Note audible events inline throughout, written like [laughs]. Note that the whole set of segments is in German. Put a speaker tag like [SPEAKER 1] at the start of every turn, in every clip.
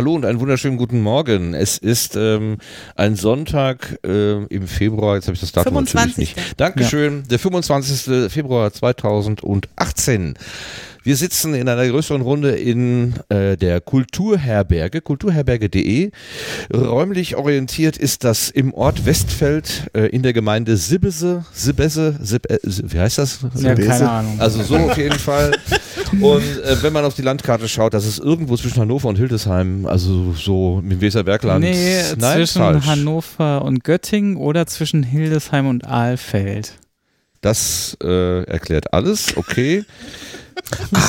[SPEAKER 1] Hallo und einen wunderschönen guten Morgen. Es ist ähm, ein Sonntag äh, im Februar, jetzt habe ich das Datum
[SPEAKER 2] 25.
[SPEAKER 1] natürlich nicht. Dankeschön, der 25. Februar 2018. Wir sitzen in einer größeren Runde in äh, der Kulturherberge, kulturherberge.de. Räumlich orientiert ist das im Ort Westfeld äh, in der Gemeinde Sibbese, Sibbese, Sib, äh, wie heißt das?
[SPEAKER 3] Ja, keine Ahnung.
[SPEAKER 1] Also so auf jeden Fall. [laughs] Und äh, wenn man auf die Landkarte schaut, das ist irgendwo zwischen Hannover und Hildesheim, also so im Weserbergland.
[SPEAKER 3] Nee,
[SPEAKER 1] Nein,
[SPEAKER 3] zwischen
[SPEAKER 1] falsch.
[SPEAKER 3] Hannover und Göttingen oder zwischen Hildesheim und Ahlfeld.
[SPEAKER 1] Das äh, erklärt alles, okay.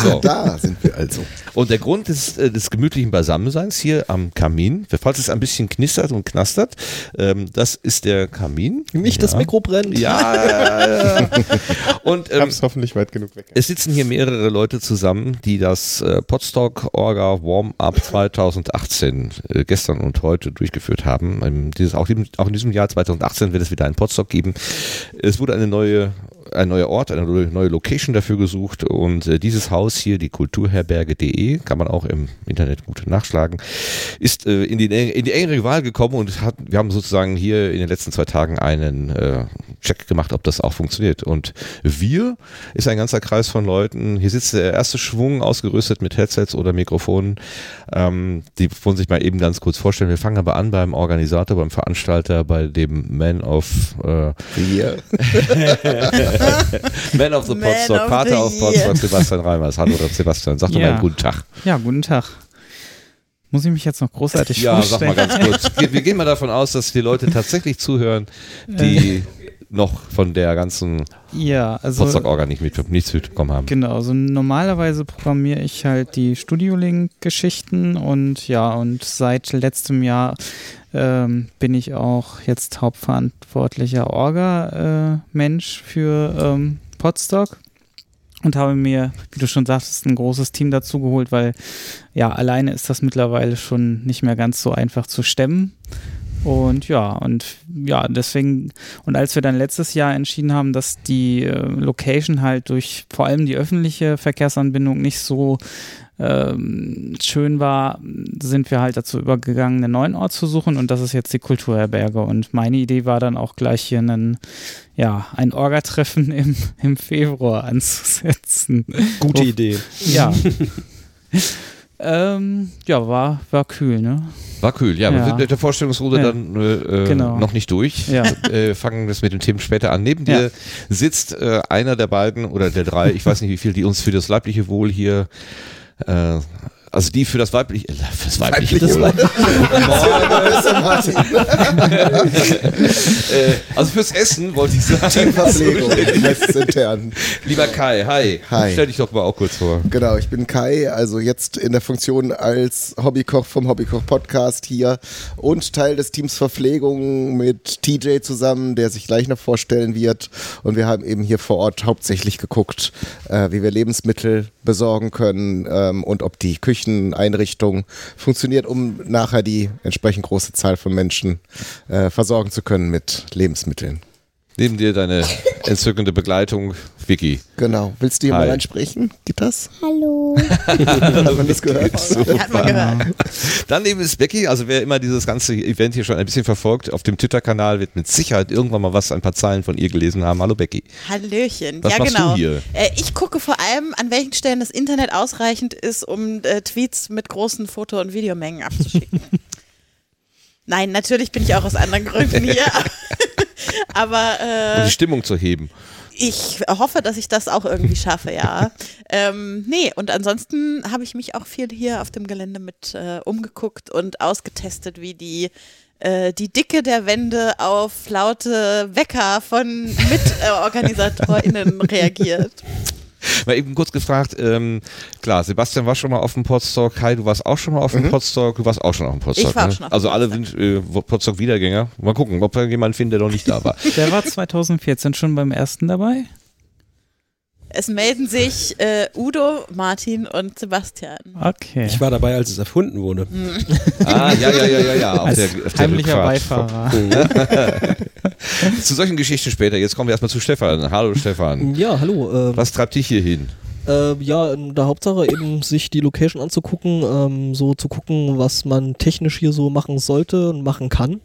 [SPEAKER 1] So.
[SPEAKER 4] Da sind wir also.
[SPEAKER 1] Und der Grund des, äh, des gemütlichen Beisammenseins hier am Kamin, falls es ein bisschen knistert und knastert, ähm, das ist der Kamin.
[SPEAKER 5] Nicht das
[SPEAKER 1] Ja.
[SPEAKER 5] Mikro brennt.
[SPEAKER 1] Ja, ja, ja. [laughs] Und
[SPEAKER 4] Ich
[SPEAKER 1] ähm,
[SPEAKER 4] hab's hoffentlich weit genug weg.
[SPEAKER 1] es sitzen hier mehrere Leute zusammen, die das äh, Podstock Orga Warm-Up 2018 äh, gestern und heute durchgeführt haben. Ähm, dieses, auch, auch in diesem Jahr 2018 wird es wieder einen Podstock geben. Es wurde eine neue ein neuer Ort, eine neue Location dafür gesucht und äh, dieses Haus hier, die Kulturherberge.de, kann man auch im Internet gut nachschlagen, ist äh, in, die, in die engere Wahl gekommen und hat, wir haben sozusagen hier in den letzten zwei Tagen einen äh, Check gemacht, ob das auch funktioniert. Und wir ist ein ganzer Kreis von Leuten. Hier sitzt der erste Schwung ausgerüstet mit Headsets oder Mikrofonen. Ähm, die wollen sich mal eben ganz kurz vorstellen. Wir fangen aber an beim Organisator, beim Veranstalter, bei dem Man of äh,
[SPEAKER 4] Wir. [laughs] [laughs]
[SPEAKER 1] Man of the
[SPEAKER 2] of
[SPEAKER 1] Pater auf Podstock, Sebastian Reimers. Hallo Sebastian, sag doch
[SPEAKER 3] Ja.
[SPEAKER 1] mal einen guten Tag.
[SPEAKER 3] Ja, guten Tag. Muss ich mich jetzt noch großartig
[SPEAKER 1] Ja, sag
[SPEAKER 3] vorstellen?
[SPEAKER 1] mal ganz kurz. Wir, gehen mal davon aus, dass die Leute tatsächlich zuhören, die noch von der ganzen
[SPEAKER 3] ja, also
[SPEAKER 1] Podstock-Orga nicht mit, nichts mitbekommen haben.
[SPEAKER 3] genau, also normalerweise programmiere ich halt die Studio-Link-Geschichten und ja, und seit letztem Jahr ähm, bin ich auch jetzt hauptverantwortlicher Orga-Mensch für ähm, Podstock und habe mir, wie du schon sagtest, ein großes Team dazu geholt, weil ja, alleine ist das mittlerweile schon nicht mehr ganz so einfach zu stemmen. Und ja, und ja, deswegen, und als wir dann letztes Jahr entschieden haben, dass die äh, Location halt durch vor allem die öffentliche Verkehrsanbindung nicht so ähm, schön war, sind wir halt dazu übergegangen, einen neuen Ort zu suchen und das ist jetzt die Kulturherberge. Und meine Idee war dann auch gleich hier einen, ja, ein Orga-Treffen [laughs] im, im Februar anzusetzen.
[SPEAKER 5] Gute Idee.
[SPEAKER 3] Ja. [laughs] ähm, ja, war, war kühl, ne?
[SPEAKER 1] War cool, ja. Wir
[SPEAKER 3] Ja.
[SPEAKER 1] sind mit der Vorstellungsrunde
[SPEAKER 3] Ja.
[SPEAKER 1] dann äh, äh,
[SPEAKER 3] Genau.
[SPEAKER 1] noch nicht durch.
[SPEAKER 3] Ja. [laughs]
[SPEAKER 1] Äh, fangen das mit den Themen später an. Neben dir sitzt äh, einer der beiden oder der drei, ich weiß nicht wie viel, die uns für das leibliche Wohl hier äh, also die für das weibliche, äh, für das weibliche,
[SPEAKER 4] Weibliche. Besser, Martin.
[SPEAKER 1] äh, also fürs Essen wollte ich sagen.
[SPEAKER 4] Teamverpflegung intern.
[SPEAKER 1] Lieber Kai, hi.
[SPEAKER 4] Hi.
[SPEAKER 1] Stell dich doch mal auch kurz vor.
[SPEAKER 4] Genau, ich bin Kai, also jetzt in der Funktion als Hobbykoch vom Hobbykoch Podcast hier und Teil des Teams Verpflegung mit TJ zusammen, der sich gleich noch vorstellen wird. Und wir haben eben hier vor Ort hauptsächlich geguckt, äh, wie wir Lebensmittel besorgen können ähm, und ob die Kücheneinrichtung funktioniert, um nachher die entsprechend große Zahl von Menschen äh, versorgen zu können mit Lebensmitteln.
[SPEAKER 1] Neben dir deine [laughs] entzückende Begleitung, Vicky.
[SPEAKER 4] Genau. Willst du hier
[SPEAKER 1] Hi.
[SPEAKER 4] mal einsprechen? Geht das?
[SPEAKER 2] Hallo.
[SPEAKER 4] Hat man das gehört? [laughs]
[SPEAKER 2] Hat man gehört.
[SPEAKER 1] Daneben ist Becky, also wer immer dieses ganze Event hier schon ein bisschen verfolgt, auf dem Twitter-Kanal wird mit Sicherheit irgendwann mal was, ein paar Zeilen von ihr gelesen haben. Hallo Becky.
[SPEAKER 2] Hallöchen.
[SPEAKER 1] Was
[SPEAKER 2] ja,
[SPEAKER 1] machst du
[SPEAKER 2] genau.
[SPEAKER 1] hier?
[SPEAKER 2] Äh, ich gucke vor allem, an welchen Stellen das Internet ausreichend ist, um äh, Tweets mit großen Foto- und Videomengen abzuschicken. [laughs] Nein, natürlich bin ich auch aus anderen Gründen hier. [laughs] Aber
[SPEAKER 1] Um
[SPEAKER 2] äh,
[SPEAKER 1] die Stimmung zu heben.
[SPEAKER 2] ich hoffe, dass ich das auch irgendwie schaffe, ja. [laughs] ähm, nee, und ansonsten habe ich mich auch viel hier auf dem Gelände mit äh, umgeguckt und ausgetestet, wie die äh, die Dicke der Wände auf laute Wecker von [laughs] MitorganisatorInnen reagiert. [laughs]
[SPEAKER 1] Mal eben kurz gefragt, ähm, klar, Sebastian war schon mal auf dem Podstock, Kai, du warst auch schon mal auf dem Podstock, du warst auch schon auf dem Podstock.
[SPEAKER 2] Ich war
[SPEAKER 1] ne?
[SPEAKER 2] schon auf
[SPEAKER 1] Also alle äh, Podstock-Wiedergänger. Mal gucken, ob wir jemanden finden, der noch nicht da war. [laughs]
[SPEAKER 3] Der war [laughs] 2014 schon beim ersten dabei.
[SPEAKER 2] Es melden sich äh, Udo, Martin und Sebastian.
[SPEAKER 3] Okay.
[SPEAKER 5] Ich war dabei, als es erfunden wurde. [laughs]
[SPEAKER 1] ah, ja, ja, ja, ja, ja. Auf
[SPEAKER 3] Als
[SPEAKER 1] der, auf der
[SPEAKER 3] heimlicher
[SPEAKER 1] Rückfahrt.
[SPEAKER 3] Beifahrer. [laughs]
[SPEAKER 1] Zu solchen Geschichten später. Jetzt kommen wir erstmal zu Stefan. Hallo Stefan.
[SPEAKER 5] Ja, hallo. Äh,
[SPEAKER 1] Was treibt dich hier hin?
[SPEAKER 6] Äh, ja, in der Hauptsache eben sich die Location anzugucken, ähm, so zu gucken, was man technisch hier so machen sollte und machen kann.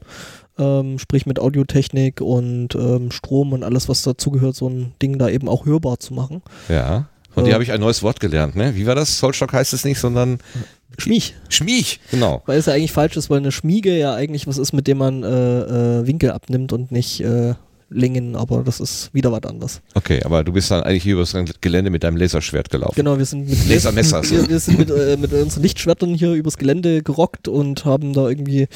[SPEAKER 6] Ähm, sprich mit Audiotechnik und ähm, Strom und alles, was dazugehört, so ein Ding da eben auch hörbar zu machen.
[SPEAKER 1] Ja. Von
[SPEAKER 6] Äh.
[SPEAKER 1] dir habe ich ein neues Wort gelernt, ne? Wie war das? Zollstock heißt es nicht, sondern
[SPEAKER 6] Schmiech.
[SPEAKER 1] Schmiech. Genau.
[SPEAKER 6] Weil es ja eigentlich falsch ist, weil eine Schmiege ja eigentlich was ist, mit dem man äh, äh, Winkel abnimmt und nicht äh, Längen, aber das ist wieder was anderes.
[SPEAKER 1] Okay, aber du bist dann eigentlich hier übers Gelände mit deinem Laserschwert gelaufen.
[SPEAKER 6] Genau, wir sind mit [laughs]
[SPEAKER 1] Lasermesser.
[SPEAKER 6] Wir, wir sind mit, äh, mit unseren Lichtschwertern hier übers Gelände gerockt und haben da irgendwie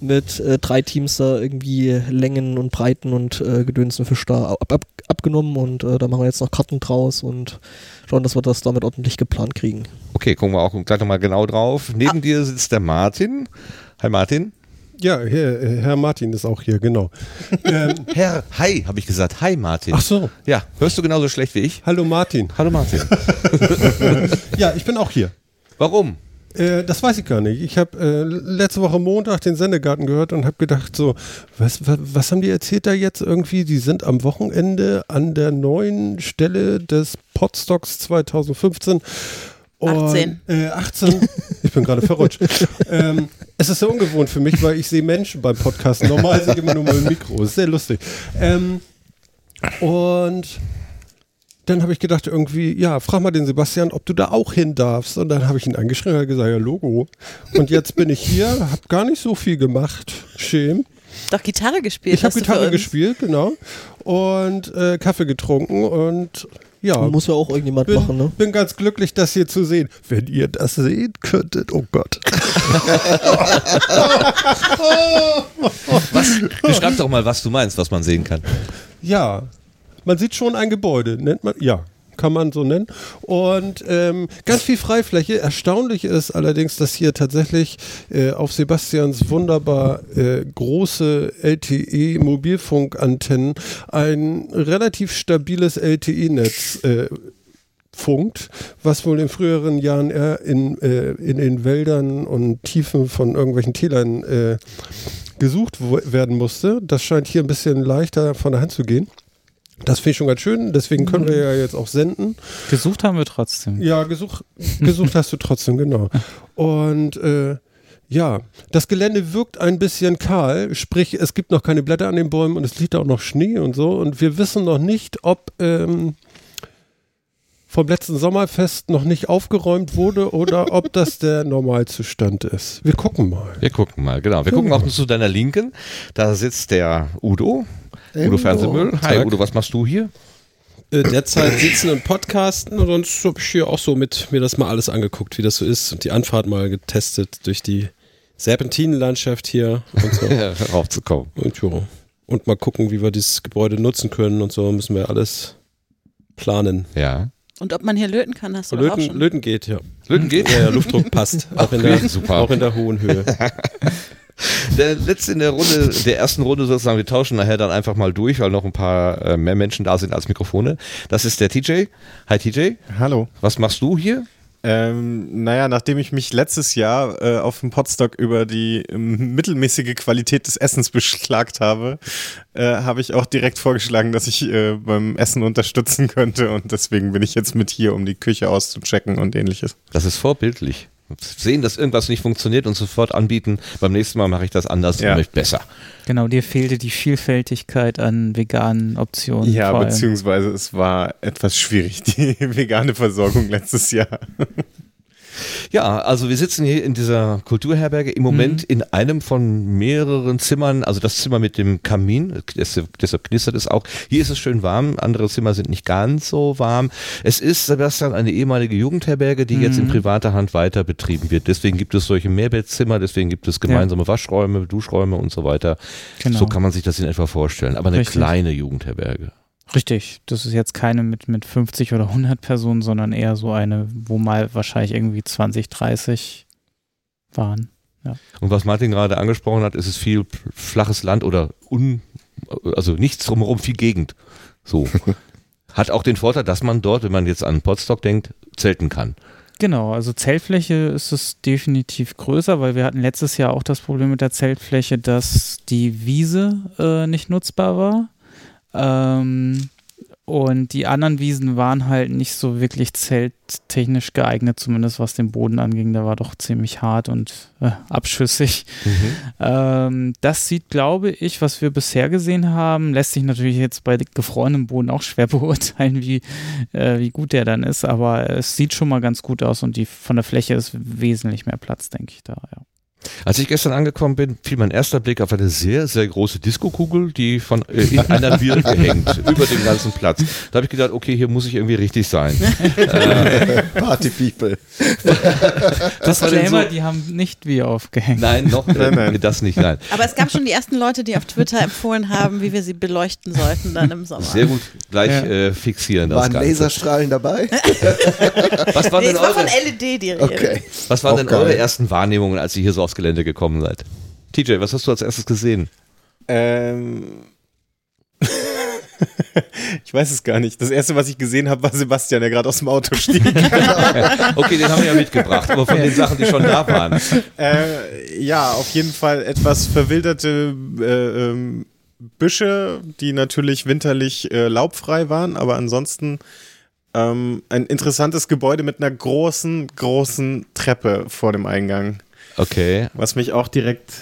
[SPEAKER 6] mit äh, drei Teams da irgendwie Längen und Breiten und äh, Gedönsen Fisch da ab, ab, abgenommen und äh, da machen wir jetzt noch Karten draus und schauen, dass wir das damit ordentlich geplant kriegen.
[SPEAKER 1] Okay, gucken wir auch gleich nochmal genau drauf. Neben dir sitzt der Martin. Hi Martin.
[SPEAKER 5] Ja, Herr, Herr Martin ist auch hier, genau. [laughs] ähm,
[SPEAKER 1] Herr, hi, habe ich gesagt. Hi Martin.
[SPEAKER 5] ach so,
[SPEAKER 1] Ja, hörst du genauso schlecht wie ich?
[SPEAKER 5] hallo Martin.
[SPEAKER 1] Hallo Martin. [laughs]
[SPEAKER 5] Ja, ich bin auch hier.
[SPEAKER 1] Warum?
[SPEAKER 5] Äh, das weiß ich gar nicht. Ich habe äh, letzte Woche Montag den Sendegarten gehört und habe gedacht, so, was, was, was haben die erzählt da jetzt irgendwie? Die sind am Wochenende an der neuen Stelle des Podstocks 2015. Und,
[SPEAKER 2] 18.
[SPEAKER 5] Äh, 18. [laughs] Ich bin gerade verrutscht. [laughs] ähm, es ist sehr ungewohnt für mich, weil ich sehe Menschen beim Podcasten. Normal sehe ich immer nur mein Mikro. Ist sehr lustig. Ähm, und dann habe ich gedacht, irgendwie, ja, frag mal den Sebastian, ob du da auch hin darfst. Und dann habe ich ihn angeschrieben und gesagt, ja, Logo. Und jetzt bin ich hier, habe gar nicht so viel gemacht. Schäm.
[SPEAKER 2] Doch Gitarre gespielt.
[SPEAKER 5] Ich habe Gitarre gespielt, genau. Und äh, Kaffee getrunken und ja.
[SPEAKER 6] Muss ja auch irgendjemand
[SPEAKER 5] bin,
[SPEAKER 6] machen, ne?
[SPEAKER 5] bin ganz glücklich, das hier zu sehen. Wenn ihr das sehen könntet, oh Gott. [laughs]
[SPEAKER 1] Was? Beschreib doch mal, was du meinst, was man sehen kann.
[SPEAKER 5] Ja, man sieht schon ein Gebäude, nennt man, ja, kann man so nennen. Und ähm, ganz viel Freifläche. Erstaunlich ist allerdings, dass hier tatsächlich äh, auf Sebastians wunderbar äh, große LTE-Mobilfunkantennen ein relativ stabiles LTE-Netz äh, funkt, was wohl in früheren Jahren eher in, äh, in den Wäldern und Tiefen von irgendwelchen Tälern äh, gesucht werden musste. Das scheint hier ein bisschen leichter von der Hand zu gehen. Das finde ich schon ganz schön, deswegen können wir ja jetzt auch senden.
[SPEAKER 3] Gesucht haben wir trotzdem.
[SPEAKER 5] Ja, gesucht, gesucht hast du trotzdem, genau. [laughs] Und äh, ja, das Gelände wirkt ein bisschen kahl, sprich, es gibt noch keine Blätter an den Bäumen und es liegt auch noch Schnee und so. Und wir wissen noch nicht, ob ähm, vom letzten Sommerfest noch nicht aufgeräumt wurde oder [laughs] ob das der Normalzustand ist. Wir gucken mal.
[SPEAKER 1] Wir gucken mal, genau. Wir gucken auch zu deiner Linken. Da sitzt der Udo. Udo
[SPEAKER 4] Udo.
[SPEAKER 1] Fernsehmüll. Hi
[SPEAKER 7] Tag.
[SPEAKER 1] Udo, was machst du hier?
[SPEAKER 7] äh, derzeit sitzen und podcasten und sonst habe ich hier auch so mit mir das mal alles angeguckt, wie das so ist und die Anfahrt mal getestet durch die Serpentinenlandschaft hier und so. [laughs]
[SPEAKER 1] raufzukommen.
[SPEAKER 7] und, ja. und mal gucken, wie wir dieses Gebäude nutzen können und so müssen wir alles planen.
[SPEAKER 1] Ja.
[SPEAKER 2] Und ob man hier löten kann, hast du doch auch
[SPEAKER 7] Löten,
[SPEAKER 2] schon.
[SPEAKER 7] Löten geht, ja.
[SPEAKER 1] Löten geht?
[SPEAKER 7] Ja, ja, Luftdruck passt. [laughs] Auch in, der,
[SPEAKER 1] super.
[SPEAKER 7] auch in der hohen Höhe. [laughs]
[SPEAKER 1] Der letzte in der Runde, der ersten Runde sozusagen, wir tauschen nachher dann einfach mal durch, weil noch ein paar äh, mehr Menschen da sind als Mikrofone. Das ist der TJ. Hi TJ.
[SPEAKER 8] Hallo.
[SPEAKER 1] Was machst du hier?
[SPEAKER 8] Ähm, naja, nachdem ich mich letztes Jahr äh, auf dem Podstock über die ähm, mittelmäßige Qualität des Essens beklagt habe, äh, habe ich auch direkt vorgeschlagen, dass ich äh, beim Essen unterstützen könnte und deswegen bin ich jetzt mit hier, um die Küche auszuchecken und ähnliches.
[SPEAKER 1] Das ist vorbildlich. Sehen, dass irgendwas nicht funktioniert und sofort anbieten. Beim nächsten Mal mache ich das anders
[SPEAKER 8] Ja.
[SPEAKER 1] und möchte besser.
[SPEAKER 3] Genau, dir fehlte die Vielfältigkeit an veganen Optionen.
[SPEAKER 8] Ja, beziehungsweise es war etwas schwierig, die [laughs] vegane Versorgung letztes Jahr.
[SPEAKER 1] Ja, also wir sitzen hier in dieser Kulturherberge im Moment in einem von mehreren Zimmern, also das Zimmer mit dem Kamin, deshalb, knistert es auch. Hier ist es schön warm, andere Zimmer sind nicht ganz so warm. Es ist, Sebastian, eine ehemalige Jugendherberge, die jetzt in privater Hand weiter betrieben wird. Deswegen gibt es solche Mehrbettzimmer, deswegen gibt es gemeinsame Waschräume, Duschräume und so weiter.
[SPEAKER 3] Genau.
[SPEAKER 1] So kann man sich das in etwa vorstellen. Aber eine
[SPEAKER 3] Richtig.
[SPEAKER 1] kleine Jugendherberge.
[SPEAKER 3] Richtig, das ist jetzt keine mit, mit 50 oder 100 Personen, sondern eher so eine, wo mal wahrscheinlich irgendwie 20, 30 waren.
[SPEAKER 1] Und was Martin gerade angesprochen hat, ist es viel flaches Land oder un, also nichts drumherum, viel Gegend. So. [laughs] Hat auch den Vorteil, dass man dort, wenn man jetzt an Potsdok denkt, zelten kann.
[SPEAKER 3] Genau, also Zeltfläche ist es definitiv größer, weil wir hatten letztes Jahr auch das Problem mit der Zeltfläche, dass die Wiese äh, nicht nutzbar war. Ähm, Und die anderen Wiesen waren halt nicht so wirklich zelttechnisch geeignet, zumindest was den Boden anging. Der war doch ziemlich hart und äh, abschüssig. Ähm, das sieht, glaube ich, was wir bisher gesehen haben, lässt sich natürlich jetzt bei gefrorenem Boden auch schwer [laughs] beurteilen, wie, äh, wie gut der dann ist. Aber es sieht schon mal ganz gut aus und die von der Fläche ist wesentlich mehr Platz, denke ich da. Ja.
[SPEAKER 1] Als ich gestern angekommen bin, fiel mein erster Blick auf eine sehr, sehr große Diskokugel, die von äh, in einer Birke [laughs] hängt, über den ganzen Platz. Da habe ich gedacht, okay, hier muss ich irgendwie richtig sein. [laughs] äh,
[SPEAKER 4] Party People. [laughs]
[SPEAKER 1] das war denn so,
[SPEAKER 3] Disclaimer, die haben nicht wir aufgehängt.
[SPEAKER 1] Nein, noch
[SPEAKER 8] Nein, nein.
[SPEAKER 1] das nicht, nein.
[SPEAKER 2] Aber es gab schon die ersten Leute, die auf Twitter empfohlen haben, wie wir sie beleuchten sollten dann im Sommer.
[SPEAKER 1] Sehr gut, gleich
[SPEAKER 3] Ja.
[SPEAKER 1] äh, fixieren das
[SPEAKER 4] Waren
[SPEAKER 1] Ganze.
[SPEAKER 4] Laserstrahlen dabei?
[SPEAKER 1] Was waren
[SPEAKER 2] Nee,
[SPEAKER 1] denn
[SPEAKER 2] es war
[SPEAKER 1] eure,
[SPEAKER 2] von LED die Rede.
[SPEAKER 4] Okay.
[SPEAKER 1] was waren
[SPEAKER 4] Auch
[SPEAKER 1] denn
[SPEAKER 4] geil.
[SPEAKER 1] eure ersten Wahrnehmungen, als ihr hier so aufs Gelände gekommen seid? TJ, was hast du als erstes gesehen?
[SPEAKER 8] Ähm. [laughs] ich weiß es gar nicht. Das erste, was ich gesehen habe, war Sebastian, der gerade aus dem Auto stieg. [laughs] [laughs]
[SPEAKER 1] Okay, den haben wir ja mitgebracht, aber von den Sachen, die schon da waren.
[SPEAKER 8] äh, ja, auf jeden Fall etwas verwilderte äh, ähm, Büsche, die natürlich winterlich äh, laubfrei waren, aber ansonsten ähm, ein interessantes Gebäude mit einer großen, großen Treppe vor dem Eingang,
[SPEAKER 1] Okay.
[SPEAKER 8] was mich auch direkt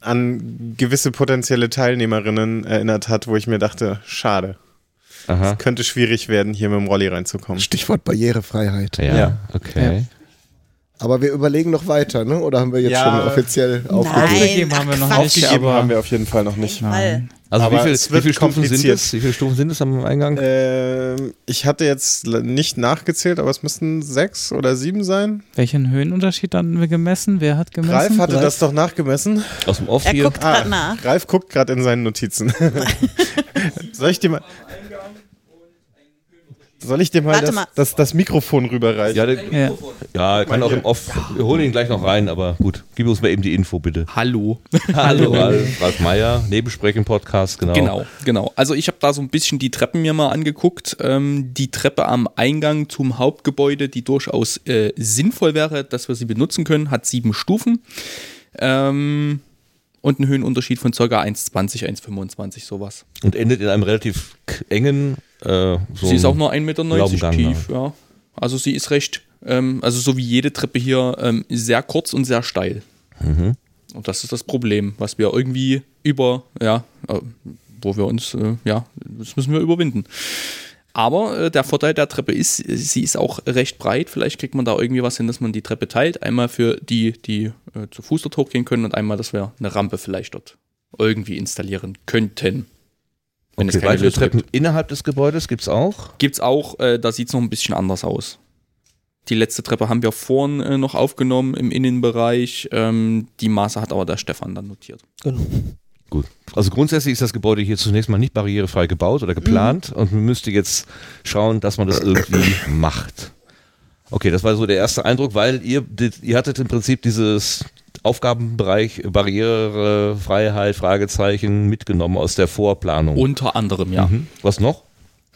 [SPEAKER 8] an gewisse potenzielle Teilnehmerinnen erinnert hat, wo ich mir dachte, schade,
[SPEAKER 1] Aha.
[SPEAKER 8] könnte schwierig werden, hier mit dem Rolli reinzukommen.
[SPEAKER 4] Stichwort Barrierefreiheit.
[SPEAKER 1] Ja,
[SPEAKER 8] Ja.
[SPEAKER 1] okay.
[SPEAKER 4] Aber wir überlegen noch weiter, ne? Oder haben wir jetzt
[SPEAKER 8] Ja.
[SPEAKER 4] schon offiziell aufgegeben?
[SPEAKER 3] Aufgegeben haben wir noch
[SPEAKER 2] Quatsch.
[SPEAKER 3] nicht,
[SPEAKER 8] Aufgegeben
[SPEAKER 3] aber
[SPEAKER 8] haben wir auf jeden Fall noch nicht.
[SPEAKER 3] Nein.
[SPEAKER 1] Also
[SPEAKER 8] Aber
[SPEAKER 1] wie, viel, wie viele Stufen sind es? Wie viele Stufen sind es am Eingang?
[SPEAKER 8] Ähm, ich hatte jetzt nicht nachgezählt, aber es müssten sechs oder sieben sein.
[SPEAKER 3] Welchen Höhenunterschied hatten wir gemessen? Wer hat gemessen?
[SPEAKER 8] Ralf hatte
[SPEAKER 3] Ralf?
[SPEAKER 8] das doch nachgemessen.
[SPEAKER 1] Aus dem Off
[SPEAKER 2] Er
[SPEAKER 1] hier?
[SPEAKER 2] guckt gerade nach.
[SPEAKER 8] Ralf guckt gerade in seinen Notizen. [laughs] Soll ich dir mal. Soll ich dir mal
[SPEAKER 2] Warte
[SPEAKER 8] das,
[SPEAKER 2] mal.
[SPEAKER 8] das, das Mikrofon rüberreichen?
[SPEAKER 1] Ja, der,
[SPEAKER 3] Ja.
[SPEAKER 1] ja, kann auch im Off. Wir holen ihn gleich noch rein, aber gut. Gib uns mal eben die Info, bitte.
[SPEAKER 9] Hallo. [laughs]
[SPEAKER 1] Hallo, Ralf, Ralf Meier, Nebensprechen-Podcast, genau.
[SPEAKER 9] Genau, genau. Also ich habe da so ein bisschen die Treppen mir mal angeguckt. Ähm, die Treppe am Eingang zum Hauptgebäude, die durchaus äh, sinnvoll wäre, dass wir sie benutzen können, hat sieben Stufen. Ähm, und einen Höhenunterschied von ca. 1,20, 1,25 sowas.
[SPEAKER 1] Und endet in einem relativ engen. Äh, so
[SPEAKER 9] sie ist auch nur 1,90 Meter tief, ja. Also sie ist recht, ähm, also so wie jede Treppe hier, ähm, sehr kurz und sehr steil.
[SPEAKER 1] Mhm.
[SPEAKER 9] Und das ist das Problem, was wir irgendwie über, ja, äh, wo wir uns, äh, ja, das müssen wir überwinden. Aber äh, der Vorteil der Treppe ist, sie ist auch recht breit. Vielleicht kriegt man da irgendwie was hin, dass man die Treppe teilt. Einmal für die, die äh, zu Fuß dort hochgehen können und einmal, dass wir eine Rampe vielleicht dort irgendwie installieren könnten. Wenn
[SPEAKER 1] Okay, weitere Treppen innerhalb des Gebäudes gibt es auch.
[SPEAKER 9] Gibt es auch, äh, da sieht es noch ein bisschen anders aus. Die letzte Treppe haben wir vorn äh, noch aufgenommen im Innenbereich. Ähm, die Maße hat aber der Stefan dann notiert.
[SPEAKER 6] Genau.
[SPEAKER 1] Gut. Also grundsätzlich ist das Gebäude hier zunächst mal nicht barrierefrei gebaut oder geplant und man müsste jetzt schauen, dass man das irgendwie [clears throat] macht. Okay, das war so der erste Eindruck, weil ihr, ihr hattet im Prinzip dieses Aufgabenbereich Barriere, Freiheit, Fragezeichen mitgenommen aus der Vorplanung.
[SPEAKER 9] Unter anderem, ja.
[SPEAKER 1] Mhm. Was noch?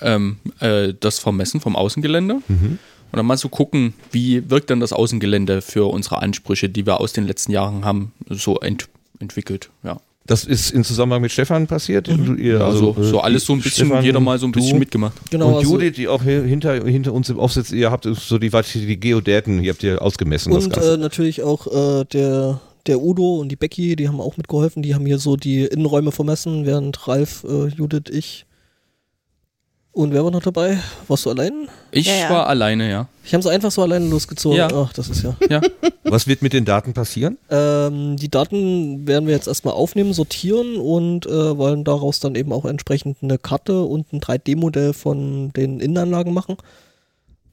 [SPEAKER 9] ähm, äh, das Vermessen vom Außengelände und dann mal so gucken, wie wirkt dann das Außengelände für unsere Ansprüche, die wir aus den letzten Jahren haben, so ent entwickelt. Ja.
[SPEAKER 1] Das ist in Zusammenhang mit Stefan passiert? Du- ihr-
[SPEAKER 9] Also,
[SPEAKER 1] äh,
[SPEAKER 9] so alles so ein bisschen,
[SPEAKER 1] Stefan,
[SPEAKER 9] jeder mal so ein bisschen
[SPEAKER 1] du
[SPEAKER 9] mitgemacht.
[SPEAKER 6] Genau,
[SPEAKER 1] und
[SPEAKER 6] also-
[SPEAKER 1] Judith, die auch hier hinter, hinter uns im Off sitzt, ihr habt so die, die Geodäten, ihr habt ihr ausgemessen. das
[SPEAKER 6] Und
[SPEAKER 1] Ganze.
[SPEAKER 6] äh, natürlich auch äh, der, der Udo und die Becky, die haben auch mitgeholfen. Die haben hier so die Innenräume vermessen, während Ralf, äh, Judith, ich und wer war noch dabei? Warst du allein?
[SPEAKER 9] Ich
[SPEAKER 2] Ja, ja.
[SPEAKER 9] war alleine, ja.
[SPEAKER 6] Ich habe sie einfach so alleine losgezogen.
[SPEAKER 9] Ja.
[SPEAKER 6] Ach, das ist ja.
[SPEAKER 9] ja. [laughs]
[SPEAKER 1] Was wird mit den Daten passieren?
[SPEAKER 6] Ähm, die Daten werden wir jetzt erstmal aufnehmen, sortieren und äh, wollen daraus dann eben auch entsprechend eine Karte und ein 3D-Modell von den Innenanlagen machen.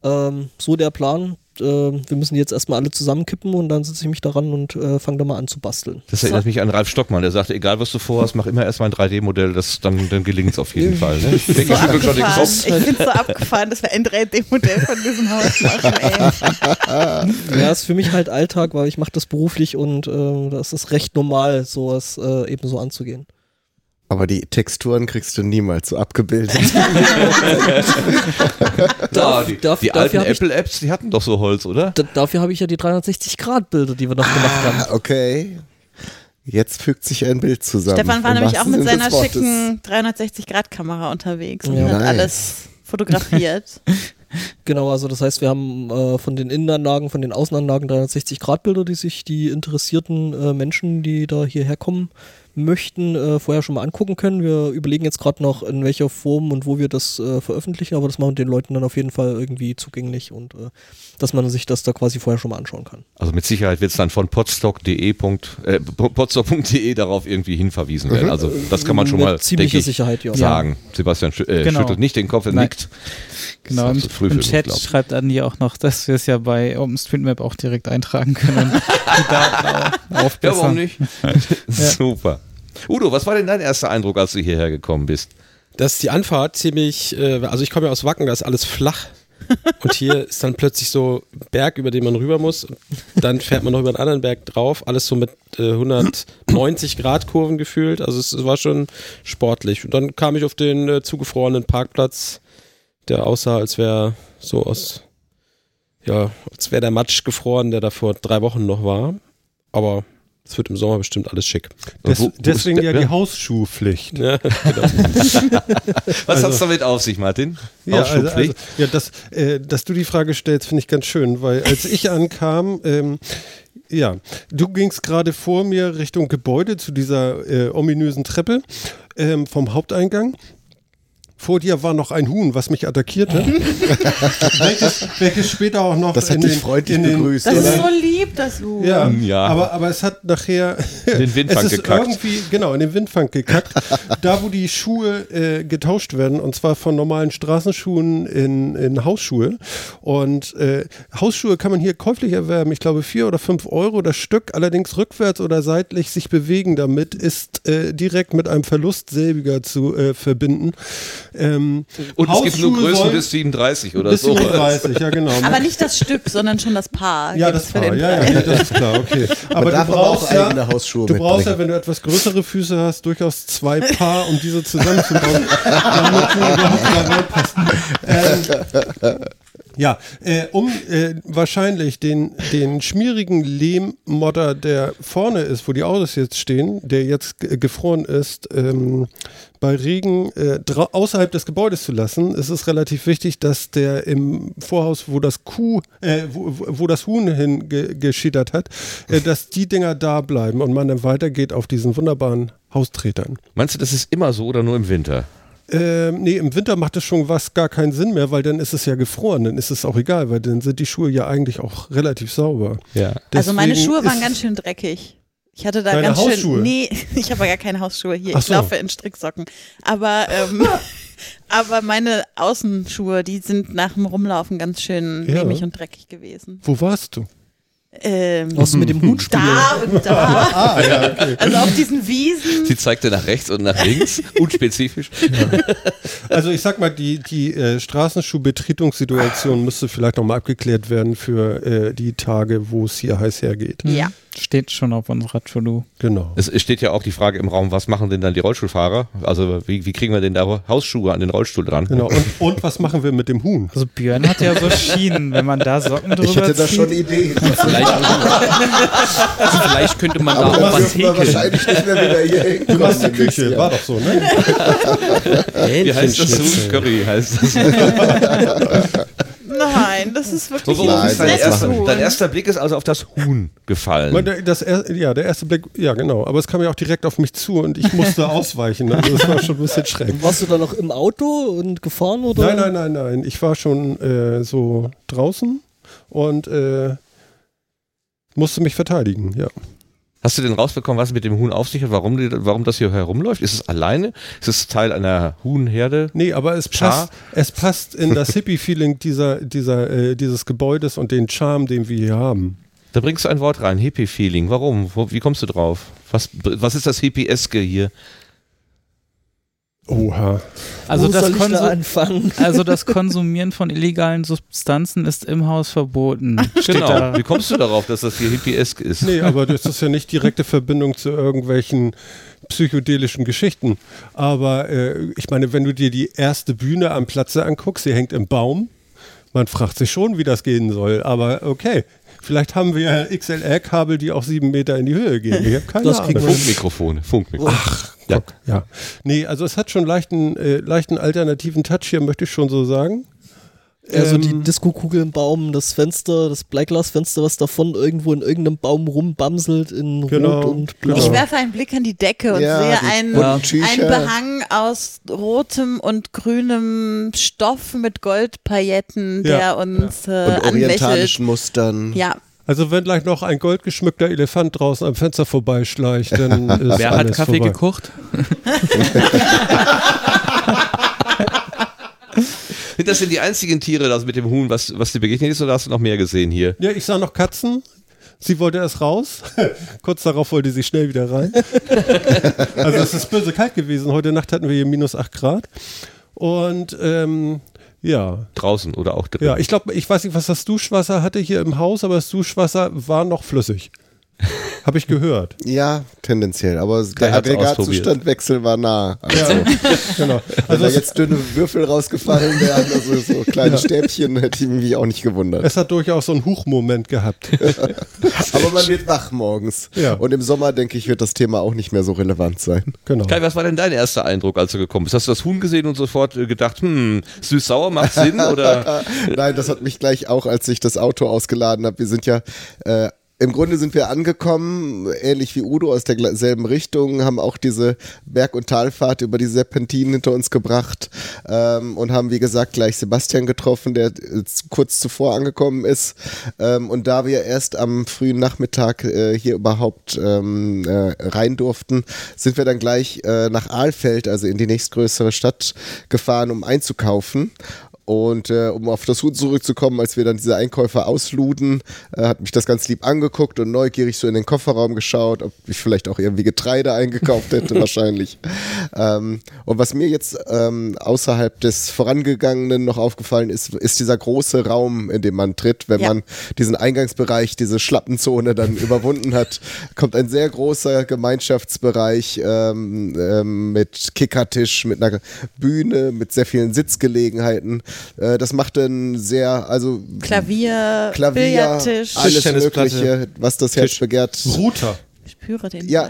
[SPEAKER 6] Ähm, so der Plan. Äh, wir müssen die jetzt erstmal alle zusammenkippen und dann setze ich mich daran und äh, fange da mal an zu basteln.
[SPEAKER 1] Das erinnert mich an Ralf Stockmann, der sagte, egal was du vorhast, mach immer erstmal ein 3D-Modell, das dann, dann gelingt es auf jeden Fall. Ne? Ich denke,
[SPEAKER 2] So
[SPEAKER 1] ich.
[SPEAKER 2] Ich finde so abgefahren, dass wir ein 3D-Modell von diesem Haus machen, ey.
[SPEAKER 6] Ja, ist für mich halt Alltag, weil ich mache das beruflich und äh, das ist recht normal, sowas äh, eben so anzugehen.
[SPEAKER 4] Aber die Texturen kriegst du niemals so abgebildet. [laughs]
[SPEAKER 1] Da, die
[SPEAKER 6] darf-
[SPEAKER 1] die alten Apple-Apps, die hatten doch so Holz, oder?
[SPEAKER 6] D dafür habe ich ja die 360-Grad-Bilder, die wir noch gemacht haben.
[SPEAKER 4] ah, okay. Jetzt fügt sich ein Bild zusammen.
[SPEAKER 2] Stefan war nämlich auch mit seiner schicken 360-Grad-Kamera unterwegs und
[SPEAKER 6] Ja.
[SPEAKER 2] hat
[SPEAKER 4] Nice.
[SPEAKER 2] alles fotografiert. [laughs]
[SPEAKER 6] Genau, also das heißt, wir haben äh, von den Innenanlagen, von den Außenanlagen 360-Grad-Bilder, die sich die interessierten äh, Menschen, die da hierher kommen möchten, äh, vorher schon mal angucken können. Wir überlegen jetzt gerade noch, in welcher Form und wo wir das äh, veröffentlichen, aber das machen wir den Leuten dann auf jeden Fall irgendwie zugänglich und äh, dass man sich das da quasi vorher schon mal anschauen kann.
[SPEAKER 1] Also mit Sicherheit wird es dann von podstock.de äh, podstock.de darauf irgendwie hinverwiesen werden. Also das kann man schon
[SPEAKER 6] Mit
[SPEAKER 1] mal
[SPEAKER 6] ziemlicher
[SPEAKER 1] denke ich,
[SPEAKER 6] Sicherheit, ja.
[SPEAKER 1] sagen. Sebastian schü äh,
[SPEAKER 3] Genau.
[SPEAKER 1] schüttelt nicht den Kopf, er
[SPEAKER 3] Nein.
[SPEAKER 1] nickt.
[SPEAKER 3] Genau, im, im
[SPEAKER 1] für
[SPEAKER 3] Chat
[SPEAKER 1] mich, glaub ich.
[SPEAKER 3] schreibt Andi auch noch, dass wir es ja bei OpenStreetMap auch direkt eintragen können [laughs] die Daten au-
[SPEAKER 1] Ja, warum nicht? [laughs] [laughs] Super. Udo, was war denn dein erster Eindruck, als du hierher gekommen bist?
[SPEAKER 7] dass die Anfahrt ziemlich, äh, also ich komme ja aus Wacken, da ist alles flach. [laughs] Und hier ist dann plötzlich so ein Berg, über den man rüber muss. Und dann fährt man noch über einen anderen Berg drauf. Alles so mit äh, 190 Grad Kurven gefühlt. Also es, es war schon sportlich. Und dann kam ich auf den äh, zugefrorenen Parkplatz, der aussah, als wäre so aus, ja, als wäre der Matsch gefroren, der da vor drei Wochen noch war. Aber es wird im Sommer bestimmt alles schick.
[SPEAKER 5] Des,
[SPEAKER 1] Wo- wo
[SPEAKER 5] deswegen ja die Hausschuhpflicht.
[SPEAKER 7] Ja, [laughs]
[SPEAKER 1] Was
[SPEAKER 5] Also-
[SPEAKER 1] hat's damit auf sich, Martin?
[SPEAKER 5] Ja, also, also,
[SPEAKER 1] Hausschuhpflicht?
[SPEAKER 5] ja das, äh, dass du die Frage stellst, finde ich ganz schön, weil als ich [laughs] ankam, ähm, ja, du gingst gerade vor mir Richtung Gebäude zu dieser äh, ominösen Treppe ähm, vom Haupteingang. Vor dir war noch ein Huhn, was mich attackierte. [laughs] welches, welches später auch noch
[SPEAKER 4] Das hat
[SPEAKER 5] in
[SPEAKER 4] dich
[SPEAKER 5] den,
[SPEAKER 4] freundlich
[SPEAKER 5] in den,
[SPEAKER 4] begrüßt,
[SPEAKER 2] Das ist so lieb, das Huhn.
[SPEAKER 5] Ja,
[SPEAKER 1] Ja.
[SPEAKER 5] Aber, aber es hat nachher [laughs]
[SPEAKER 1] Den Windfang
[SPEAKER 5] es ist
[SPEAKER 1] gekackt.
[SPEAKER 5] irgendwie genau in den Windfang gekackt. [laughs] da wo die Schuhe äh, getauscht werden und zwar von normalen Straßenschuhen in, in Hausschuhe und äh, Hausschuhe kann man hier käuflich erwerben. Ich glaube vier oder fünf Euro das Stück. Allerdings rückwärts oder seitlich sich bewegen damit ist äh, direkt mit einem Verlust selbiger zu äh, verbinden. Ähm,
[SPEAKER 1] Und es gibt nur Größen bis 37 oder
[SPEAKER 5] bis
[SPEAKER 1] so.
[SPEAKER 5] 37, ja genau. [laughs]
[SPEAKER 2] Aber nicht das Stück, sondern schon das Paar.
[SPEAKER 5] Ja, das
[SPEAKER 2] für
[SPEAKER 5] Paar,
[SPEAKER 2] den
[SPEAKER 5] ja, ja, nee, das ist klar, okay. [laughs] Aber du brauchst ja, Du brauchst ja, wenn du etwas größere Füße hast, durchaus zwei Paar, um diese zusammenzubauen, [laughs] damit du überhaupt da reinpasst. Ähm, ja, äh, um äh, wahrscheinlich den, den schmierigen Lehmmodder, der vorne ist, wo die Autos jetzt stehen, der jetzt ge- gefroren ist, ähm, bei Regen äh, außerhalb des Gebäudes zu lassen, ist es relativ wichtig, dass der im Vorhaus, wo das Kuh, äh, wo, wo das Huhn hingeschiedert hat, äh, dass die Dinger da bleiben und man dann weitergeht auf diesen wunderbaren Haustretern.
[SPEAKER 1] Meinst du, das ist immer so oder nur im Winter?
[SPEAKER 5] Ähm, nee, im Winter macht es schon was gar keinen Sinn mehr, weil dann ist es ja gefroren, dann ist es auch egal, weil dann sind die Schuhe ja eigentlich auch relativ sauber.
[SPEAKER 1] Ja.
[SPEAKER 2] Also meine Schuhe waren ganz schön dreckig. Ich hatte da
[SPEAKER 5] Deine
[SPEAKER 2] ganz
[SPEAKER 5] Hausschuhe?
[SPEAKER 2] schön. Nee, [laughs] ich habe ja gar keine Hausschuhe hier.
[SPEAKER 5] Ach
[SPEAKER 2] Ich
[SPEAKER 5] so.
[SPEAKER 2] laufe in Stricksocken. Aber, ähm, [laughs] aber meine Außenschuhe, die sind nach dem Rumlaufen ganz schön
[SPEAKER 5] Ja.
[SPEAKER 2] lehmig und dreckig gewesen.
[SPEAKER 5] Wo warst du?
[SPEAKER 2] Ähm,
[SPEAKER 6] Was mit dem Hut spielen?
[SPEAKER 2] da und da. [laughs]
[SPEAKER 5] Ah, ja, okay.
[SPEAKER 2] Also auf diesen Wiesen.
[SPEAKER 1] Sie zeigte nach rechts und nach links, [laughs] unspezifisch.
[SPEAKER 5] Also ich sag mal, die, die äh, Straßenschuhbetretungssituation müsste vielleicht nochmal abgeklärt werden für äh, die Tage, wo es hier heiß hergeht.
[SPEAKER 2] Ja.
[SPEAKER 3] Steht schon auf unserer To-Do.
[SPEAKER 5] Genau.
[SPEAKER 1] Es steht ja auch die Frage im Raum, was machen denn dann die Rollstuhlfahrer? Also wie, wie kriegen wir denn da Hausschuhe an den Rollstuhl dran?
[SPEAKER 5] Genau. Und, und was machen wir mit dem Huhn?
[SPEAKER 3] Also Björn hat ja so Schienen, wenn man da Socken drüber
[SPEAKER 4] Ich hätte da schon Ideen. [laughs]
[SPEAKER 9] Vielleicht, vielleicht könnte man da
[SPEAKER 4] Aber
[SPEAKER 9] auch
[SPEAKER 4] das
[SPEAKER 9] was häkeln.
[SPEAKER 4] wahrscheinlich nicht mehr wieder hier [laughs] hinkommen.
[SPEAKER 5] Du machst die Küche,
[SPEAKER 4] ja.
[SPEAKER 5] war doch so, ne?
[SPEAKER 1] Wie heißt das?
[SPEAKER 7] Hähnchenschnitzel.
[SPEAKER 1] Curry heißt das. [laughs]
[SPEAKER 2] Nein, das ist wirklich
[SPEAKER 1] So,
[SPEAKER 4] Nein,
[SPEAKER 1] dein,
[SPEAKER 4] das
[SPEAKER 2] nettes
[SPEAKER 1] erster,
[SPEAKER 2] Huhn.
[SPEAKER 1] dein erster Blick ist also auf das Huhn gefallen.
[SPEAKER 5] Das, er- ja, der erste Blick, ja genau, aber es kam ja auch direkt auf mich zu und ich musste [laughs] ausweichen. Also das war schon ein bisschen schräg.
[SPEAKER 6] Warst du da noch im Auto und gefahren oder?
[SPEAKER 5] Nein, nein, nein, nein. Ich war schon äh, so draußen und äh, musste mich verteidigen, ja.
[SPEAKER 1] Hast du denn rausbekommen, was mit dem Huhn auf sich hat, warum, die, warum das hier herumläuft? Ist es alleine? Ist es Teil einer Huhnherde?
[SPEAKER 5] Nee, aber es
[SPEAKER 1] Char?
[SPEAKER 5] passt, es passt in das Hippie-Feeling dieser, dieser, äh, dieses Gebäudes und den Charme, den wir hier haben.
[SPEAKER 1] Da bringst du ein Wort rein, Hippie-Feeling. Warum? Wo, wie kommst du drauf? Was, was ist das Hippie-eske hier?
[SPEAKER 5] Oha.
[SPEAKER 3] Also
[SPEAKER 6] Wo
[SPEAKER 3] das,
[SPEAKER 6] soll ich da anfangen? [laughs]
[SPEAKER 3] also das Konsumieren von illegalen Substanzen ist im Haus verboten.
[SPEAKER 1] Genau.
[SPEAKER 3] da.
[SPEAKER 1] Wie kommst du darauf, dass das hier Hippie-esk ist?
[SPEAKER 5] Nee, aber das ist ja nicht direkte Verbindung zu irgendwelchen psychedelischen Geschichten. Aber äh, ich meine, wenn du dir die erste Bühne am Platze anguckst, sie hängt im Baum, man fragt sich schon, wie das gehen soll. Aber okay, Vielleicht haben wir ja XLR-Kabel, die auch sieben Meter in die Höhe gehen. Ich habe keine
[SPEAKER 6] Das
[SPEAKER 5] Ahnung.
[SPEAKER 1] Funkmikrofone, Funkmikrofone. Ach, ja.
[SPEAKER 5] Ja. Nee, also es hat schon leichten, äh, leichten alternativen Touch hier, möchte ich schon so sagen.
[SPEAKER 6] Also
[SPEAKER 5] Ähm,
[SPEAKER 6] die Disco-Kugel im Baum, das Fenster, das Bleiglasfenster, was davon irgendwo in irgendeinem Baum rumbamselt in
[SPEAKER 5] Genau,
[SPEAKER 6] Rot und Blau.
[SPEAKER 2] Ich werfe einen Blick an die Decke und
[SPEAKER 4] Ja,
[SPEAKER 2] sehe einen,
[SPEAKER 4] bunten
[SPEAKER 2] einen. Behang aus rotem und grünem Stoff mit Goldpailletten,
[SPEAKER 5] Ja,
[SPEAKER 2] der uns äh,
[SPEAKER 4] Und
[SPEAKER 2] anlächelt.
[SPEAKER 4] orientalischen Mustern.
[SPEAKER 2] Ja,
[SPEAKER 5] Also wenn gleich noch ein goldgeschmückter Elefant draußen am Fenster vorbeischleicht, dann [laughs] ist
[SPEAKER 9] Wer hat
[SPEAKER 5] alles
[SPEAKER 9] Kaffee
[SPEAKER 5] vorbei.
[SPEAKER 9] gekocht? [laughs] [laughs]
[SPEAKER 1] Sind das denn die einzigen Tiere, das mit dem Huhn, was, was dir begegnet ist, oder hast du noch mehr gesehen hier?
[SPEAKER 5] Ja, ich sah noch Katzen. Sie wollte erst raus. [laughs] Kurz darauf wollte sie schnell wieder rein. [laughs] also es ist böse kalt gewesen. Heute Nacht hatten wir hier minus 8 Grad. Und ähm, ja.
[SPEAKER 1] Draußen oder auch drin?
[SPEAKER 5] Ja, ich glaube, ich weiß nicht, was das Duschwasser hatte hier im Haus, aber das Duschwasser war noch flüssig. Habe ich gehört.
[SPEAKER 4] Ja, tendenziell. Aber der
[SPEAKER 1] hat's
[SPEAKER 4] Aggregatzustandwechsel war nah. Also,
[SPEAKER 5] Genau.
[SPEAKER 4] wenn
[SPEAKER 5] Also
[SPEAKER 4] da
[SPEAKER 5] es,
[SPEAKER 4] jetzt dünne Würfel rausgefallen wären, also so [laughs] kleine Stäbchen, hätte ich mich auch nicht gewundert.
[SPEAKER 5] es hat durchaus so einen Huchmoment gehabt. [laughs]
[SPEAKER 4] Aber man wird wach morgens.
[SPEAKER 5] Ja.
[SPEAKER 4] Und im Sommer, denke ich, wird das Thema auch nicht mehr so relevant sein.
[SPEAKER 5] Genau.
[SPEAKER 1] Kai, was war denn dein erster Eindruck, als du gekommen bist? Hast du das Huhn gesehen und sofort äh, gedacht, hm, süß-sauer macht Sinn? Oder [laughs]
[SPEAKER 4] Nein, das hat mich gleich auch, als ich das Auto ausgeladen habe. Wir sind ja äh, im Grunde sind wir angekommen, ähnlich wie Udo aus derselben Richtung, haben auch diese Berg- und Talfahrt über die Serpentinen hinter uns gebracht ähm, und haben, wie gesagt, gleich Sebastian getroffen, der kurz zuvor angekommen ist. Ähm, und da wir erst am frühen Nachmittag äh, hier überhaupt ähm, äh, rein durften, sind wir dann gleich äh, nach Ahlfeld, also in die nächstgrößere Stadt, gefahren, um einzukaufen. Und äh, um auf das Huhn zurückzukommen, als wir dann diese Einkäufer ausluden, äh, hat mich das ganz lieb angeguckt und neugierig so in den Kofferraum geschaut, ob ich vielleicht auch irgendwie Getreide eingekauft hätte, [laughs] wahrscheinlich. Ähm, und was mir jetzt ähm, außerhalb des Vorangegangenen noch aufgefallen ist, ist dieser große Raum, in dem man tritt, wenn
[SPEAKER 2] Ja.
[SPEAKER 4] man diesen Eingangsbereich, diese Schlappenzone dann [laughs] überwunden hat, kommt ein sehr großer Gemeinschaftsbereich ähm, ähm, mit Kickertisch, mit einer Bühne, mit sehr vielen Sitzgelegenheiten. Äh, das macht dann sehr, also
[SPEAKER 2] Klavier,
[SPEAKER 4] Klavier,
[SPEAKER 2] Billardtisch.
[SPEAKER 4] alles Mögliche, was das Herz begehrt.
[SPEAKER 5] Router.
[SPEAKER 2] Ich spüre den.
[SPEAKER 4] Ja.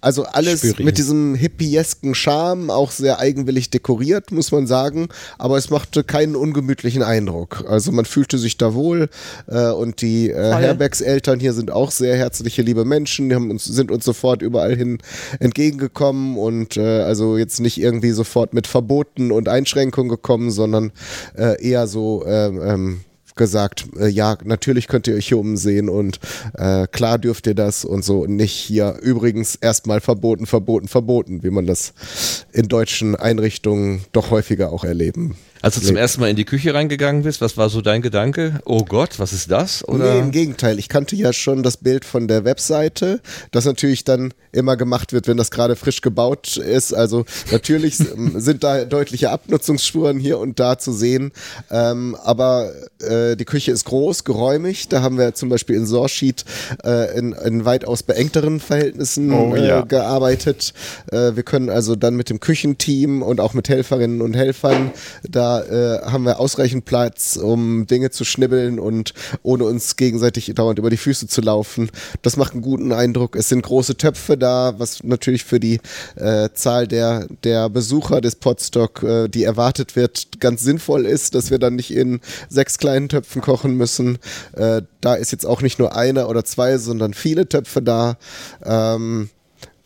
[SPEAKER 4] Also alles
[SPEAKER 7] Spüre ihn.
[SPEAKER 4] mit diesem hippiesken Charme, auch sehr eigenwillig dekoriert, muss man sagen. Aber es machte keinen ungemütlichen Eindruck. Also man fühlte sich da wohl äh, und die äh. Herbergseltern hier sind auch sehr herzliche, liebe Menschen. Die haben uns, sind uns sofort überall hin entgegengekommen und äh, also jetzt nicht irgendwie sofort mit Verboten und Einschränkungen gekommen, sondern äh, eher so ähm, ähm, gesagt, äh, ja, natürlich könnt ihr euch hier umsehen und äh, klar dürft ihr das und so und nicht hier übrigens erstmal verboten, verboten, verboten, wie man das in deutschen Einrichtungen doch häufiger auch erleben.
[SPEAKER 1] Als du zum ersten Mal in die Küche reingegangen bist, was war so dein Gedanke? Oh Gott, was ist das? Oder?
[SPEAKER 4] Nee, im Gegenteil. Ich kannte ja schon das Bild von der Webseite, das natürlich dann immer gemacht wird, wenn das gerade frisch gebaut ist. Also natürlich [laughs] sind da deutliche Abnutzungsspuren hier und da zu sehen. Ähm, aber äh, die Küche ist groß, geräumig. Da haben wir zum Beispiel in Sorschied äh, in, in weitaus beengteren Verhältnissen
[SPEAKER 8] Oh,
[SPEAKER 4] äh,
[SPEAKER 8] ja.
[SPEAKER 4] gearbeitet. Äh, wir können also dann mit dem Küchenteam und auch mit Helferinnen und Helfern, da äh, haben wir ausreichend Platz, um Dinge zu schnibbeln und ohne uns gegenseitig dauernd über die Füße zu laufen. Das macht einen guten Eindruck. Es sind große Töpfe da, was natürlich für die äh, Zahl der, der Besucher des Podstock, äh, die erwartet wird, ganz sinnvoll ist, dass wir dann nicht in sechs kleinen Töpfen kochen müssen. Äh, da ist jetzt auch nicht nur einer oder zwei, sondern viele Töpfe da. Ähm,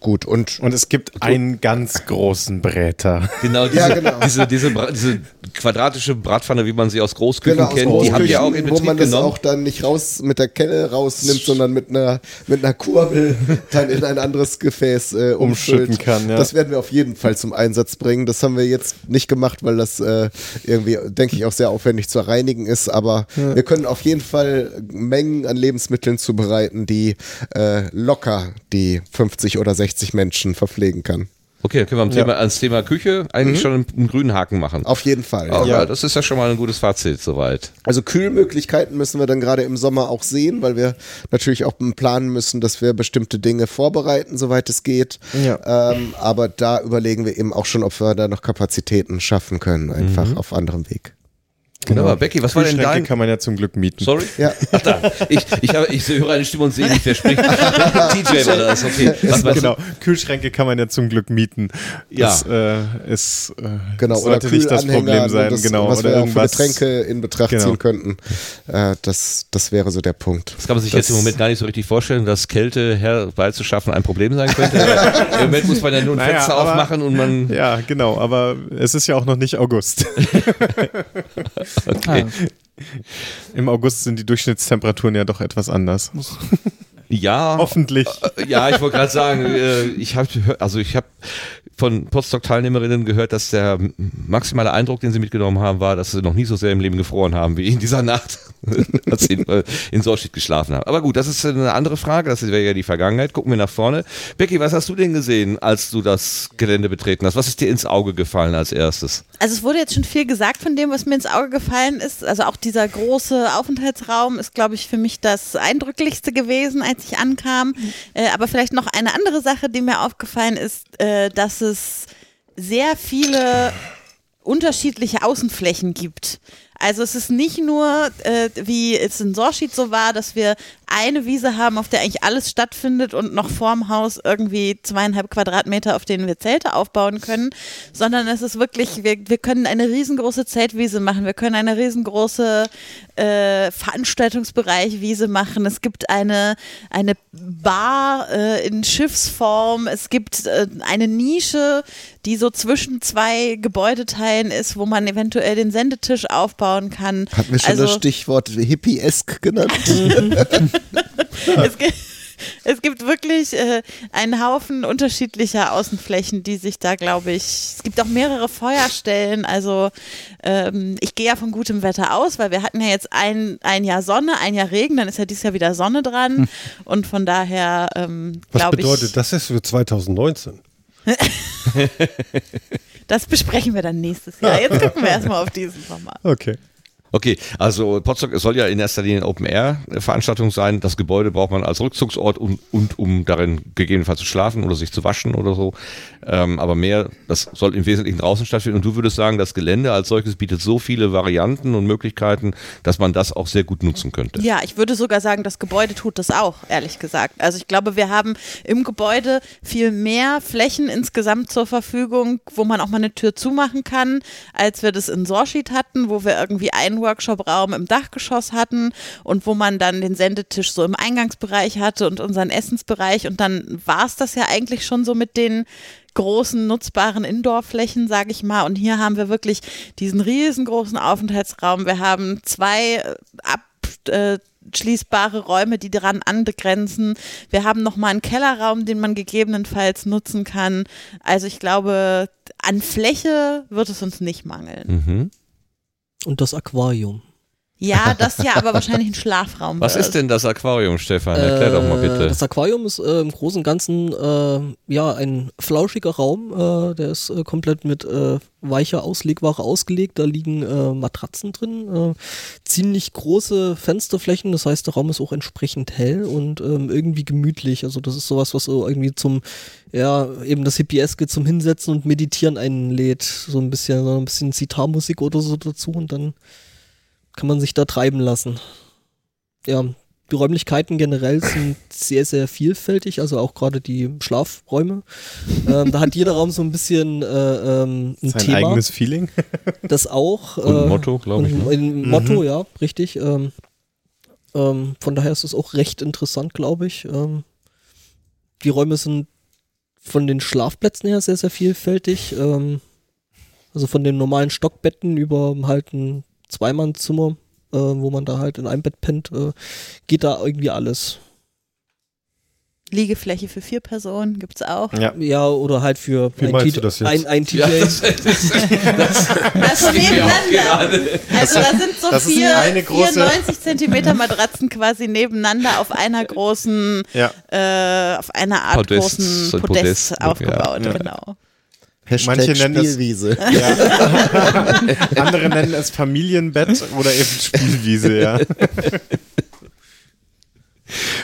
[SPEAKER 4] gut, und
[SPEAKER 8] Und es gibt einen ganz großen Bräter.
[SPEAKER 1] Genau, diese,
[SPEAKER 4] Ja, genau.
[SPEAKER 1] diese, diese, diese quadratische Bratpfanne, wie man sie aus Großküchen
[SPEAKER 4] Genau, aus
[SPEAKER 1] kennt, die habt ihr auch in
[SPEAKER 4] Großküchen, wo
[SPEAKER 1] Betrieb
[SPEAKER 4] man das
[SPEAKER 1] genommen.
[SPEAKER 4] auch dann nicht raus mit der Kelle rausnimmt, sondern mit einer mit einer Kurbel dann in ein anderes Gefäß äh, umschütten
[SPEAKER 8] kann, ja.
[SPEAKER 4] Das werden wir auf jeden Fall zum Einsatz bringen. Das haben wir jetzt nicht gemacht, weil das äh, irgendwie, denke ich, auch sehr aufwendig zu reinigen ist. Aber wir können auf jeden Fall Mengen an Lebensmitteln zubereiten, die äh, locker die 50 oder 60 Menschen verpflegen kann.
[SPEAKER 1] Okay, dann können wir am Thema, ans Thema Küche eigentlich schon einen, einen grünen Haken machen.
[SPEAKER 4] Auf jeden Fall.
[SPEAKER 1] Oh,
[SPEAKER 4] ja.
[SPEAKER 1] ja. Das ist ja schon mal ein gutes Fazit soweit.
[SPEAKER 4] Also Kühlmöglichkeiten müssen wir dann gerade im Sommer auch sehen, weil wir natürlich auch planen müssen, dass wir bestimmte Dinge vorbereiten, soweit es geht. Ja. Ähm, aber da überlegen wir eben auch schon, ob wir da noch Kapazitäten schaffen können, einfach auf anderem Weg.
[SPEAKER 1] Genau, aber Becky, was war denn
[SPEAKER 8] Kühlschränke
[SPEAKER 1] dein...
[SPEAKER 8] kann man ja zum Glück mieten.
[SPEAKER 1] Sorry?
[SPEAKER 4] Ja.
[SPEAKER 1] Ach da, ich, ich, habe, ich höre eine Stimme und sehe nicht, wer spricht. [laughs] TJ war das, okay. [laughs] Was, was,
[SPEAKER 8] genau, Kühlschränke kann man ja zum Glück mieten.
[SPEAKER 1] Ja.
[SPEAKER 8] Das äh, ist, äh,
[SPEAKER 4] Genau, oder
[SPEAKER 8] sollte nicht das Problem sein.
[SPEAKER 4] das,
[SPEAKER 8] genau,
[SPEAKER 4] was
[SPEAKER 8] oder
[SPEAKER 4] wir auch für
[SPEAKER 8] irgendwas.
[SPEAKER 4] Getränke in Betracht
[SPEAKER 8] Genau.
[SPEAKER 4] ziehen könnten. Äh, das, das wäre so der Punkt.
[SPEAKER 1] Das kann man sich
[SPEAKER 8] Das-
[SPEAKER 1] jetzt im Moment gar nicht so richtig vorstellen, dass Kälte herbeizuschaffen ein Problem sein könnte. [laughs] Im Moment muss man ja nur ein
[SPEAKER 8] Naja,
[SPEAKER 1] Fenster
[SPEAKER 8] aber-
[SPEAKER 1] aufmachen und man.
[SPEAKER 8] Ja, genau, aber es ist ja auch noch nicht August.
[SPEAKER 1] Okay.
[SPEAKER 8] Im August sind die Durchschnittstemperaturen ja doch etwas anders.
[SPEAKER 1] Ja,
[SPEAKER 8] Hoffentlich.
[SPEAKER 1] äh, ja, ich wollte gerade sagen, äh, ich habe also ich habe von Postdoc-Teilnehmerinnen gehört, dass der maximale Eindruck, den sie mitgenommen haben, war, dass sie noch nie so sehr im Leben gefroren haben wie in dieser Nacht, [laughs] als sie in, äh, in Sorschied geschlafen haben. Aber gut, das ist eine andere Frage, das wäre ja die Vergangenheit. Gucken wir nach vorne. Becky, was hast du denn gesehen, als du das Gelände betreten hast? Was ist dir ins Auge gefallen als erstes?
[SPEAKER 2] Also es wurde jetzt schon viel gesagt von dem, was mir ins Auge gefallen ist. Also auch dieser große Aufenthaltsraum ist, glaube ich, für mich das Eindrücklichste gewesen, als ich ankam. Äh, aber vielleicht noch eine andere Sache, die mir aufgefallen ist, äh, dass es sehr viele unterschiedliche Außenflächen gibt. Also es ist nicht nur, äh, wie es in Sorschied so war, dass wir eine Wiese haben, auf der eigentlich alles stattfindet und noch vorm Haus irgendwie zweieinhalb Quadratmeter, auf denen wir Zelte aufbauen können, sondern es ist wirklich, wir, wir können eine riesengroße Zeltwiese machen, wir können eine riesengroße äh, Veranstaltungsbereich Wiese machen. Es gibt eine, eine Bar äh, in Schiffsform, es gibt äh, eine Nische, die so zwischen zwei Gebäudeteilen ist, wo man eventuell den Sendetisch aufbauen kann.
[SPEAKER 4] Hatten wir schon
[SPEAKER 2] Also-
[SPEAKER 4] das Stichwort hippie-esk genannt? [laughs] [laughs] [laughs]
[SPEAKER 2] es, gibt, es gibt wirklich äh, einen Haufen unterschiedlicher Außenflächen, die sich da, glaube ich, es gibt auch mehrere Feuerstellen. Also ähm, ich gehe ja von gutem Wetter aus, weil wir hatten ja jetzt ein, ein Jahr Sonne, ein Jahr Regen, dann ist ja dieses Jahr wieder Sonne dran. Und von daher ähm,
[SPEAKER 5] Was
[SPEAKER 2] glaube ich,
[SPEAKER 5] bedeutet das jetzt für 2019? [laughs]
[SPEAKER 2] das besprechen wir dann nächstes Jahr. Jetzt gucken wir erstmal auf diesen Sommer.
[SPEAKER 8] Okay.
[SPEAKER 1] Okay, also Potsdok soll ja in erster Linie eine Open-Air-Veranstaltung sein. Das Gebäude braucht man als Rückzugsort und, und um darin gegebenenfalls zu schlafen oder sich zu waschen oder so. Ähm, aber mehr, das soll im Wesentlichen draußen stattfinden. Und du würdest sagen, das Gelände als solches bietet so viele Varianten und Möglichkeiten, dass man das auch sehr gut nutzen könnte.
[SPEAKER 2] Ja, ich würde sogar sagen, das Gebäude tut das auch, ehrlich gesagt. Also ich glaube, wir haben im Gebäude viel mehr Flächen insgesamt zur Verfügung, wo man auch mal eine Tür zumachen kann, als wir das in Sorschied hatten, wo wir irgendwie einen Workshop-Raum im Dachgeschoss hatten und wo man dann den Sendetisch so im Eingangsbereich hatte und unseren Essensbereich. Und dann war es das ja eigentlich schon so mit den großen nutzbaren Indoor-Flächen, sage ich mal. Und hier haben wir wirklich diesen riesengroßen Aufenthaltsraum. Wir haben zwei äh, ab äh, schließbare Räume, die daran angrenzen. Wir haben noch mal einen Kellerraum, den man gegebenenfalls nutzen kann. Also ich glaube, an Fläche wird es uns nicht mangeln.
[SPEAKER 1] Mhm.
[SPEAKER 6] Und das Aquarium.
[SPEAKER 2] Ja, das ja aber wahrscheinlich ein Schlafraum.
[SPEAKER 1] Was ist denn das Aquarium, Stefan? Erklär doch mal
[SPEAKER 6] Äh,
[SPEAKER 1] bitte.
[SPEAKER 6] Das Aquarium ist äh, im Großen und Ganzen äh, ja ein flauschiger Raum. Äh, der ist äh, komplett mit äh, weicher Auslegware ausgelegt. Da liegen äh, Matratzen drin. Äh, ziemlich große Fensterflächen. Das heißt, der Raum ist auch entsprechend hell und ähm, irgendwie gemütlich. Also das ist sowas, was so irgendwie zum ja eben das Hippieske zum Hinsetzen und Meditieren einlädt. So ein bisschen, so ein bisschen Zitarmusik oder so dazu und dann kann man sich da treiben lassen. Ja, die Räumlichkeiten generell sind sehr, sehr vielfältig, also auch gerade die Schlafräume. Ähm, da hat jeder Raum so ein bisschen äh, ähm, ein
[SPEAKER 8] Sein
[SPEAKER 6] Thema.
[SPEAKER 8] eigenes Feeling. [laughs]
[SPEAKER 6] Das auch.
[SPEAKER 1] Und
[SPEAKER 6] äh,
[SPEAKER 1] Motto, glaube ich.
[SPEAKER 6] und
[SPEAKER 1] Ne?
[SPEAKER 6] Ein Motto, ja, richtig. Ähm, ähm, von daher ist es auch recht interessant, glaube ich. Ähm, die Räume sind von den Schlafplätzen her sehr, sehr vielfältig. Ähm, also von den normalen Stockbetten über halt ein Zweimannzimmer, äh, wo man da halt in einem Bett pennt, äh, geht da irgendwie alles.
[SPEAKER 2] Liegefläche für vier Personen gibt es auch.
[SPEAKER 8] Ja.
[SPEAKER 6] Ja, oder halt für
[SPEAKER 5] Wie
[SPEAKER 6] ein,
[SPEAKER 5] meinst du das jetzt?
[SPEAKER 6] ein, ein TJ. [laughs]
[SPEAKER 1] Ja, das, das, das,
[SPEAKER 2] Also [laughs] nebeneinander. Also da sind so
[SPEAKER 8] das
[SPEAKER 2] vier,
[SPEAKER 8] eine große-
[SPEAKER 2] vier 90 Zentimeter Matratzen quasi nebeneinander auf einer großen,
[SPEAKER 8] Ja.
[SPEAKER 2] äh, auf einer Art
[SPEAKER 1] Podest,
[SPEAKER 2] großen Podest,
[SPEAKER 1] Podest,
[SPEAKER 2] aufgebaut,
[SPEAKER 8] ja.
[SPEAKER 2] genau.
[SPEAKER 4] Hashtag
[SPEAKER 8] Manche nennen das-
[SPEAKER 4] Spielwiese. [laughs]
[SPEAKER 8] Andere nennen es Familienbett oder eben Spielwiese, ja. [laughs]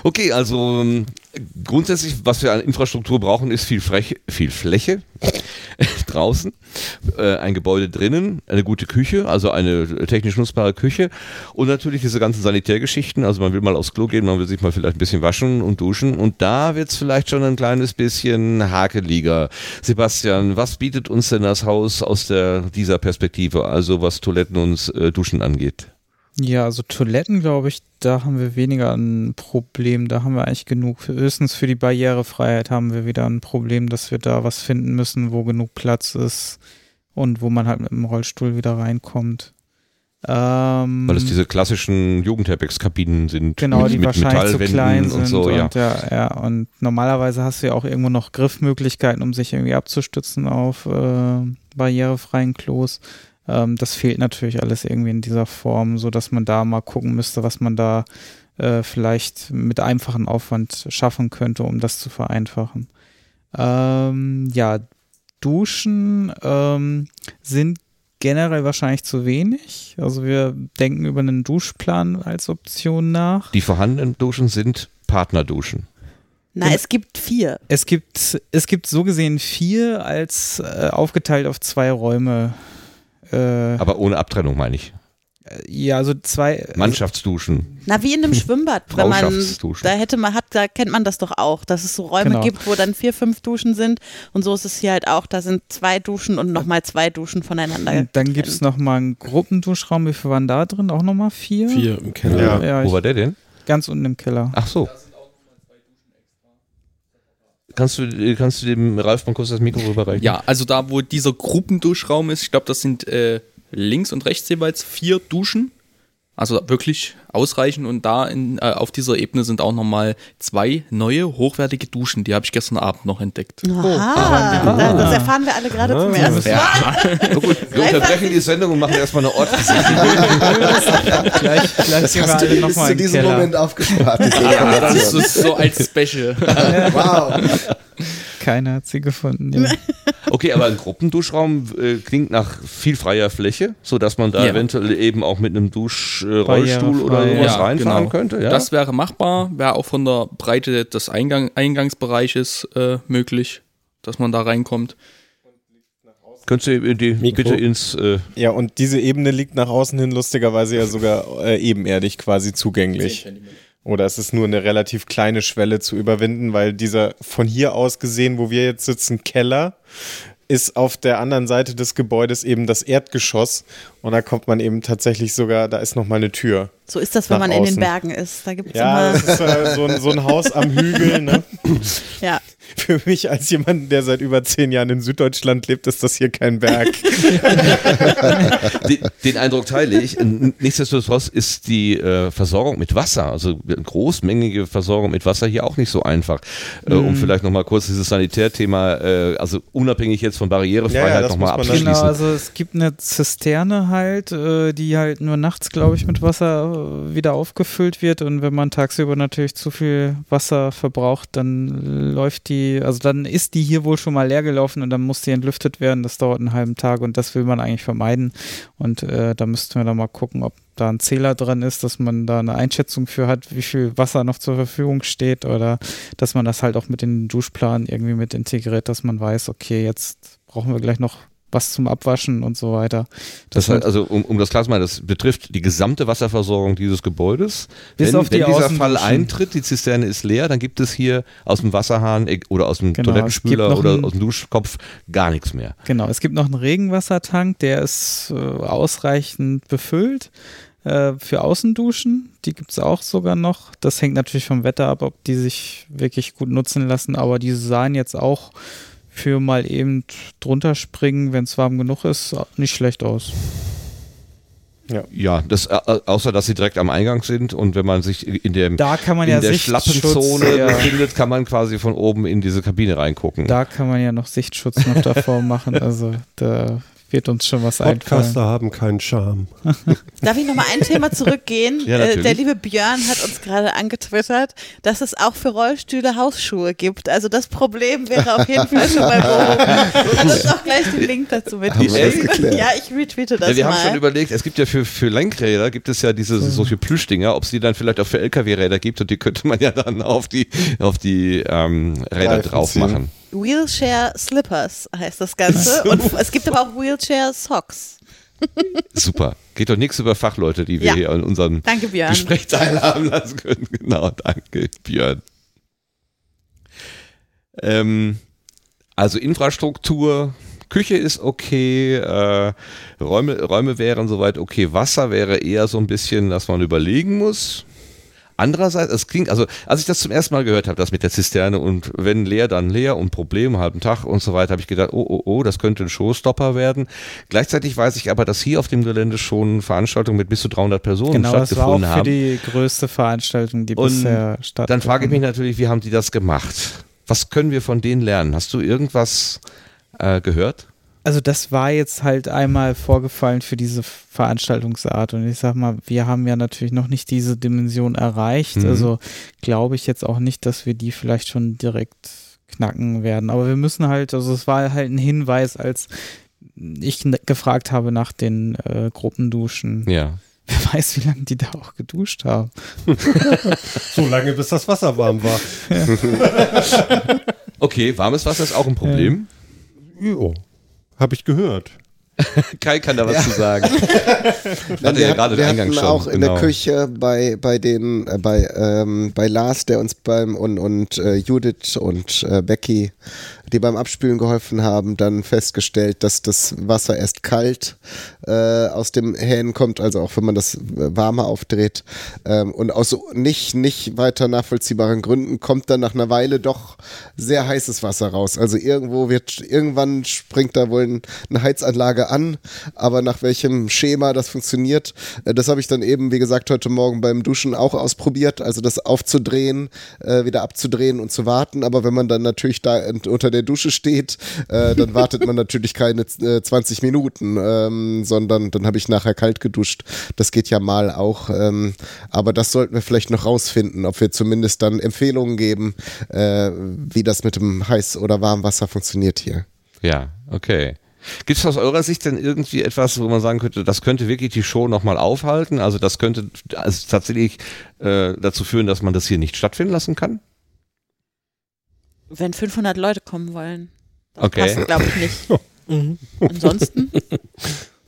[SPEAKER 1] Okay, also ähm, grundsätzlich, was wir an Infrastruktur brauchen, ist viel, Frech, viel Fläche [laughs] draußen, äh, ein Gebäude drinnen, eine gute Küche, also eine technisch nutzbare Küche und natürlich diese ganzen Sanitärgeschichten. Also man will mal aufs Klo gehen, man will sich mal vielleicht ein bisschen waschen und duschen und da wird es vielleicht schon ein kleines bisschen hakeliger. Sebastian, was bietet uns denn das Haus aus der, dieser Perspektive, also was Toiletten und äh, Duschen angeht?
[SPEAKER 3] Ja, also Toiletten, glaube ich, da haben wir weniger ein Problem. Da haben wir eigentlich genug. Höchstens für die Barrierefreiheit haben wir wieder ein Problem, dass wir da was finden müssen, wo genug Platz ist und wo man halt mit dem Rollstuhl wieder reinkommt. Ähm,
[SPEAKER 1] Weil es diese klassischen Jugendherbergskabinen sind.
[SPEAKER 3] Genau,
[SPEAKER 1] mit,
[SPEAKER 3] die
[SPEAKER 1] mit
[SPEAKER 3] wahrscheinlich zu
[SPEAKER 1] Metallwänden
[SPEAKER 3] klein sind.
[SPEAKER 1] und so, ja.
[SPEAKER 3] ja, ja. Und normalerweise hast du ja auch irgendwo noch Griffmöglichkeiten, um sich irgendwie abzustützen auf äh, barrierefreien Klos. Ähm, das fehlt natürlich alles irgendwie in dieser Form, so dass man da mal gucken müsste, was man da äh, vielleicht mit einfachem Aufwand schaffen könnte, um das zu vereinfachen. Ähm, ja, Duschen ähm, sind generell wahrscheinlich zu wenig. Also wir denken über einen Duschplan als Option nach.
[SPEAKER 1] Die vorhandenen Duschen sind Partnerduschen.
[SPEAKER 2] Na, es gibt vier.
[SPEAKER 3] Es gibt, es gibt so gesehen vier als äh, aufgeteilt auf zwei Räume. Äh,
[SPEAKER 1] Aber ohne Abtrennung, meine ich.
[SPEAKER 3] ja, also zwei.
[SPEAKER 1] Mannschaftsduschen.
[SPEAKER 2] Na, wie in einem Schwimmbad. Wenn man, da hätte man, hat, da kennt man das doch auch, dass es so Räume
[SPEAKER 3] Genau.
[SPEAKER 2] gibt, wo dann vier, fünf Duschen sind. Und so ist es hier halt auch. Da sind zwei Duschen und nochmal zwei Duschen voneinander.
[SPEAKER 3] Und dann gibt es nochmal einen Gruppenduschraum. Wie viel waren da drin? Auch nochmal vier?
[SPEAKER 7] Vier im Keller.
[SPEAKER 8] Ja.
[SPEAKER 3] Ja,
[SPEAKER 1] Wo war der denn?
[SPEAKER 3] ganz unten im Keller.
[SPEAKER 1] Ach so. Kannst du, kannst du dem Ralf mal kurz das Mikro rüberreichen?
[SPEAKER 9] Ja, also da, wo dieser Gruppenduschraum ist, ich glaube, das sind äh, links und rechts jeweils vier Duschen. Also wirklich ausreichend und da in, äh, auf dieser Ebene sind auch nochmal zwei neue hochwertige Duschen. Die habe ich gestern Abend noch entdeckt.
[SPEAKER 2] Aha, da- das erfahren wir alle gerade zum ersten Mal. [laughs]
[SPEAKER 1] Na gut, wir unterbrechen die Sendung und machen erstmal eine Ortsbesichtigung. [laughs]
[SPEAKER 3] gleich gleich
[SPEAKER 4] Das hast du bis zu diesem
[SPEAKER 3] Keller.
[SPEAKER 4] Moment aufgespart.
[SPEAKER 9] Ja, das ist so als Special. [laughs]
[SPEAKER 4] wow.
[SPEAKER 3] Keiner hat sie gefunden. Ja. [laughs]
[SPEAKER 1] Okay, aber ein Gruppenduschraum äh, klingt nach viel freier Fläche, sodass man da
[SPEAKER 9] Ja.
[SPEAKER 1] eventuell eben auch mit einem Duschrollstuhl oder
[SPEAKER 3] Barrierefrei.
[SPEAKER 1] sowas
[SPEAKER 9] Ja,
[SPEAKER 1] reinfahren
[SPEAKER 9] genau.
[SPEAKER 1] könnte. Ja?
[SPEAKER 9] Das wäre machbar, wäre auch von der Breite des Eingang Eingangsbereiches äh, möglich, dass man da reinkommt.
[SPEAKER 1] Könntest du die,
[SPEAKER 7] Mikro.
[SPEAKER 1] bitte ins. Äh,
[SPEAKER 8] Ja, und diese Ebene liegt nach außen hin lustigerweise ja sogar äh, ebenerdig quasi zugänglich. Oder es ist nur eine relativ kleine Schwelle zu überwinden, weil dieser von hier aus gesehen, wo wir jetzt sitzen, Keller, ist auf der anderen Seite des Gebäudes eben das Erdgeschoss. Und da kommt man eben tatsächlich sogar, da ist nochmal eine Tür.
[SPEAKER 2] So ist das, wenn man in den
[SPEAKER 8] außen.
[SPEAKER 2] Bergen ist. Da gibt es
[SPEAKER 8] Ja,
[SPEAKER 2] immer.
[SPEAKER 8] das ist äh, so, ein, so ein Haus am Hügel. Ne? [laughs]
[SPEAKER 2] Ja.
[SPEAKER 8] Für mich als jemand, der seit über zehn Jahren in Süddeutschland lebt, ist das hier kein Berg. [laughs]
[SPEAKER 1] den, den Eindruck teile ich. Nichtsdestotrotz ist die äh, Versorgung mit Wasser, also eine großmängige Versorgung mit Wasser hier auch nicht so einfach. Äh,
[SPEAKER 8] Mhm.
[SPEAKER 1] um vielleicht nochmal kurz dieses Sanitärthema, äh, also unabhängig jetzt von
[SPEAKER 8] Ja, ja,
[SPEAKER 1] Barrierefreiheit
[SPEAKER 8] das
[SPEAKER 1] nochmal abzuschließen.
[SPEAKER 3] Genau, also es gibt eine Zisterne halt, äh, die halt nur nachts, glaube ich, mit Wasser äh, wieder aufgefüllt wird und wenn man tagsüber natürlich zu viel Wasser verbraucht, dann läuft die, also dann ist die hier wohl schon mal leer gelaufen und dann muss die entlüftet werden. Das dauert einen halben Tag und das will man eigentlich vermeiden und äh, da müssten wir dann mal gucken, ob da ein Zähler dran ist, dass man da eine Einschätzung für hat, wie viel Wasser noch zur Verfügung steht oder dass man das halt auch mit den Duschplan irgendwie mit integriert, dass man weiß, okay, jetzt brauchen wir gleich noch was zum Abwaschen und so weiter.
[SPEAKER 1] Das
[SPEAKER 3] man-
[SPEAKER 1] heißt, also um, um das klar zu machen, das betrifft die gesamte Wasserversorgung dieses Gebäudes.
[SPEAKER 3] Bis
[SPEAKER 1] wenn
[SPEAKER 3] auf die
[SPEAKER 1] wenn dieser. Fall eintritt, die Zisterne ist leer, dann gibt es hier aus dem Wasserhahn e- oder aus dem
[SPEAKER 3] Genau,
[SPEAKER 1] Toilettenspüler oder
[SPEAKER 3] ein-
[SPEAKER 1] aus dem Duschkopf gar nichts mehr.
[SPEAKER 3] Genau, es gibt noch einen Regenwassertank, der ist äh, ausreichend befüllt äh, für Außenduschen. Die gibt es auch sogar noch. Das hängt natürlich vom Wetter ab, ob die sich wirklich gut nutzen lassen, aber die sahen jetzt auch für mal eben drunter springen, wenn es warm genug ist, nicht schlecht aus.
[SPEAKER 1] Ja, das, äh, außer dass sie direkt am Eingang sind und wenn man sich in der,
[SPEAKER 3] Da kann man
[SPEAKER 1] in
[SPEAKER 3] ja
[SPEAKER 1] der Schlappenzone
[SPEAKER 3] ja,
[SPEAKER 1] befindet, kann man quasi von oben in diese Kabine reingucken.
[SPEAKER 3] da kann man ja noch Sichtschutz noch davor [laughs] machen. Also da wird uns schon was einfallen.
[SPEAKER 5] Podcaster haben keinen Charme. [laughs]
[SPEAKER 2] Darf ich nochmal ein Thema zurückgehen?
[SPEAKER 1] Ja,
[SPEAKER 2] äh, der liebe Björn hat uns gerade angetwittert, dass es auch für Rollstühle Hausschuhe gibt. Also das Problem wäre auf jeden Fall schon mal [laughs] behoben. Hat uns auch gleich den Link dazu
[SPEAKER 4] geklärt?
[SPEAKER 2] Ja, ich retweete das
[SPEAKER 1] Ja, wir
[SPEAKER 2] mal.
[SPEAKER 1] haben schon überlegt, es gibt ja für, für Lenkräder, gibt es ja diese solche Plüschdinger, ob es die dann vielleicht auch für LKW-Räder gibt und die könnte man ja dann auf die, auf die ähm, Räder
[SPEAKER 8] Reifen
[SPEAKER 1] drauf
[SPEAKER 8] ziehen.
[SPEAKER 1] machen.
[SPEAKER 2] Wheelchair Slippers heißt das Ganze. Und es gibt aber auch Wheelchair Socks.
[SPEAKER 1] Super. Geht doch nichts über Fachleute, die wir
[SPEAKER 2] Ja.
[SPEAKER 1] hier an unserem. Gespräch teilhaben lassen können. [laughs] Genau, danke, Björn. Ähm, also Infrastruktur, Küche ist okay, äh, Räume, Räume wären soweit okay, Wasser wäre eher so ein bisschen, dass man überlegen muss. Andererseits, es klingt, also als ich das zum ersten Mal gehört habe, das mit der Zisterne und wenn leer, dann leer und Problem, halben Tag und so weiter, habe ich gedacht, oh, oh, oh, das könnte ein Showstopper werden. Gleichzeitig weiß ich aber, dass hier auf dem Gelände schon Veranstaltungen mit bis zu 300 Personen
[SPEAKER 3] Genau, das war auch
[SPEAKER 1] stattgefunden
[SPEAKER 3] für
[SPEAKER 1] haben.
[SPEAKER 3] die größte Veranstaltung, die
[SPEAKER 1] Und
[SPEAKER 3] bisher stattfand.
[SPEAKER 1] Dann frage ich mich natürlich, wie haben die das gemacht? Was können wir von denen lernen? Hast du irgendwas äh, gehört?
[SPEAKER 3] Also das war jetzt halt einmal vorgefallen für diese Veranstaltungsart und ich sag mal, wir haben ja natürlich noch nicht diese Dimension erreicht,
[SPEAKER 1] Mhm.
[SPEAKER 3] also glaube ich jetzt auch nicht, dass wir die vielleicht schon direkt knacken werden, aber wir müssen halt, also es war halt ein Hinweis, als ich gefragt habe nach den äh, Gruppenduschen.
[SPEAKER 1] Ja. [laughs]
[SPEAKER 3] Wer weiß, wie lange die da auch geduscht haben. [laughs]
[SPEAKER 5] So lange, bis das Wasser warm war. [laughs]
[SPEAKER 1] Okay, warmes Wasser ist auch ein Problem.
[SPEAKER 5] Jo, habe ich gehört. [laughs]
[SPEAKER 1] Kai kann da was
[SPEAKER 4] Ja.
[SPEAKER 1] zu sagen. [laughs] Hatte
[SPEAKER 4] wir
[SPEAKER 1] ja
[SPEAKER 4] hatten,
[SPEAKER 1] gerade
[SPEAKER 4] wir
[SPEAKER 1] den Eingang
[SPEAKER 4] hatten
[SPEAKER 1] schon.
[SPEAKER 4] auch in
[SPEAKER 1] genau.
[SPEAKER 4] der Küche bei, bei den, äh, bei, ähm, bei Lars, der uns beim und, und äh, Judith und äh, Becky, die beim Abspülen geholfen haben, dann festgestellt, dass das Wasser erst kalt äh, aus dem Hähnen kommt, also auch wenn man das äh, warmer aufdreht. Ähm, und aus nicht, nicht weiter nachvollziehbaren Gründen kommt dann nach einer Weile doch sehr heißes Wasser raus. Also irgendwo wird, irgendwann springt da wohl ein, eine Heizanlage an, aber nach welchem Schema das funktioniert, äh, das habe ich dann eben, wie gesagt, heute Morgen beim Duschen auch ausprobiert. Also das aufzudrehen, äh, wieder abzudrehen und zu warten. Aber wenn man dann natürlich da unter der Dusche steht, äh, dann wartet man natürlich keine äh, 20 Minuten, ähm, sondern dann habe ich nachher kalt geduscht. Das geht ja mal auch. Ähm, aber das sollten wir vielleicht noch rausfinden, ob wir zumindest dann Empfehlungen geben, äh, wie das mit dem Heiß- oder Warmwasser funktioniert hier.
[SPEAKER 1] Ja, okay. Gibt es aus eurer Sicht denn irgendwie etwas, wo man sagen könnte, das könnte wirklich die Show nochmal aufhalten? Also das könnte also tatsächlich äh, dazu führen, dass man das hier nicht stattfinden lassen kann?
[SPEAKER 2] Wenn 500 Leute kommen wollen. Das
[SPEAKER 1] Okay.
[SPEAKER 2] passt, glaube ich, nicht. [laughs]
[SPEAKER 6] Mhm.
[SPEAKER 2] Ansonsten,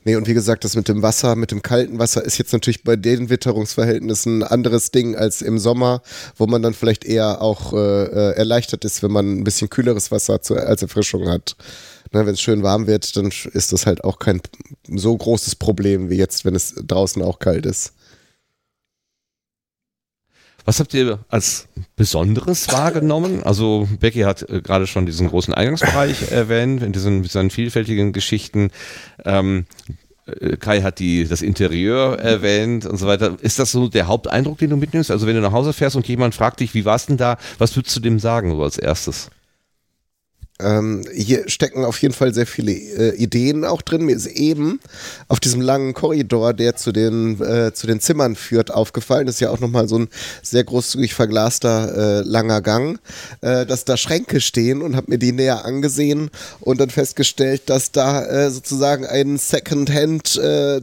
[SPEAKER 4] Nee, und wie gesagt, das mit dem Wasser, mit dem kalten Wasser ist jetzt natürlich bei den Witterungsverhältnissen ein anderes Ding als im Sommer, wo man dann vielleicht eher auch äh, äh, erleichtert ist, wenn man ein bisschen kühleres Wasser zu, als Erfrischung hat. Wenn es schön warm wird, dann ist das halt auch kein so großes Problem wie jetzt, wenn es draußen auch kalt ist.
[SPEAKER 1] Was habt ihr als Besonderes wahrgenommen? Also Becky hat äh, gerade schon diesen großen Eingangsbereich [laughs] erwähnt, in diesen, diesen vielfältigen Geschichten. Ähm, äh, Kai hat die, das Interieur erwähnt und so weiter. Ist das so der Haupteindruck, den du mitnimmst? Also wenn du nach Hause fährst und jemand fragt dich, wie war's denn da, was würdest du dem sagen so als erstes?
[SPEAKER 4] Ähm, hier stecken auf jeden Fall sehr viele äh, Ideen auch drin. Mir ist eben auf diesem langen Korridor, der zu den, äh, zu den Zimmern führt, aufgefallen. Das ist ja auch nochmal so ein sehr großzügig verglaster äh, langer Gang, äh, dass da Schränke stehen und habe mir die näher angesehen und dann festgestellt, dass da äh, sozusagen ein Secondhand äh,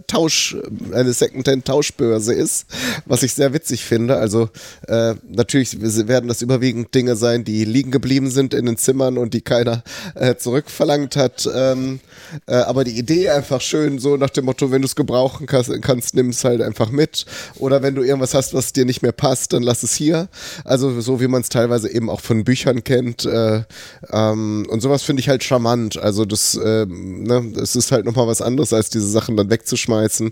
[SPEAKER 4] eine Secondhand Tauschbörse ist, was ich sehr witzig finde. Also natürlich werden das überwiegend Dinge sein, die liegen geblieben sind in den Zimmern und die keiner äh, zurückverlangt hat. Ähm, äh, aber die Idee einfach schön, so nach dem Motto, wenn du es gebrauchen kannst, kannst nimm es halt einfach mit. Oder wenn du irgendwas hast, was dir nicht mehr passt, dann lass es hier. Also so wie man es teilweise eben auch von Büchern kennt. Äh, ähm, und sowas finde ich halt charmant. Also das, ähm, ne, das ist halt nochmal was anderes, als diese Sachen dann wegzuschmeißen.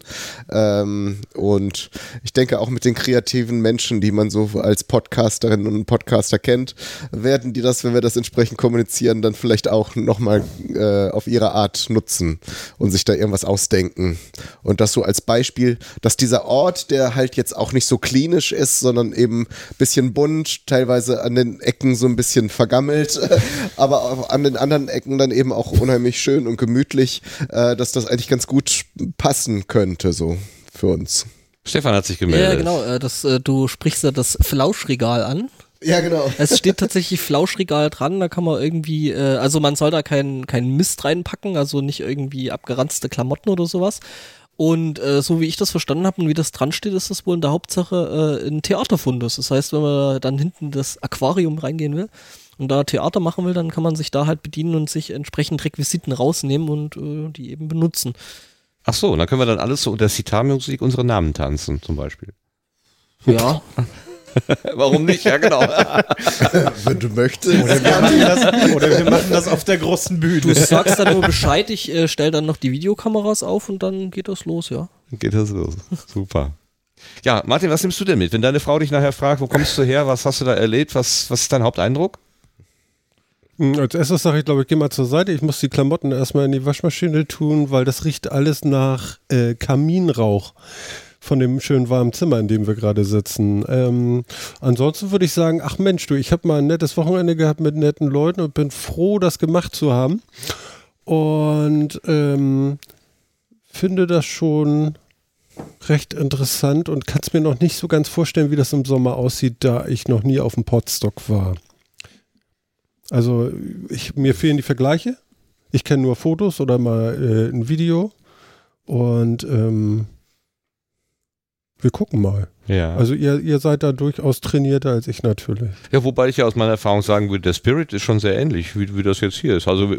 [SPEAKER 4] Ähm, und ich denke auch mit den kreativen Menschen, die man so als Podcasterinnen und Podcaster kennt, werden die das, wenn wir das entsprechend kommunizieren, dann vielleicht auch nochmal äh, auf ihre Art nutzen und sich da irgendwas ausdenken. Und das so als Beispiel, dass dieser Ort, der halt jetzt auch nicht so klinisch ist, sondern eben ein bisschen bunt, teilweise an den Ecken so ein bisschen vergammelt, [laughs] aber auch an den anderen Ecken dann eben auch unheimlich schön und gemütlich, äh, dass das eigentlich ganz gut passen könnte, so für uns.
[SPEAKER 1] Stefan hat sich gemeldet.
[SPEAKER 6] Ja, genau. Äh, das, äh, du sprichst ja das Flauschregal an.
[SPEAKER 4] Ja, genau.
[SPEAKER 6] Es steht tatsächlich Flauschregal dran, da kann man irgendwie, äh, also man soll da keinen kein Mist reinpacken, also nicht irgendwie abgeranzte Klamotten oder sowas. Und äh, so wie ich das verstanden habe und wie das dran steht, ist das wohl in der Hauptsache äh, ein Theaterfundus. Das heißt, wenn man dann hinten das Aquarium reingehen will und da Theater machen will, dann kann man sich da halt bedienen und sich entsprechend Requisiten rausnehmen und äh, die eben benutzen.
[SPEAKER 1] Ach so, und dann können wir dann alles so unter Sitar-Musik unsere Namen tanzen, zum Beispiel.
[SPEAKER 6] Ja, [laughs] [laughs]
[SPEAKER 1] Warum nicht? Ja, genau. [laughs]
[SPEAKER 4] Wenn du möchtest.
[SPEAKER 8] Oder wir, machen das, oder wir machen das auf der großen
[SPEAKER 6] du
[SPEAKER 8] Bühne.
[SPEAKER 6] sagst dann nur Bescheid, ich äh, stelle dann noch die Videokameras auf und dann geht das los, ja.
[SPEAKER 1] Geht das los. Super. Ja, Martin, was nimmst du denn mit? Wenn deine Frau dich nachher fragt, wo kommst du her, was hast du da erlebt, was, was ist dein Haupteindruck?
[SPEAKER 5] Hm, Als erstes sage ich, glaube ich, geh mal zur Seite. Ich muss die Klamotten erstmal in die Waschmaschine tun, weil das riecht alles nach äh, Kaminrauch von dem schönen warmen Zimmer, in dem wir gerade sitzen. Ähm, ansonsten würde ich sagen, ach Mensch, du, ich habe mal ein nettes Wochenende gehabt mit netten Leuten und bin froh, das gemacht zu haben. Und ähm, finde das schon recht interessant und kann es mir noch nicht so ganz vorstellen, wie das im Sommer aussieht, da ich noch nie auf dem Podstock war. Also ich, mir fehlen die Vergleiche. Ich kenne nur Fotos oder mal äh, ein Video. Und ähm, wir gucken mal.
[SPEAKER 1] Ja.
[SPEAKER 5] Also ihr, ihr seid da durchaus trainierter als ich natürlich.
[SPEAKER 1] Ja, wobei ich ja aus meiner Erfahrung sagen würde, der Spirit ist schon sehr ähnlich, wie, wie das jetzt hier ist. Also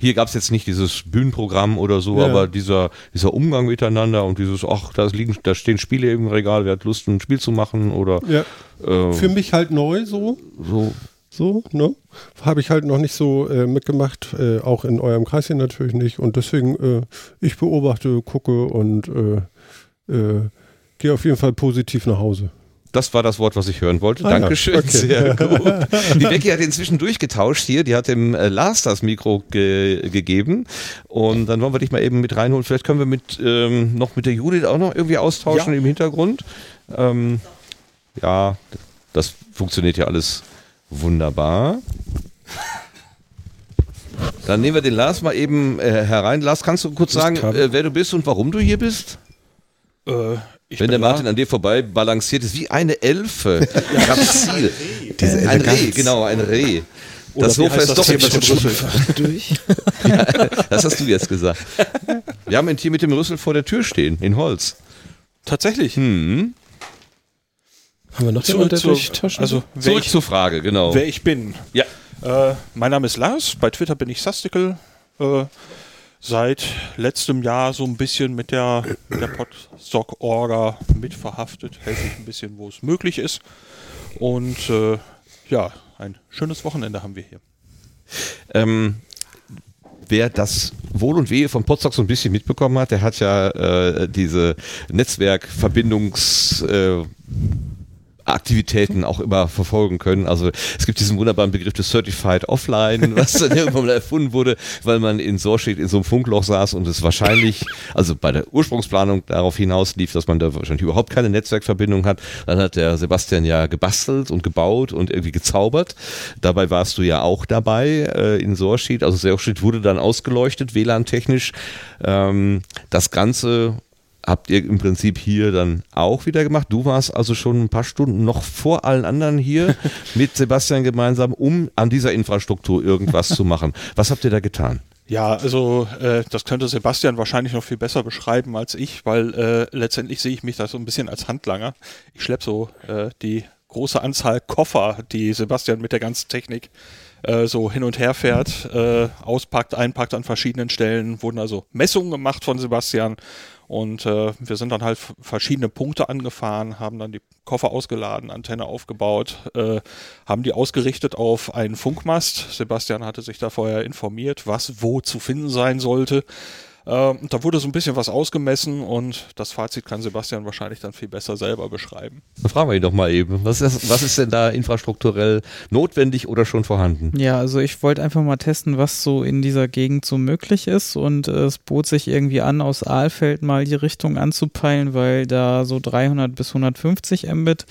[SPEAKER 1] hier gab es jetzt nicht dieses Bühnenprogramm oder so,
[SPEAKER 5] Ja.
[SPEAKER 1] aber dieser, dieser Umgang miteinander und dieses, ach, da liegen, da stehen Spiele im Regal, wer hat Lust, ein Spiel zu machen oder
[SPEAKER 5] Ja.
[SPEAKER 1] äh,
[SPEAKER 5] Für mich halt neu so.
[SPEAKER 1] so.
[SPEAKER 5] So, ne? Habe ich halt noch nicht so äh, mitgemacht, äh, auch in eurem Kreis hier natürlich nicht. Und deswegen, äh, ich beobachte, gucke und äh, äh, gehe auf jeden Fall positiv nach Hause.
[SPEAKER 1] Das war das Wort, was ich hören wollte.
[SPEAKER 5] Ah ja,
[SPEAKER 1] Dankeschön.
[SPEAKER 5] okay.
[SPEAKER 1] Sehr [laughs] gut. Die Becky hat inzwischen durchgetauscht hier. Die hat dem äh, Lars das Mikro ge gegeben. Und dann wollen wir dich mal eben mit reinholen. Vielleicht können wir mit ähm, noch mit der Judith auch noch irgendwie austauschen im Hintergrund. Ähm, ja, das funktioniert ja alles wunderbar. Dann nehmen wir den Lars mal eben äh, herein. Lars, kannst du kurz sagen, äh, wer du bist und warum du hier bist?
[SPEAKER 10] Ich
[SPEAKER 1] Wenn der
[SPEAKER 10] da-
[SPEAKER 1] Martin an dir vorbei balanciert ist, wie eine Elfe. [laughs] Ganz Ziel.
[SPEAKER 4] Diese
[SPEAKER 1] ein. Reh, genau, ein Reh.
[SPEAKER 10] Oder
[SPEAKER 1] das Sofa ist
[SPEAKER 10] das
[SPEAKER 1] doch
[SPEAKER 10] Thema
[SPEAKER 1] mit dem Rüssel.
[SPEAKER 6] Durch. [laughs]
[SPEAKER 1] Das hast du jetzt gesagt. Wir haben ein Tier mit dem Rüssel vor der Tür stehen, in Holz.
[SPEAKER 10] Tatsächlich.
[SPEAKER 1] Hm.
[SPEAKER 5] Haben wir noch
[SPEAKER 10] Zurück zur, also,
[SPEAKER 1] Zurück
[SPEAKER 10] ich,
[SPEAKER 1] zur Frage, genau.
[SPEAKER 10] wer ich bin.
[SPEAKER 1] Ja.
[SPEAKER 10] Äh, mein Name ist Lars, bei Twitter bin ich Sastikel. Äh, seit letztem Jahr so ein bisschen mit der, der Podstock-Orga mitverhaftet, helfe ich ein bisschen, wo es möglich ist. Und äh, ja, ein schönes Wochenende haben wir hier.
[SPEAKER 1] Ähm, wer das Wohl und Wehe von Potsdok so ein bisschen mitbekommen hat, der hat ja äh, diese Netzwerkverbindungs... Äh, Aktivitäten auch immer verfolgen können. Also es gibt diesen wunderbaren Begriff des Certified Offline, [laughs] was dann irgendwann mal erfunden wurde, weil man in Sorschied in so einem Funkloch saß und es wahrscheinlich, also bei der Ursprungsplanung darauf hinaus lief, dass man da wahrscheinlich überhaupt keine Netzwerkverbindung hat. Dann hat der Sebastian ja gebastelt und gebaut und irgendwie gezaubert. Dabei warst du ja auch dabei äh, in Sorschied. Also Sorschied wurde dann ausgeleuchtet, WLAN-technisch. Ähm, das Ganze habt ihr im Prinzip hier dann auch wieder gemacht. Du warst also schon ein paar Stunden noch vor allen anderen hier [laughs] mit Sebastian gemeinsam, um an dieser Infrastruktur irgendwas zu machen. [laughs] Was habt ihr da getan?
[SPEAKER 10] Ja, also äh, das könnte Sebastian wahrscheinlich noch viel besser beschreiben als ich, weil äh, letztendlich sehe ich mich da so ein bisschen als Handlanger. Ich schleppe so äh, die große Anzahl Koffer, die Sebastian mit der ganzen Technik äh, so hin und her fährt, äh, auspackt, einpackt an verschiedenen Stellen. Wurden also Messungen gemacht von Sebastian und äh, wir sind dann halt verschiedene Punkte angefahren, haben dann die Koffer ausgeladen, Antenne aufgebaut, äh, haben die ausgerichtet auf einen Funkmast. Sebastian hatte sich da vorher informiert, was wo zu finden sein sollte. Ähm, und da wurde so ein bisschen was ausgemessen und das Fazit kann Sebastian wahrscheinlich dann viel besser selber beschreiben.
[SPEAKER 1] Dann fragen wir ihn doch mal eben. Was ist, was ist denn da infrastrukturell notwendig oder schon vorhanden?
[SPEAKER 3] Ja, also ich wollte einfach mal testen, was so in dieser Gegend so möglich ist und äh, es bot sich irgendwie an, aus Aalfeld mal die Richtung anzupeilen, weil da so 300 bis 150 Mbit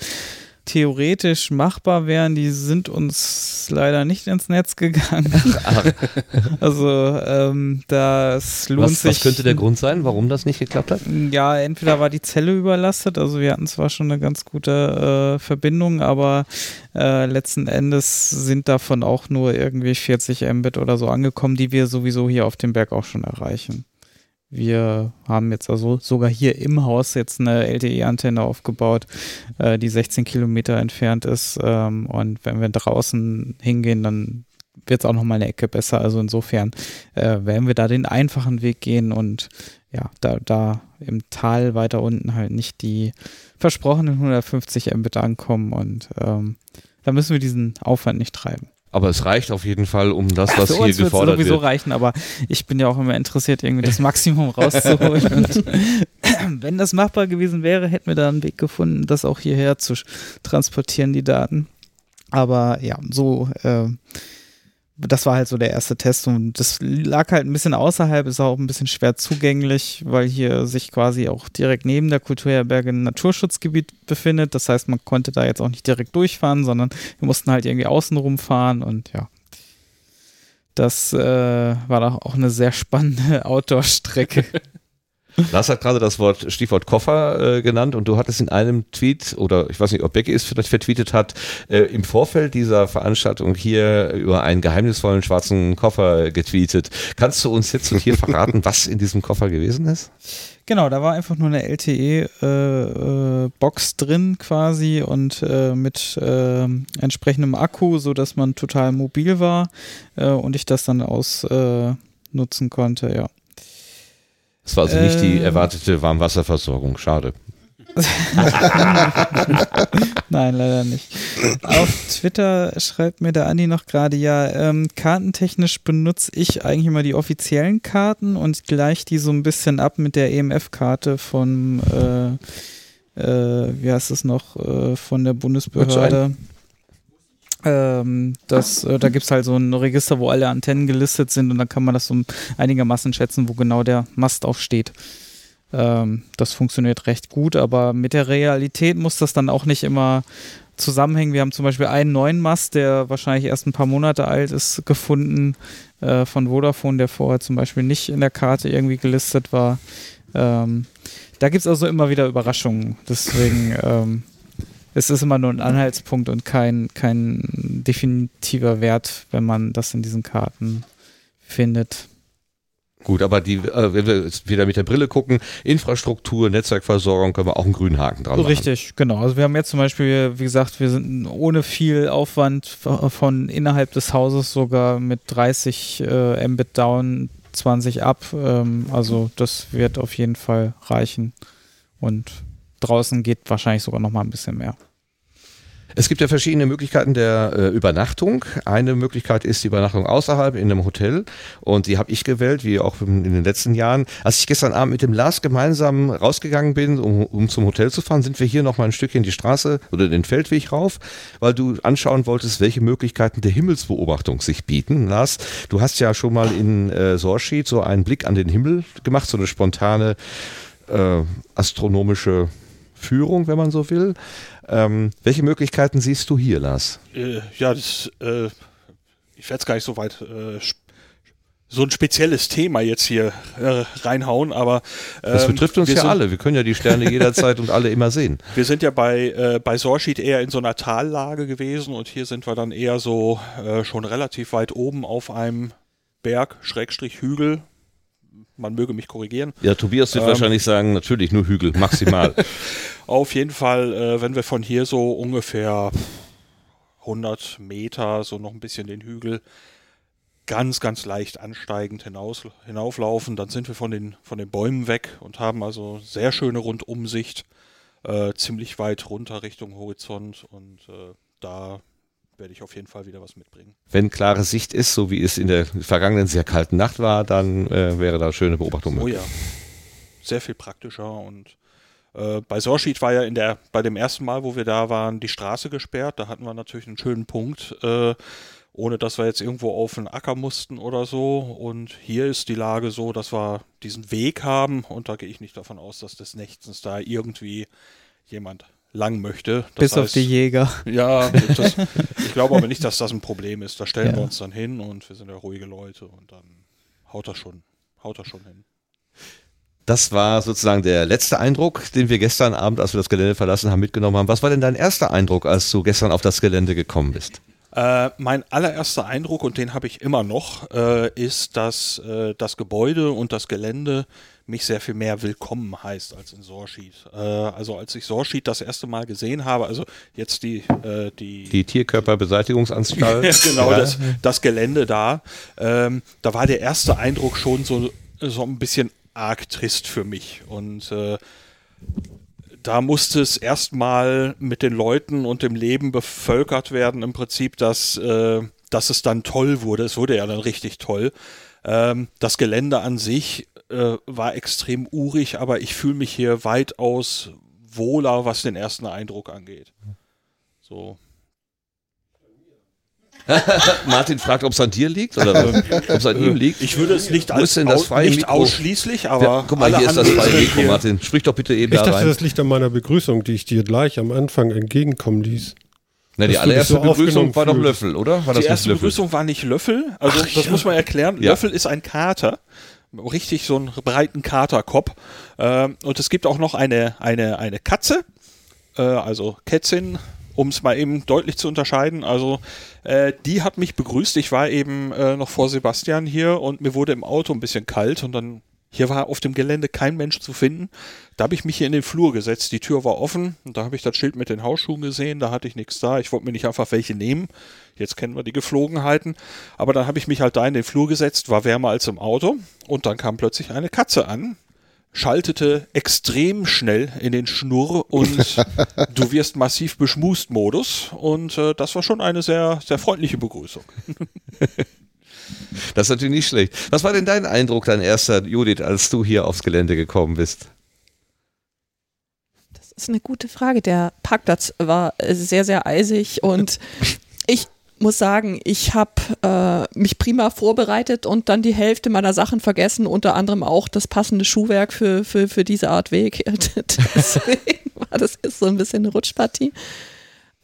[SPEAKER 3] theoretisch machbar wären, die sind uns leider nicht ins Netz gegangen. [laughs] [laughs] also ähm, das lohnt
[SPEAKER 1] Was,
[SPEAKER 3] sich.
[SPEAKER 1] was könnte der Grund sein, warum das nicht geklappt hat?
[SPEAKER 3] Ja, entweder war die Zelle überlastet, also wir hatten zwar schon eine ganz gute äh, Verbindung, aber äh, letzten Endes sind davon auch nur irgendwie 40 Mbit oder so angekommen, die wir sowieso hier auf dem Berg auch schon erreichen. Wir haben jetzt also sogar hier im Haus jetzt eine LTE-Antenne aufgebaut, äh, die 16 Kilometer entfernt ist. Ähm, und wenn wir draußen hingehen, dann wird es auch nochmal eine Ecke besser. Also insofern äh, werden wir da den einfachen Weg gehen und ja, da, da im Tal weiter unten halt nicht die versprochenen 150 Mbit ankommen und ähm, da müssen wir diesen Aufwand nicht treiben.
[SPEAKER 1] Aber es reicht auf jeden Fall, um das, was hier
[SPEAKER 3] uns wird
[SPEAKER 1] gefordert
[SPEAKER 3] sowieso
[SPEAKER 1] wird.
[SPEAKER 3] reichen, aber ich bin ja auch immer interessiert, irgendwie das Maximum rauszuholen. [laughs] und wenn das machbar gewesen wäre, hätten wir da einen Weg gefunden, das auch hierher zu transportieren, die Daten. Aber ja, so, äh, das war halt so der erste Test und das lag halt ein bisschen außerhalb, ist auch ein bisschen schwer zugänglich, weil hier sich quasi auch direkt neben der Kulturherberge ein Naturschutzgebiet befindet. Das heißt, man konnte da jetzt auch nicht direkt durchfahren, sondern wir mussten halt irgendwie außen rumfahren und ja. Das äh, war doch auch eine sehr spannende [laughs] Outdoor-Strecke. [laughs]
[SPEAKER 1] Lars hat gerade das Wort Stichwort Koffer äh, genannt und du hattest in einem Tweet oder ich weiß nicht, ob Becky es vielleicht vertweetet hat, äh, im Vorfeld dieser Veranstaltung hier über einen geheimnisvollen schwarzen Koffer getweetet. Kannst du uns jetzt und hier verraten, [laughs] was in diesem Koffer gewesen ist?
[SPEAKER 3] Genau, da war einfach nur eine LTE-Box drin quasi und äh, mit äh, entsprechendem Akku, sodass man total mobil war äh, und ich das dann ausnutzen nutzen konnte, ja.
[SPEAKER 1] Das war also nicht die
[SPEAKER 3] Äh.
[SPEAKER 1] erwartete Warmwasserversorgung. Schade. [laughs]
[SPEAKER 3] Nein, leider nicht. Auf Twitter schreibt mir der Andi noch gerade, ja, ähm, kartentechnisch benutze ich eigentlich immer die offiziellen Karten und gleich die so ein bisschen ab mit der EMF-Karte von, äh, äh, wie heißt es noch, äh, von der Bundesbehörde. Ähm, das, äh, da gibt es halt so ein Register, wo alle Antennen gelistet sind und dann kann man das so einigermaßen schätzen, wo genau der Mast auch steht. Ähm, das funktioniert recht gut, aber mit der Realität muss das dann auch nicht immer zusammenhängen. Wir haben zum Beispiel einen neuen Mast, der wahrscheinlich erst ein paar Monate alt ist, gefunden äh, von Vodafone, der vorher zum Beispiel nicht in der Karte irgendwie gelistet war. Ähm, da gibt es also immer wieder Überraschungen. Deswegen ähm, es ist immer nur ein Anhaltspunkt und kein, kein definitiver Wert, wenn man das in diesen Karten findet.
[SPEAKER 1] Gut, aber die, äh, wenn wir jetzt wieder mit der Brille gucken, Infrastruktur, Netzwerkversorgung, können wir auch einen grünen Haken dran machen.
[SPEAKER 3] Richtig, genau. Also wir haben jetzt zum Beispiel, wie gesagt, wir sind ohne viel Aufwand von innerhalb des Hauses sogar mit 30 äh, Mbit down, 20 up. Ähm, also das wird auf jeden Fall reichen. Und draußen geht wahrscheinlich sogar noch mal ein bisschen mehr.
[SPEAKER 1] Es gibt ja verschiedene Möglichkeiten der äh, Übernachtung. Eine Möglichkeit ist die Übernachtung außerhalb in einem Hotel und die habe ich gewählt, wie auch in den letzten Jahren. Als ich gestern Abend mit dem Lars gemeinsam rausgegangen bin, um, um zum Hotel zu fahren, sind wir hier noch mal ein Stückchen die Straße oder den Feldweg rauf, weil du anschauen wolltest, welche Möglichkeiten der Himmelsbeobachtung sich bieten. Lars, du hast ja schon mal in äh, Sorschied so einen Blick an den Himmel gemacht, so eine spontane äh, astronomische Führung, wenn man so will. Ähm, welche Möglichkeiten siehst du hier, Lars?
[SPEAKER 10] Äh, ja, das, äh, ich werde es gar nicht so weit äh, so ein spezielles Thema jetzt hier äh, reinhauen, aber ähm,
[SPEAKER 1] Das betrifft uns ja
[SPEAKER 10] sind,
[SPEAKER 1] alle. Wir können ja die Sterne jederzeit und alle immer sehen. [laughs]
[SPEAKER 10] Wir sind ja bei, äh, bei Sorschied eher in so einer Tallage gewesen und hier sind wir dann eher so äh, schon relativ weit oben auf einem Berg, Schrägstrich Hügel. Man möge mich korrigieren.
[SPEAKER 1] Ja, Tobias wird
[SPEAKER 10] Ähm.
[SPEAKER 1] wahrscheinlich sagen, natürlich nur Hügel, maximal. [laughs]
[SPEAKER 10] Auf jeden Fall, äh, wenn wir von hier so ungefähr 100 Meter, so noch ein bisschen den Hügel ganz, ganz leicht ansteigend hinaus, hinauflaufen, dann sind wir von den, von den Bäumen weg und haben also sehr schöne Rundumsicht, äh, ziemlich weit runter Richtung Horizont und äh, da werde ich auf jeden Fall wieder was mitbringen.
[SPEAKER 1] Wenn klare Sicht ist, so wie es in der vergangenen sehr kalten Nacht war, dann äh, wäre da schöne Beobachtung
[SPEAKER 10] Oh
[SPEAKER 1] möglich.
[SPEAKER 10] ja, sehr viel praktischer und äh, bei Sorschied war ja in der, bei dem ersten Mal, wo wir da waren, die Straße gesperrt. Da hatten wir natürlich einen schönen Punkt, äh, ohne dass wir jetzt irgendwo auf den Acker mussten oder so. Und hier ist die Lage so, dass wir diesen Weg haben und da gehe ich nicht davon aus, dass des Nächtens da irgendwie jemand lang möchte. Das
[SPEAKER 3] Bis auf
[SPEAKER 10] heißt-
[SPEAKER 3] die Jäger.
[SPEAKER 10] Ja, das, [laughs] ich glaube aber nicht, dass das ein Problem ist. Da stellen
[SPEAKER 3] Ja.
[SPEAKER 10] wir uns dann hin und wir sind ja ruhige Leute und dann haut das schon, haut das schon hin.
[SPEAKER 1] Das war sozusagen der letzte Eindruck, den wir gestern Abend, als wir das Gelände verlassen haben, mitgenommen haben. Was war denn dein erster Eindruck, als du gestern auf das Gelände gekommen bist?
[SPEAKER 10] Äh, mein allererster Eindruck, und den habe ich immer noch, äh, ist, dass äh, das Gebäude und das Gelände mich sehr viel mehr willkommen heißt als in Sorschied. Äh, also als ich Sorschied das erste Mal gesehen habe, also jetzt die, äh, die,
[SPEAKER 1] Die Tierkörperbeseitigungsanstalt?
[SPEAKER 10] ja, [laughs] genau,
[SPEAKER 1] Ja.
[SPEAKER 10] das, das Gelände da. Ähm, da war der erste Eindruck schon so, so ein bisschen arg trist für mich. Und äh, da musste es erstmal mit den Leuten und dem Leben bevölkert werden, im Prinzip, dass, äh, dass es dann toll wurde. Es wurde ja dann richtig toll. Ähm, das Gelände an sich äh, war extrem urig, aber ich fühle mich hier weitaus wohler, was den ersten Eindruck angeht. So. [laughs]
[SPEAKER 1] Martin fragt, ob es an dir liegt oder [laughs] ob es an ihm liegt.
[SPEAKER 10] Ich würde es nicht als
[SPEAKER 1] das
[SPEAKER 10] au-
[SPEAKER 1] freie
[SPEAKER 10] nicht
[SPEAKER 1] Mikro?
[SPEAKER 10] ausschließlich, aber
[SPEAKER 1] Ja, guck mal,
[SPEAKER 10] alle
[SPEAKER 1] hier ist das
[SPEAKER 10] anderen
[SPEAKER 1] freie Mikro,
[SPEAKER 10] hier-
[SPEAKER 1] Martin. Sprich doch bitte eben
[SPEAKER 5] Ich
[SPEAKER 1] da
[SPEAKER 5] dachte,
[SPEAKER 1] rein.
[SPEAKER 5] das liegt an meiner Begrüßung, die ich dir gleich am Anfang entgegenkommen ließ.
[SPEAKER 1] Na, die allererste
[SPEAKER 5] so
[SPEAKER 1] Begrüßung
[SPEAKER 5] aufgenommen
[SPEAKER 1] war doch. Löffel, oder? War das
[SPEAKER 10] Die erste
[SPEAKER 1] Löffel?
[SPEAKER 10] Begrüßung war nicht Löffel, also das muss man erklären.
[SPEAKER 1] Ja.
[SPEAKER 10] Löffel ist ein Kater, richtig so einen breiten Katerkopf. Ähm, und es gibt auch noch eine, eine, eine Katze, äh, also Kätzin, um es mal eben deutlich zu unterscheiden. Also äh, die hat mich begrüßt. Ich war eben äh, noch vor Sebastian hier und mir wurde im Auto ein bisschen kalt und dann hier war auf dem Gelände kein Mensch zu finden. Da habe ich mich hier in den Flur gesetzt. Die Tür war offen und da habe ich das Schild mit den Hausschuhen gesehen. Da hatte ich nichts da. Ich wollte mir nicht einfach welche nehmen. Jetzt kennen wir die Geflogenheiten. Aber dann habe ich mich halt da in den Flur gesetzt, war wärmer als im Auto und dann kam plötzlich eine Katze an, schaltete extrem schnell in den Schnurr und [laughs] du wirst massiv beschmust Modus und äh, das war schon eine sehr, sehr freundliche Begrüßung. [laughs]
[SPEAKER 1] Das ist natürlich nicht schlecht. Was war denn dein Eindruck, dein erster, Judith, als du hier aufs Gelände gekommen bist?
[SPEAKER 11] Das ist eine gute Frage. Der Parkplatz war sehr, sehr eisig und [laughs] ich muss sagen, ich habe äh, mich prima vorbereitet und dann die Hälfte meiner Sachen vergessen, unter anderem auch das passende Schuhwerk für, für, für diese Art Weg. [laughs] Deswegen war das ist so ein bisschen eine Rutschpartie.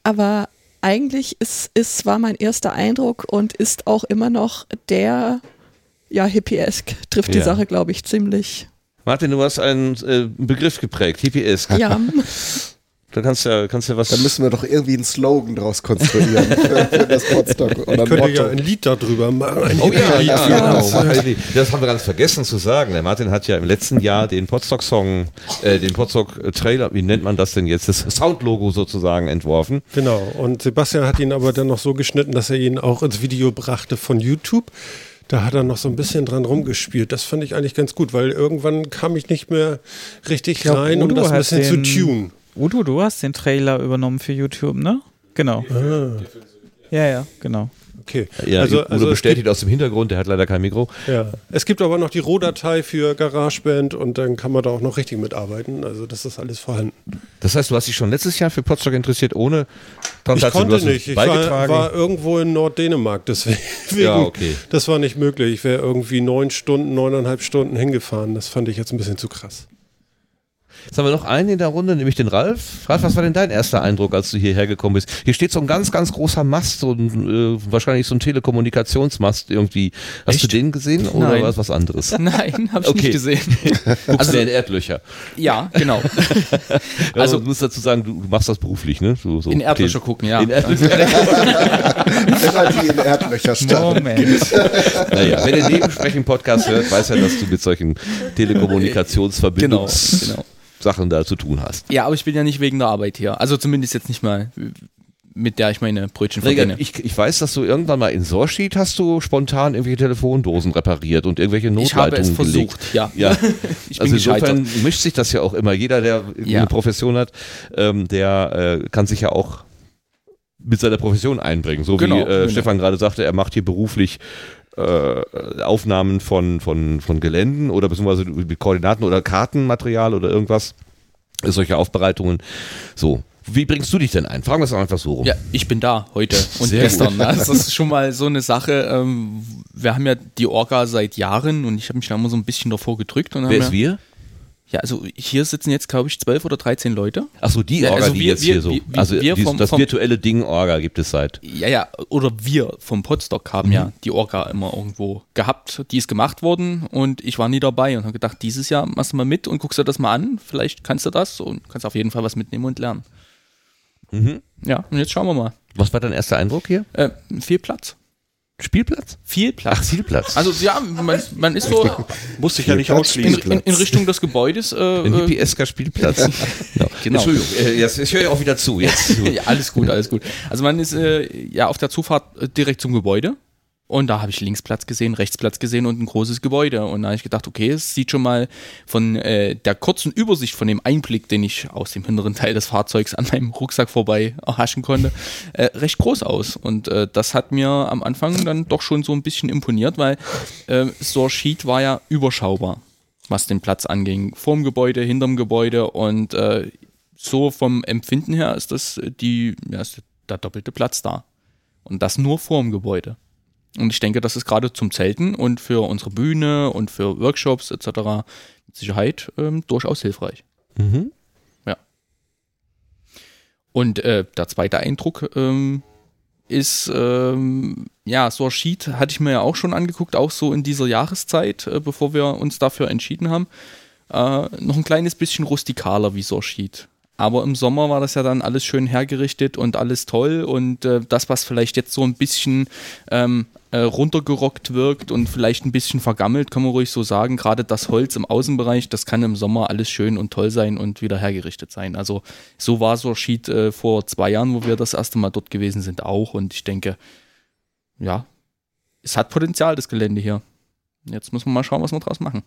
[SPEAKER 11] Aber eigentlich ist, ist, war mein erster Eindruck und ist auch immer noch der, ja, hippiesk, trifft die
[SPEAKER 1] Ja.
[SPEAKER 11] Sache, glaube ich, ziemlich.
[SPEAKER 1] Martin, du hast einen äh, Begriff geprägt, TPS. [laughs]
[SPEAKER 11] Ja,
[SPEAKER 1] Da kannst du ja, kannst ja was.
[SPEAKER 4] Da müssen wir doch irgendwie einen Slogan draus konstruieren für, für das Podstock oder
[SPEAKER 5] Ich
[SPEAKER 4] ein
[SPEAKER 5] könnte ja ein Lied darüber machen. Ein
[SPEAKER 1] Oh ja, ja,
[SPEAKER 5] für
[SPEAKER 1] genau. Das haben wir ganz vergessen zu sagen. Der Martin hat ja im letzten Jahr den Podstock-Song, äh, den Podstock-Trailer, wie nennt man das denn jetzt? Das Soundlogo sozusagen entworfen.
[SPEAKER 5] Genau. Und Sebastian hat ihn aber dann noch so geschnitten, dass er ihn auch ins Video brachte von YouTube. Da hat er noch so ein bisschen dran rumgespielt. Das fand ich eigentlich ganz gut, weil irgendwann kam ich nicht mehr richtig
[SPEAKER 3] glaub,
[SPEAKER 5] rein, um das ein bisschen zu tun.
[SPEAKER 3] Udo, du hast den Trailer übernommen für YouTube, ne? Genau. Ja, ja, genau.
[SPEAKER 5] Okay.
[SPEAKER 1] Ja,
[SPEAKER 5] also,
[SPEAKER 1] Udo
[SPEAKER 5] also es
[SPEAKER 1] bestätigt aus dem Hintergrund, der hat leider kein Mikro.
[SPEAKER 5] Gibt, ja. Es gibt aber noch die Rohdatei für GarageBand und dann kann man da auch noch richtig mitarbeiten. Also das ist alles vorhanden.
[SPEAKER 1] Das heißt, du hast dich schon letztes Jahr für Podstock interessiert, ohne dran
[SPEAKER 5] Ich konnte nicht. Ich war,
[SPEAKER 1] beigetragen.
[SPEAKER 5] war irgendwo in Norddänemark, deswegen. [laughs]
[SPEAKER 1] Ja, [laughs] okay.
[SPEAKER 5] Das war nicht möglich. Ich wäre irgendwie neun Stunden, neuneinhalb Stunden hingefahren. Das fand ich jetzt ein bisschen zu krass.
[SPEAKER 1] Jetzt haben wir noch einen in der Runde, nämlich den Ralf. Ralf, was war denn dein erster Eindruck, als du hierher gekommen bist? Hier steht so ein ganz, ganz großer Mast, so ein, äh, wahrscheinlich so ein Telekommunikationsmast irgendwie. Hast du
[SPEAKER 9] Echt?
[SPEAKER 1] den gesehen oder
[SPEAKER 9] Nein.
[SPEAKER 1] war es was anderes? [laughs]
[SPEAKER 9] Nein, habe ich
[SPEAKER 1] Okay.
[SPEAKER 9] nicht gesehen. [laughs]
[SPEAKER 1] Also in Erdlöcher.
[SPEAKER 9] ja, genau. [laughs]
[SPEAKER 1] Also
[SPEAKER 9] Also-
[SPEAKER 1] du musst dazu sagen, du, du machst das beruflich, ne? So, so
[SPEAKER 9] In Erdlöcher gucken, ja.
[SPEAKER 1] In Erdlöcher.
[SPEAKER 4] In Erdlöcher.
[SPEAKER 3] Moment.
[SPEAKER 1] naja, wer den Nebensprechen-Podcast hört, weiß ja, dass du mit solchen Telekommunikationsverbindungs
[SPEAKER 9] Genau, genau.
[SPEAKER 1] Sachen da zu tun hast.
[SPEAKER 9] Ja, aber ich bin ja nicht wegen der Arbeit hier. Also zumindest jetzt nicht mal, mit der ich meine Brötchen verdiene.
[SPEAKER 1] ich, ich weiß, dass du irgendwann mal in Sorschied hast du spontan irgendwelche Telefondosen repariert und irgendwelche
[SPEAKER 9] Ich habe es
[SPEAKER 1] Notleitungen gelegt.
[SPEAKER 9] versucht, ja. [laughs]
[SPEAKER 1] Ja, [laughs]
[SPEAKER 9] Ich bin
[SPEAKER 1] also
[SPEAKER 9] gescheitert.
[SPEAKER 1] insofern mischt sich das ja auch immer. Jeder, der
[SPEAKER 9] Ja.
[SPEAKER 1] eine Profession hat, ähm, der äh, kann sich ja auch mit seiner Profession einbringen. So
[SPEAKER 9] Genau,
[SPEAKER 1] wie äh,
[SPEAKER 9] genau.
[SPEAKER 1] Stefan gerade sagte, er macht hier beruflich äh, Aufnahmen von, von, von Geländen oder beziehungsweise mit Koordinaten oder Kartenmaterial oder irgendwas. Solche Aufbereitungen. So. Wie bringst du dich denn ein? Fragen wir es einfach so rum.
[SPEAKER 9] Ja, ich bin da heute und
[SPEAKER 1] Sehr
[SPEAKER 9] gestern. Ne? Das ist schon mal so eine Sache. Ähm, wir haben ja die Orga seit Jahren und ich habe mich da immer so ein bisschen davor gedrückt. Und
[SPEAKER 1] Wer ist wir?
[SPEAKER 9] Ja, also hier sitzen jetzt, glaube ich, zwölf oder 13 Leute.
[SPEAKER 1] Achso, die
[SPEAKER 9] Ja,
[SPEAKER 1] Orga,
[SPEAKER 9] also
[SPEAKER 1] die
[SPEAKER 9] wir-
[SPEAKER 1] jetzt
[SPEAKER 9] wir-
[SPEAKER 1] hier so.
[SPEAKER 9] wir-
[SPEAKER 1] also
[SPEAKER 9] wir
[SPEAKER 1] dies,
[SPEAKER 9] vom-
[SPEAKER 1] das
[SPEAKER 9] vom-
[SPEAKER 1] virtuelle Ding Orga gibt es seit.
[SPEAKER 9] Ja, ja, oder wir vom Podstock haben ja die Orga immer irgendwo gehabt. Die ist gemacht worden und ich war nie dabei und habe gedacht, dieses Jahr machst du mal mit und guckst dir das mal an. Vielleicht kannst du das und kannst auf jeden Fall was mitnehmen und lernen.
[SPEAKER 1] Mhm.
[SPEAKER 9] Ja, und jetzt schauen wir mal.
[SPEAKER 1] Was war dein erster Eindruck hier?
[SPEAKER 9] Äh, viel Platz.
[SPEAKER 1] Spielplatz?
[SPEAKER 9] Viel Platz.
[SPEAKER 1] Ach, Spielplatz.
[SPEAKER 9] Also ja, man, man ist so
[SPEAKER 10] Muss ich ja nicht
[SPEAKER 9] in,
[SPEAKER 10] ausschließen.
[SPEAKER 9] in, in Richtung des Gebäudes. Äh,
[SPEAKER 1] Ein
[SPEAKER 9] äh,
[SPEAKER 1] hippiesker Spielplatz. [laughs] genau.
[SPEAKER 9] Genau.
[SPEAKER 1] Entschuldigung, äh, jetzt, ich höre ja auch wieder zu. Jetzt. [laughs]
[SPEAKER 9] ja, alles gut, alles gut. Also man ist äh, ja auf der Zufahrt äh, direkt zum Gebäude und da habe ich links Platz gesehen, rechts Platz gesehen und ein großes Gebäude und da habe ich gedacht, okay, es sieht schon mal von äh, der kurzen Übersicht von dem Einblick, den ich aus dem hinteren Teil des Fahrzeugs an meinem Rucksack vorbei erhaschen konnte, äh, recht groß aus und äh, das hat mir am Anfang dann doch schon so ein bisschen imponiert, weil äh, Sorsheet war ja überschaubar, was den Platz anging, vorm Gebäude, hinterm Gebäude und äh, so vom Empfinden her ist das äh, die, ja, ist der doppelte Platz da. Und das nur vorm Gebäude. Und ich denke, das ist gerade zum Zelten und für unsere Bühne und für Workshops etc. mit Sicherheit ähm, durchaus hilfreich.
[SPEAKER 1] Mhm.
[SPEAKER 9] Und äh, der zweite Eindruck ähm, ist, ähm, ja, Sorsheet hatte ich mir ja auch schon angeguckt, auch so in dieser Jahreszeit, äh, bevor wir uns dafür entschieden haben. Äh, noch ein kleines bisschen rustikaler wie Sorsheet. Aber im Sommer war das ja dann alles schön hergerichtet und alles toll. Und äh, das, was vielleicht jetzt so ein bisschen ähm, äh, runtergerockt wirkt und vielleicht ein bisschen vergammelt, kann man ruhig so sagen. Gerade das Holz im Außenbereich, das kann im Sommer alles schön und toll sein und wieder hergerichtet sein. Also so war Sorsheet äh, vor zwei Jahren, wo wir das erste Mal dort gewesen sind, auch. Und ich denke, ja, es hat Potenzial, das Gelände hier. Jetzt müssen wir mal schauen, was wir draus machen.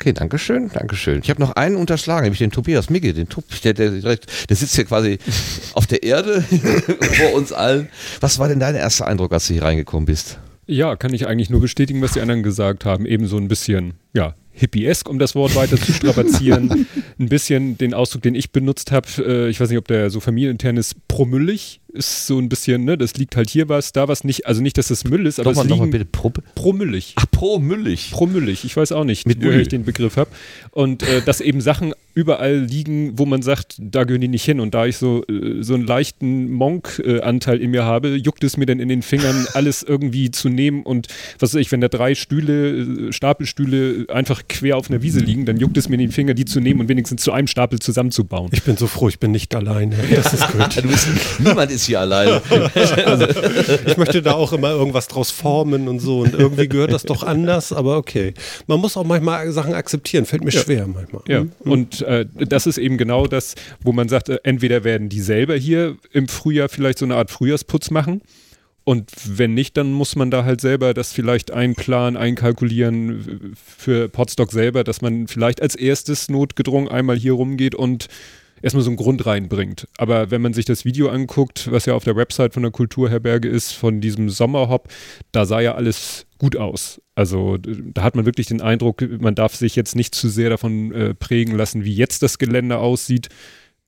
[SPEAKER 1] Okay, Dankeschön, Dankeschön. Ich habe noch einen unterschlagen, nämlich den Tobias Migge, den Tup, der, der, direkt, der sitzt hier quasi [laughs] auf der Erde [laughs] vor uns allen. Was war denn dein erster Eindruck, als du hier reingekommen bist?
[SPEAKER 12] Ja, kann ich eigentlich nur bestätigen, was die anderen gesagt haben. Eben so ein bisschen, ja, hippiesk, um das Wort weiter zu strapazieren. [laughs] ein bisschen den Ausdruck, den ich benutzt habe, äh, ich weiß nicht, ob der so familienintern ist, promüllig ist so ein bisschen, ne, das liegt halt hier was, da was nicht, also nicht, dass das Müll ist, aber
[SPEAKER 1] Nochmal,
[SPEAKER 12] es liegen
[SPEAKER 1] bitte. Pro,
[SPEAKER 12] promüllig.
[SPEAKER 1] ach, promüllig.
[SPEAKER 12] Promüllig, ich weiß auch nicht,
[SPEAKER 1] Mit
[SPEAKER 12] woher
[SPEAKER 1] Ü.
[SPEAKER 12] ich den Begriff habe. Und äh, dass eben Sachen überall liegen, wo man sagt, da gehören die nicht hin. Und da ich so, äh, so einen leichten Monk-Anteil in mir habe, juckt es mir dann in den Fingern, [laughs] alles irgendwie zu nehmen. Und was weiß ich, wenn da drei Stühle, äh, Stapelstühle einfach quer auf einer Wiese liegen, dann juckt es mir in den Finger, die zu nehmen und wenigstens zu einem Stapel zusammenzubauen.
[SPEAKER 5] Ich bin so froh, ich bin nicht alleine. Das ist gut. [laughs]
[SPEAKER 1] Du bist, niemand ist hier alleine.
[SPEAKER 5] Ich möchte da auch immer irgendwas draus formen und so. Und irgendwie gehört das doch anders, aber okay. Man muss auch manchmal Sachen akzeptieren. Fällt mir schwer manchmal.
[SPEAKER 12] Ja,
[SPEAKER 5] Mhm.
[SPEAKER 12] und äh, das ist eben genau das, wo man sagt, äh, entweder werden die selber hier im Frühjahr vielleicht so eine Art Frühjahrsputz machen. Und wenn nicht, dann muss man da halt selber das vielleicht einplanen, einkalkulieren für Potstock selber, dass man vielleicht als erstes notgedrungen einmal hier rumgeht und erstmal so einen Grund reinbringt. Aber wenn man sich das Video anguckt, was ja auf der Website von der Kulturherberge ist, von diesem Sommerhop, da sah ja alles gut aus. Also da hat man wirklich den Eindruck, man darf sich jetzt nicht zu sehr davon äh, prägen lassen, wie jetzt das Gelände aussieht,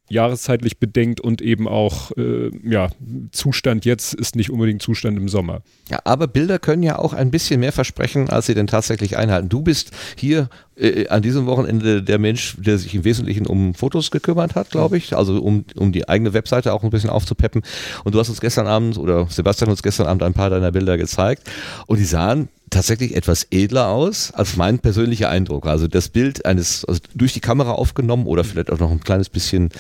[SPEAKER 12] jahreszeitlich bedenkt und eben auch, äh, ja, Zustand jetzt ist nicht unbedingt Zustand im Sommer.
[SPEAKER 1] Ja, aber Bilder können ja auch ein bisschen mehr versprechen, als sie denn tatsächlich einhalten. Du bist hier äh, an diesem Wochenende der Mensch, der sich im Wesentlichen um Fotos gekümmert hat, glaube ich. Also um, um die eigene Webseite auch ein bisschen aufzupeppen. Und du hast uns gestern Abend oder Sebastian uns gestern Abend ein paar deiner Bilder gezeigt. Und die sahen tatsächlich etwas edler aus als mein persönlicher Eindruck. Also das Bild eines also durch die Kamera aufgenommen oder vielleicht auch noch ein kleines bisschen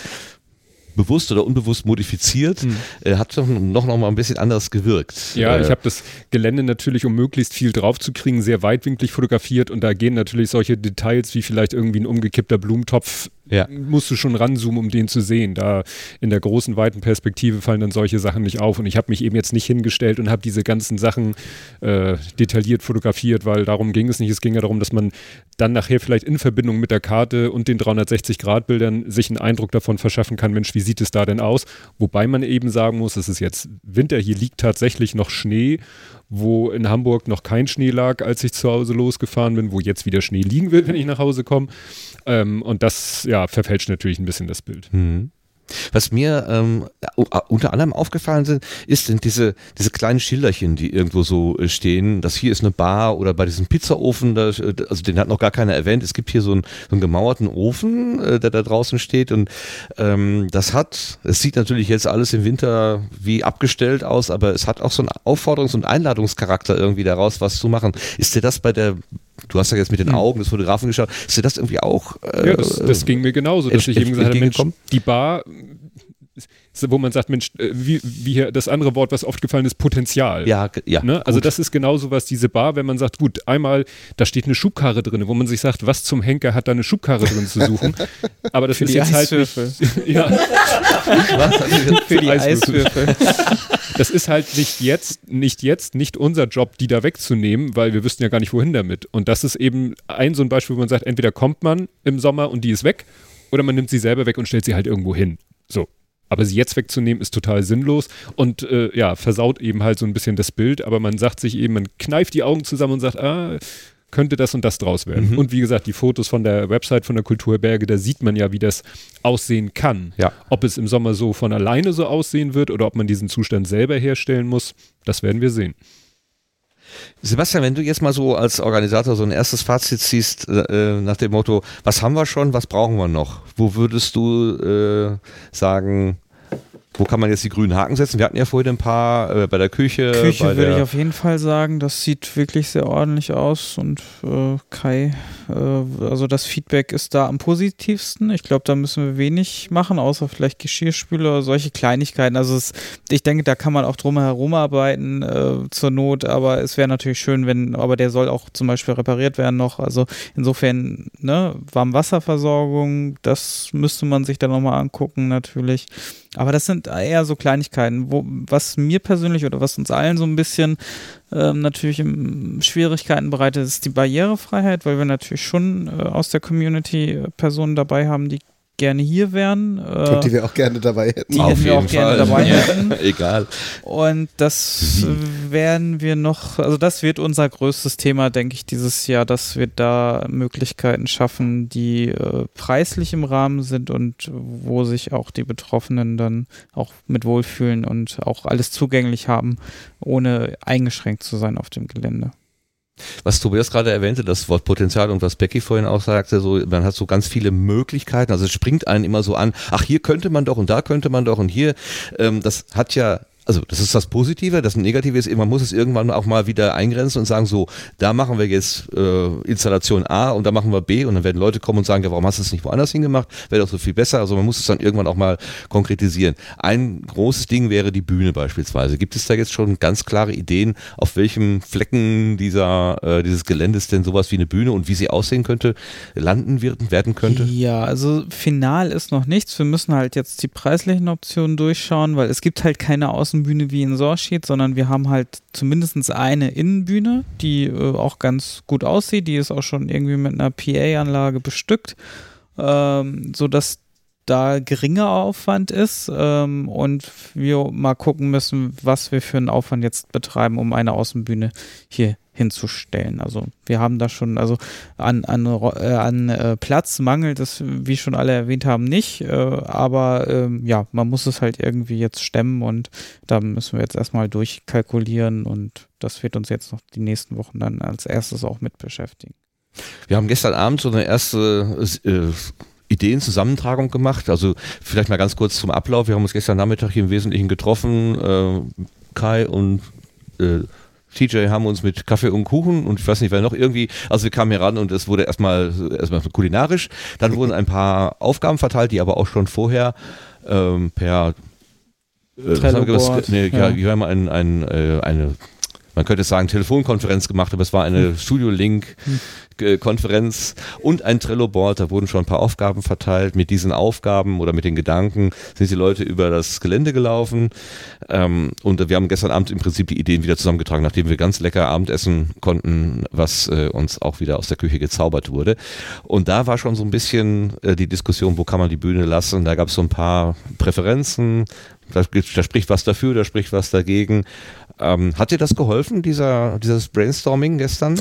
[SPEAKER 1] bewusst oder unbewusst modifiziert, äh, hat doch noch, noch mal ein bisschen anders gewirkt.
[SPEAKER 12] Ja,
[SPEAKER 1] äh,
[SPEAKER 12] ich habe das Gelände natürlich, um möglichst viel draufzukriegen, sehr weitwinklig fotografiert und da gehen natürlich solche Details wie vielleicht irgendwie ein umgekippter Blumentopf
[SPEAKER 1] Ja.
[SPEAKER 12] musst du schon ranzoomen, um den zu sehen. Da in der großen, weiten Perspektive fallen dann solche Sachen nicht auf. Und ich habe mich eben jetzt nicht hingestellt und habe diese ganzen Sachen äh, detailliert fotografiert, weil darum ging es nicht. Es ging ja darum, dass man dann nachher vielleicht in Verbindung mit der Karte und den 360-Grad-Bildern sich einen Eindruck davon verschaffen kann, Mensch, wie sieht es da denn aus? Wobei man eben sagen muss, es ist jetzt Winter, hier liegt tatsächlich noch Schnee, wo in Hamburg noch kein Schnee lag, als ich zu Hause losgefahren bin, wo jetzt wieder Schnee liegen wird, wenn ich nach Hause komme. Ähm, und das ja, verfälscht natürlich ein bisschen das Bild.
[SPEAKER 1] Mhm. Was mir ähm, unter anderem aufgefallen sind, ist sind diese, diese kleinen Schilderchen, die irgendwo so äh, stehen. Das hier ist eine Bar oder bei diesem Pizzaofen, da, äh, also den hat noch gar keiner erwähnt. Es gibt hier so einen, so einen gemauerten Ofen, äh, der da draußen steht und ähm, das hat, es sieht natürlich jetzt alles im Winter wie abgestellt aus, aber es hat auch so einen Aufforderungs- und Einladungscharakter irgendwie daraus, was zu machen. Ist dir das bei der Du hast ja jetzt mit den Augen des Fotografen geschaut. Ist dir das irgendwie auch? Äh,
[SPEAKER 12] Ja, das, das ging mir genauso, dass ich eben gesagt habe, Mensch, die Bar, wo man sagt, Mensch, äh, wie, wie hier das andere Wort, was oft gefallen ist, Potenzial.
[SPEAKER 1] Ja, ja.
[SPEAKER 12] Ne? Also
[SPEAKER 1] gut.
[SPEAKER 12] das ist genauso was, diese Bar, wenn man sagt, gut, einmal, da steht eine Schubkarre drin, wo man sich sagt, was zum Henker hat da eine Schubkarre drin zu suchen? [laughs] Aber das
[SPEAKER 3] Für
[SPEAKER 12] ist
[SPEAKER 3] die
[SPEAKER 12] jetzt halt
[SPEAKER 3] Eiswürfel.
[SPEAKER 12] nicht, [laughs] ja,
[SPEAKER 3] Für die Eiswürfel.
[SPEAKER 12] das ist halt nicht jetzt, nicht jetzt, nicht unser Job, die da wegzunehmen, weil wir wüssten ja gar nicht, wohin damit. Und das ist eben ein so ein Beispiel, wo man sagt, entweder kommt man im Sommer und die ist weg, oder man nimmt sie selber weg und stellt sie halt irgendwo hin. So. Aber sie jetzt wegzunehmen ist total sinnlos und äh, ja, versaut eben halt so ein bisschen das Bild, aber man sagt sich eben, man kneift die Augen zusammen und sagt, ah, könnte das und das draus werden.
[SPEAKER 1] Mhm.
[SPEAKER 12] Und wie gesagt, die Fotos von der Website von der Kulturberge, da sieht man ja, wie das aussehen kann.
[SPEAKER 1] Ja.
[SPEAKER 12] Ob es im Sommer so von alleine so aussehen wird oder ob man diesen Zustand selber herstellen muss, das werden wir sehen.
[SPEAKER 1] Sebastian, wenn du jetzt mal so als Organisator so ein erstes Fazit ziehst äh, nach dem Motto, was haben wir schon, was brauchen wir noch? Wo würdest du äh, sagen, wo kann man jetzt die grünen Haken setzen? Wir hatten ja vorhin ein paar äh, bei der Küche.
[SPEAKER 3] Küche würde ich auf jeden Fall sagen, das sieht wirklich sehr ordentlich aus und äh, Kai, äh, also das Feedback ist da am positivsten. Ich glaube, da müssen wir wenig machen, außer vielleicht Geschirrspüler oder solche Kleinigkeiten. Also es, ich denke, da kann man auch drum herum arbeiten äh, zur Not, aber es wäre natürlich schön, wenn, aber der soll auch zum Beispiel repariert werden noch. Also insofern, ne, Warmwasserversorgung, das müsste man sich dann nochmal angucken natürlich. Aber das sind eher so Kleinigkeiten, wo, was mir persönlich oder was uns allen so ein bisschen ähm, natürlich Schwierigkeiten bereitet, ist die Barrierefreiheit, weil wir natürlich schon äh, aus der Community äh, Personen dabei haben, die gerne hier wären. Äh,
[SPEAKER 4] Und die wir auch gerne dabei hätten.
[SPEAKER 3] die
[SPEAKER 1] Auf
[SPEAKER 3] hätten wir auch
[SPEAKER 1] jeden
[SPEAKER 3] gerne
[SPEAKER 1] Fall.
[SPEAKER 3] dabei [laughs] hätten.
[SPEAKER 1] Egal.
[SPEAKER 3] Und das werden wir noch, also das wird unser größtes Thema, denke ich, dieses Jahr, dass wir da Möglichkeiten schaffen, die äh, preislich im Rahmen sind und wo sich auch die Betroffenen dann auch mit wohlfühlen und auch alles zugänglich haben, ohne eingeschränkt zu sein auf dem Gelände.
[SPEAKER 1] Was Tobias gerade erwähnte, das Wort Potenzial und was Becky vorhin auch sagte, so, man hat so ganz viele Möglichkeiten, also es springt einen immer so an, ach, hier könnte man doch und da könnte man doch und hier, ähm, das hat ja also das ist das Positive, das Negative ist, man muss es irgendwann auch mal wieder eingrenzen und sagen, so, da machen wir jetzt äh, Installation A und da machen wir B und dann werden Leute kommen und sagen, ja, warum hast du es nicht woanders hingemacht? Wäre doch so viel besser. Also man muss es dann irgendwann auch mal konkretisieren. Ein großes Ding wäre die Bühne beispielsweise. Gibt es da jetzt schon ganz klare Ideen, auf welchem Flecken dieser, äh, dieses Geländes denn sowas wie eine Bühne und wie sie aussehen könnte, landen wird, werden könnte?
[SPEAKER 3] Ja, also final ist noch nichts. Wir müssen halt jetzt die preislichen Optionen durchschauen, weil es gibt halt keine Außenbühne wie in Sorschied, sondern wir haben halt zumindest eine Innenbühne, die äh, auch ganz gut aussieht. Die ist auch schon irgendwie mit einer PA-Anlage bestückt, ähm, sodass da geringer Aufwand ist ähm, und wir mal gucken müssen, was wir für einen Aufwand jetzt betreiben, um eine Außenbühne hier hinzustellen. Also wir haben da schon, also an, an, äh, an äh, Platz mangelt es, wie schon alle erwähnt haben, nicht, äh, aber ähm, ja, man muss es halt irgendwie jetzt stemmen und da müssen wir jetzt erstmal durchkalkulieren und das wird uns jetzt noch die nächsten Wochen dann als erstes auch mit beschäftigen.
[SPEAKER 1] Wir haben gestern Abend so eine erste äh, Ideenzusammentragung gemacht. Also vielleicht mal ganz kurz zum Ablauf. Wir haben uns gestern Nachmittag hier im Wesentlichen getroffen. Äh, Kai und TJ haben uns mit Kaffee und Kuchen und ich weiß nicht, wer noch irgendwie, also wir kamen hier ran und es wurde erstmal erstmal kulinarisch. Dann [laughs] wurden ein paar Aufgaben verteilt, die aber auch schon vorher ähm, per äh, was haben wir nee, ja.
[SPEAKER 3] ja.
[SPEAKER 1] wir haben ein, ein, äh, eine man könnte sagen, Telefonkonferenz gemacht, aber es war eine Studio-Link-Konferenz und ein Trello-Board. Da wurden schon ein paar Aufgaben verteilt. Mit diesen Aufgaben oder mit den Gedanken sind die Leute über das Gelände gelaufen. Ähm, und wir haben gestern Abend im Prinzip die Ideen wieder zusammengetragen, nachdem wir ganz lecker Abendessen konnten, was äh, uns auch wieder aus der Küche gezaubert wurde. Und da war schon so ein bisschen äh, die Diskussion, wo kann man die Bühne lassen. Da gab es so ein paar Präferenzen. Da, da spricht was dafür, da spricht was dagegen. Ähm, hat dir das geholfen, dieser, dieses Brainstorming gestern?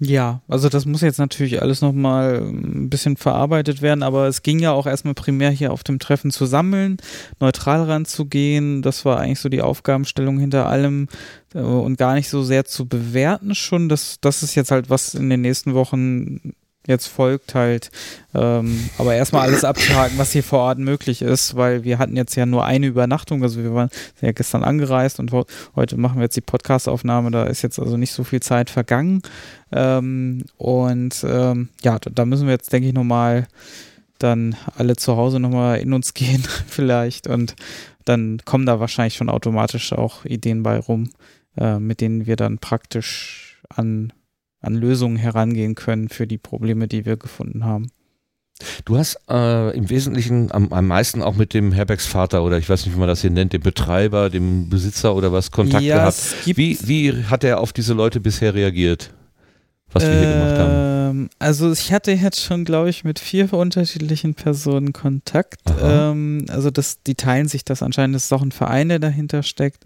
[SPEAKER 3] Ja, also das muss jetzt natürlich alles nochmal ein bisschen verarbeitet werden, aber es ging ja auch erstmal primär hier auf dem Treffen zu sammeln, neutral ranzugehen. Das war eigentlich so die Aufgabenstellung hinter allem äh, und gar nicht so sehr zu bewerten schon. Das, das ist jetzt halt, was in den nächsten Wochen jetzt folgt halt. Ähm, aber erstmal alles abzuhaken, was hier vor Ort möglich ist, weil wir hatten jetzt ja nur eine Übernachtung. Also wir waren ja gestern angereist und heute machen wir jetzt die Podcastaufnahme. Da ist jetzt also nicht so viel Zeit vergangen. Ähm, und ähm, ja, da, müssen wir jetzt, denke ich, nochmal dann alle zu Hause nochmal in uns [laughs] gehen vielleicht und dann kommen da wahrscheinlich schon automatisch auch Ideen bei rum, äh, mit denen wir dann praktisch an an Lösungen herangehen können für die Probleme, die wir gefunden haben.
[SPEAKER 1] Du hast äh, im Wesentlichen am, am meisten auch mit dem Herbergsvater oder ich weiß nicht, wie man das hier nennt, dem Betreiber, dem Besitzer oder was Kontakt
[SPEAKER 3] Ja,
[SPEAKER 1] gehabt. Wie, wie hat er auf diese Leute bisher reagiert? Was wir hier gemacht haben?
[SPEAKER 3] Ähm, Also ich hatte jetzt schon, glaube ich, mit vier unterschiedlichen Personen Kontakt. Ähm, also das, die teilen sich das anscheinend. Das ist auch ein Verein, der dahinter steckt.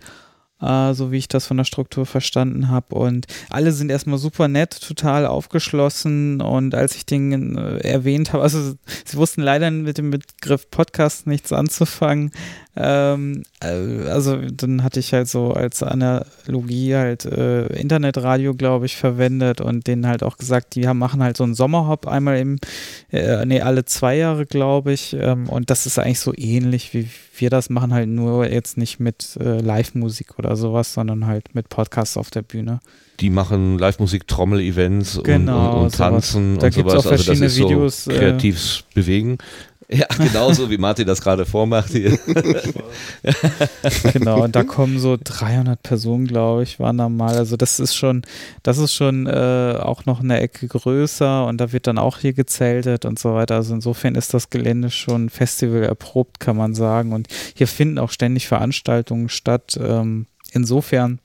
[SPEAKER 3] Äh, so wie ich das von der Struktur verstanden habe. Und alle sind erstmal super nett, total aufgeschlossen. Und als ich den äh, erwähnt habe, also sie wussten leider mit dem Begriff Podcast nichts anzufangen. Ähm, äh, also dann hatte ich halt so als Analogie halt äh, Internetradio, glaube ich, verwendet und denen halt auch gesagt, die haben, machen halt so einen Sommerhop einmal im, äh, nee, alle zwei Jahre, glaube ich. Ähm, und das ist eigentlich so ähnlich, wie wir das machen, halt nur jetzt nicht mit äh, Live-Musik oder sowas, sondern halt mit Podcasts auf der Bühne.
[SPEAKER 1] Die machen Live-Musik, Trommel-Events und,
[SPEAKER 3] Genau,
[SPEAKER 1] und, und
[SPEAKER 3] sowas.
[SPEAKER 1] tanzen
[SPEAKER 3] Da
[SPEAKER 1] und
[SPEAKER 3] gibt's
[SPEAKER 1] sowas.
[SPEAKER 3] auch
[SPEAKER 1] also das
[SPEAKER 3] verschiedene
[SPEAKER 1] ist so
[SPEAKER 3] Videos, äh,
[SPEAKER 1] kreatives Bewegen. [laughs] Ja, genauso wie Martin das gerade vormacht hier. [laughs]
[SPEAKER 3] genau, und da kommen so 300 Personen, glaube ich, waren da mal. Also das ist schon, das ist schon äh, auch noch eine Ecke größer und da wird dann auch hier gezeltet und so weiter. Also insofern ist das Gelände schon Festival erprobt, kann man sagen. Und hier finden auch ständig Veranstaltungen statt. Ähm, insofern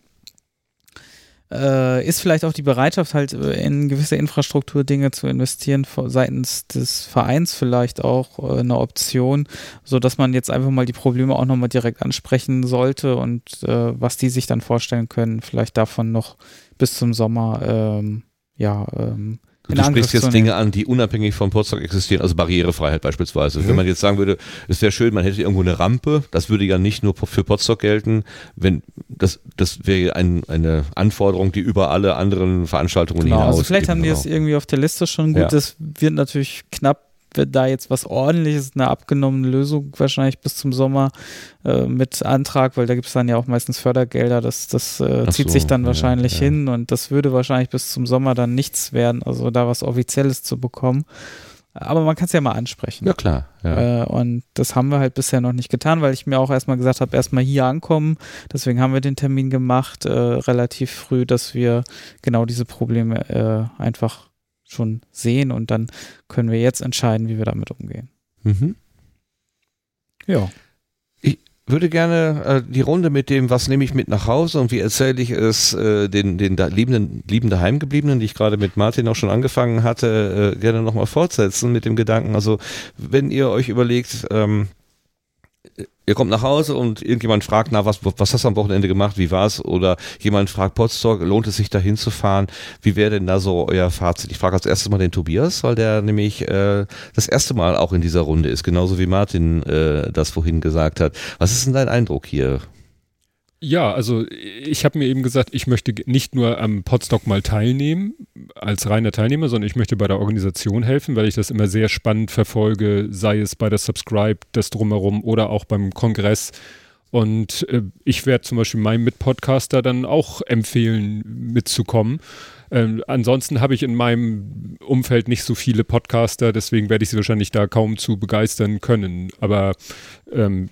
[SPEAKER 3] äh, ist vielleicht auch die Bereitschaft, halt äh, in gewisse Infrastrukturdinge zu investieren, seitens des Vereins vielleicht auch äh, eine Option, so dass man jetzt einfach mal die Probleme auch nochmal direkt ansprechen sollte und äh, was die sich dann vorstellen können, vielleicht davon noch bis zum Sommer, ähm, ja, ähm,
[SPEAKER 1] Du
[SPEAKER 3] Angriff
[SPEAKER 1] sprichst jetzt Dinge an, die unabhängig vom Potsdam existieren, also Barrierefreiheit beispielsweise. Wenn man jetzt sagen würde, es wäre schön, man hätte irgendwo eine Rampe, das würde ja nicht nur für Potsdam gelten, wenn das, das wäre ein, eine Anforderung, die über alle anderen Veranstaltungen
[SPEAKER 3] Genau,
[SPEAKER 1] hinaus
[SPEAKER 3] also vielleicht haben die
[SPEAKER 1] genau.
[SPEAKER 3] es irgendwie auf der Liste schon gut.
[SPEAKER 1] Ja.
[SPEAKER 3] Das wird natürlich knapp, wird da jetzt was ordentliches, eine abgenommene Lösung wahrscheinlich bis zum Sommer äh, mit Antrag, weil da gibt es dann ja auch meistens Fördergelder. Das, das äh, zieht
[SPEAKER 1] so,
[SPEAKER 3] sich dann
[SPEAKER 1] ja,
[SPEAKER 3] wahrscheinlich
[SPEAKER 1] ja.
[SPEAKER 3] hin und das würde wahrscheinlich bis zum Sommer dann nichts werden, also da was Offizielles zu bekommen. Aber man kann es ja mal ansprechen.
[SPEAKER 1] Ja klar, ja.
[SPEAKER 3] Äh, und das haben wir halt bisher noch nicht getan, weil ich mir auch erstmal gesagt habe, erstmal hier ankommen. Deswegen haben wir den Termin gemacht, äh, relativ früh, dass wir genau diese Probleme äh, einfach schon sehen und dann können wir jetzt entscheiden, wie wir damit umgehen.
[SPEAKER 1] Mhm.
[SPEAKER 3] Ja.
[SPEAKER 1] würde gerne äh, die Runde mit dem, was nehme ich mit nach Hause und wie erzähle ich es äh, den, den da liebenden, lieben Daheimgebliebenen, die ich gerade mit Martin auch schon angefangen hatte, äh, gerne nochmal fortsetzen mit dem Gedanken. Also wenn ihr euch überlegt, ähm, ihr kommt nach Hause und irgendjemand fragt, na, was, was hast du am Wochenende gemacht, wie war's? Oder jemand fragt, Potsdok, lohnt es sich da hinzufahren? Wie wäre denn da so euer Fazit? Ich frage als erstes mal den Tobias, weil der nämlich äh, das erste Mal auch in dieser Runde ist, genauso wie Martin äh, das vorhin gesagt hat. Was ist denn dein Eindruck hier?
[SPEAKER 12] Ja, also ich habe mir eben gesagt, ich möchte nicht nur am Podstock mal teilnehmen als reiner Teilnehmer, sondern ich möchte bei der Organisation helfen, weil ich das immer sehr spannend verfolge, sei es bei der Subscribe, das drumherum oder auch beim Kongress. Und äh, ich werde zum Beispiel meinem Mitpodcaster dann auch empfehlen, mitzukommen. Ähm, ansonsten habe ich in meinem Umfeld nicht so viele Podcaster, deswegen werde ich sie wahrscheinlich da kaum zu begeistern können. Aber ähm,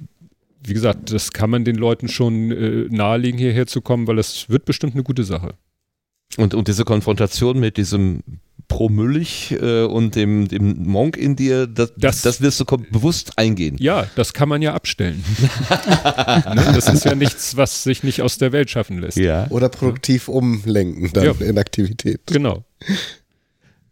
[SPEAKER 12] wie gesagt, das kann man den Leuten schon äh, nahelegen, hierher zu kommen, weil das wird bestimmt eine gute Sache.
[SPEAKER 1] Und, und diese Konfrontation mit diesem Promüllig äh, und dem, dem Monk in dir, das, das, das wirst du bewusst eingehen.
[SPEAKER 12] Ja, das kann man ja abstellen. [laughs] ne? Das ist ja nichts, was sich nicht aus der Welt schaffen lässt.
[SPEAKER 1] Ja.
[SPEAKER 4] Oder produktiv umlenken dann
[SPEAKER 12] Ja.
[SPEAKER 4] in Aktivität.
[SPEAKER 12] Genau.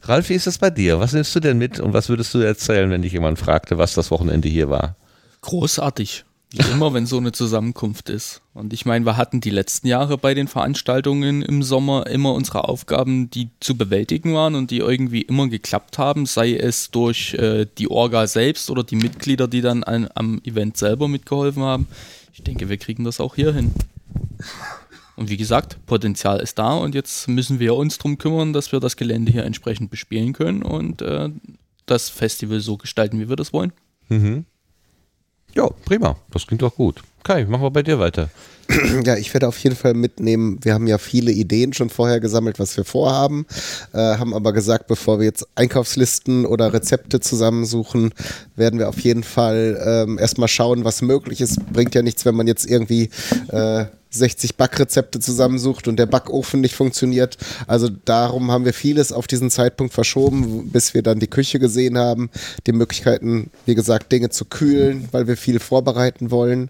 [SPEAKER 1] Ralf, wie ist das bei dir? Was nimmst du denn mit und was würdest du erzählen, wenn dich jemand fragte, was das Wochenende hier war?
[SPEAKER 9] Großartig. Wie immer, wenn so eine Zusammenkunft ist. Und ich meine, wir hatten die letzten Jahre bei den Veranstaltungen im Sommer immer unsere Aufgaben, die zu bewältigen waren und die irgendwie immer geklappt haben, sei es durch äh, die Orga selbst oder die Mitglieder, die dann an, am Event selber mitgeholfen haben. Ich denke, wir kriegen das auch hier hin. Und wie gesagt, Potenzial ist da und jetzt müssen wir uns darum kümmern, dass wir das Gelände hier entsprechend bespielen können und äh, das Festival so gestalten, wie wir das wollen.
[SPEAKER 1] Mhm. Ja, prima. Das klingt doch gut. Kai, machen wir bei dir weiter. [clears throat]
[SPEAKER 4] Ja, ich werde auf jeden Fall mitnehmen. Wir haben ja viele Ideen schon vorher gesammelt, was wir vorhaben, äh, haben aber gesagt, bevor wir jetzt Einkaufslisten oder Rezepte zusammensuchen, werden wir auf jeden Fall ähm, erstmal schauen, was möglich ist. Bringt ja nichts, wenn man jetzt irgendwie äh, 60 Backrezepte zusammensucht und der Backofen nicht funktioniert. Also darum haben wir vieles auf diesen Zeitpunkt verschoben, bis wir dann die Küche gesehen haben, die Möglichkeiten, wie gesagt, Dinge zu kühlen, weil wir viel vorbereiten wollen.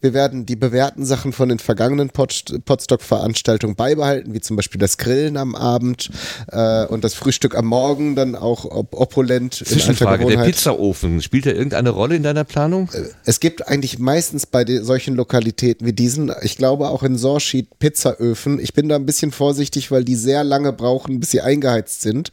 [SPEAKER 4] Wir werden die bewährten Sachen von den vergangenen Potstock-Veranstaltungen beibehalten, wie zum Beispiel das Grillen am Abend äh, und das Frühstück am Morgen dann auch op opulent
[SPEAKER 1] Zwischenfrage, der. Pizzaofen, spielt er irgendeine Rolle in deiner Planung?
[SPEAKER 4] Es gibt eigentlich meistens bei solchen Lokalitäten wie diesen, ich glaube auch in Sorschied, Pizzaöfen. Ich bin da ein bisschen vorsichtig, weil die sehr lange brauchen, bis sie eingeheizt sind.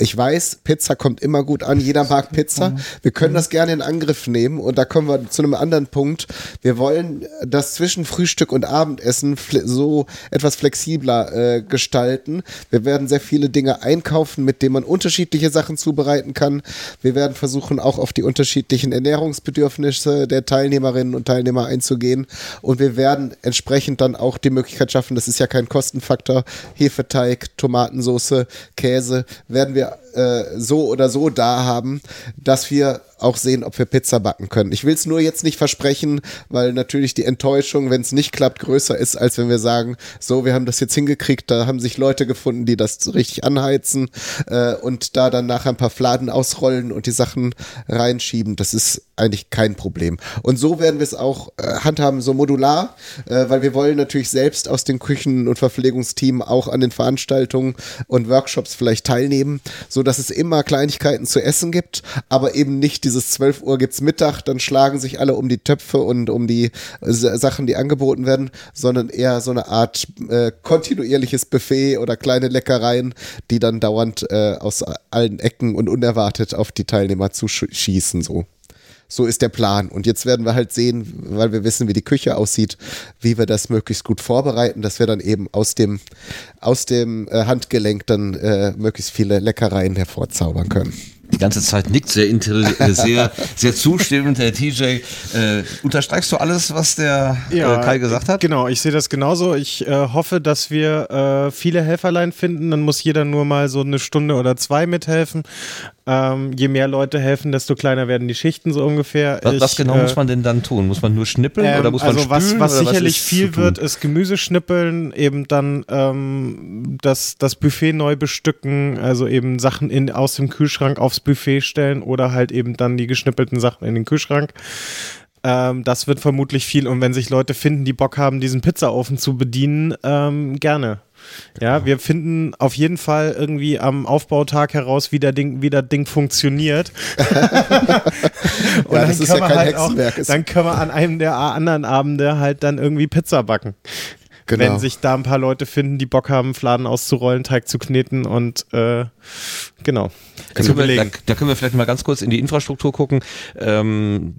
[SPEAKER 4] Ich weiß, Pizza kommt immer gut an. Jeder mag Pizza. Wir können das gerne in Angriff nehmen. Und da kommen wir zu einem anderen Punkt. Wir wollen das zwischen Frühstück und Abendessen so etwas flexibler äh, gestalten. Wir werden sehr viele Dinge einkaufen, mit denen man unterschiedliche Sachen zubereiten kann. Wir werden versuchen, auch auf die unterschiedlichen Ernährungsbedürfnisse der Teilnehmerinnen und Teilnehmer einzugehen. Und wir werden entsprechend dann auch die Möglichkeit schaffen, das ist ja kein Kostenfaktor, Hefeteig, Tomatensauce, Käse, werden wir äh, so oder so da haben, dass wir auch sehen, ob wir Pizza backen können. Ich will es nur jetzt nicht versprechen, weil natürlich die Enttäuschung, wenn es nicht klappt, größer ist, als wenn wir sagen, so, wir haben das jetzt hingekriegt, da haben sich Leute gefunden, die das richtig anheizen äh, und da dann nachher ein paar Fladen ausrollen und die Sachen reinschieben. Das ist eigentlich kein Problem. Und so werden wir es auch äh, handhaben, so modular, äh, weil wir wollen natürlich selbst aus den Küchen- und Verpflegungsteam auch an den Veranstaltungen und Workshops vielleicht teilnehmen, so dass es immer Kleinigkeiten zu essen gibt, aber eben nicht dieses 12 Uhr gibt's Mittag, dann schlagen sich alle um die Töpfe und um die äh, Sachen, die angeboten werden, sondern eher so eine Art äh, kontinuierliches Buffet oder kleine Leckereien, die dann dauernd äh, aus allen Ecken und unerwartet auf die Teilnehmer zuschießen, so. So ist der Plan. Und jetzt werden wir halt sehen, weil wir wissen, wie die Küche aussieht, wie wir das möglichst gut vorbereiten, dass wir dann eben aus dem, aus dem äh, Handgelenk dann äh, möglichst viele Leckereien hervorzaubern können.
[SPEAKER 1] Die ganze Zeit nickt sehr, äh, sehr, sehr zustimmend, der TJ. Äh, unterstreichst du alles, was der äh, Kai gesagt hat?
[SPEAKER 8] Genau, ich sehe das genauso. Ich äh, hoffe, dass wir äh, viele Helferlein finden. Dann muss jeder nur mal so eine Stunde oder zwei mithelfen. Ähm, je mehr Leute helfen, desto kleiner werden die Schichten so ungefähr.
[SPEAKER 1] Was, was
[SPEAKER 8] Ich,
[SPEAKER 1] genau
[SPEAKER 8] äh,
[SPEAKER 1] muss man denn dann tun? Muss man nur schnippeln
[SPEAKER 8] ähm,
[SPEAKER 1] oder muss man
[SPEAKER 8] also was,
[SPEAKER 1] spülen?
[SPEAKER 8] was
[SPEAKER 1] oder
[SPEAKER 8] sicherlich
[SPEAKER 1] ist
[SPEAKER 8] viel wird, ist Gemüse schnippeln, eben dann ähm, das, das Buffet neu bestücken, also eben Sachen in, aus dem Kühlschrank aufs Buffet stellen oder halt eben dann die geschnippelten Sachen in den Kühlschrank. Ähm, das wird vermutlich viel und wenn sich Leute finden, die Bock haben, diesen Pizzaofen zu bedienen, ähm, gerne. Ja, wir finden auf jeden Fall irgendwie am Aufbautag heraus, wie, der Ding, wie das Ding funktioniert. [laughs] Und
[SPEAKER 4] Ja, das ist ja
[SPEAKER 8] wir
[SPEAKER 4] kein
[SPEAKER 8] halt auch,
[SPEAKER 4] Hexenwerk. Es-
[SPEAKER 8] dann können wir an einem der anderen Abende halt dann irgendwie Pizza backen.
[SPEAKER 4] Genau.
[SPEAKER 8] Wenn sich da ein paar Leute finden, die Bock haben, Fladen auszurollen, Teig zu kneten und äh, genau.
[SPEAKER 1] Können, wir, da, da können wir vielleicht mal ganz kurz in die Infrastruktur gucken. Ähm,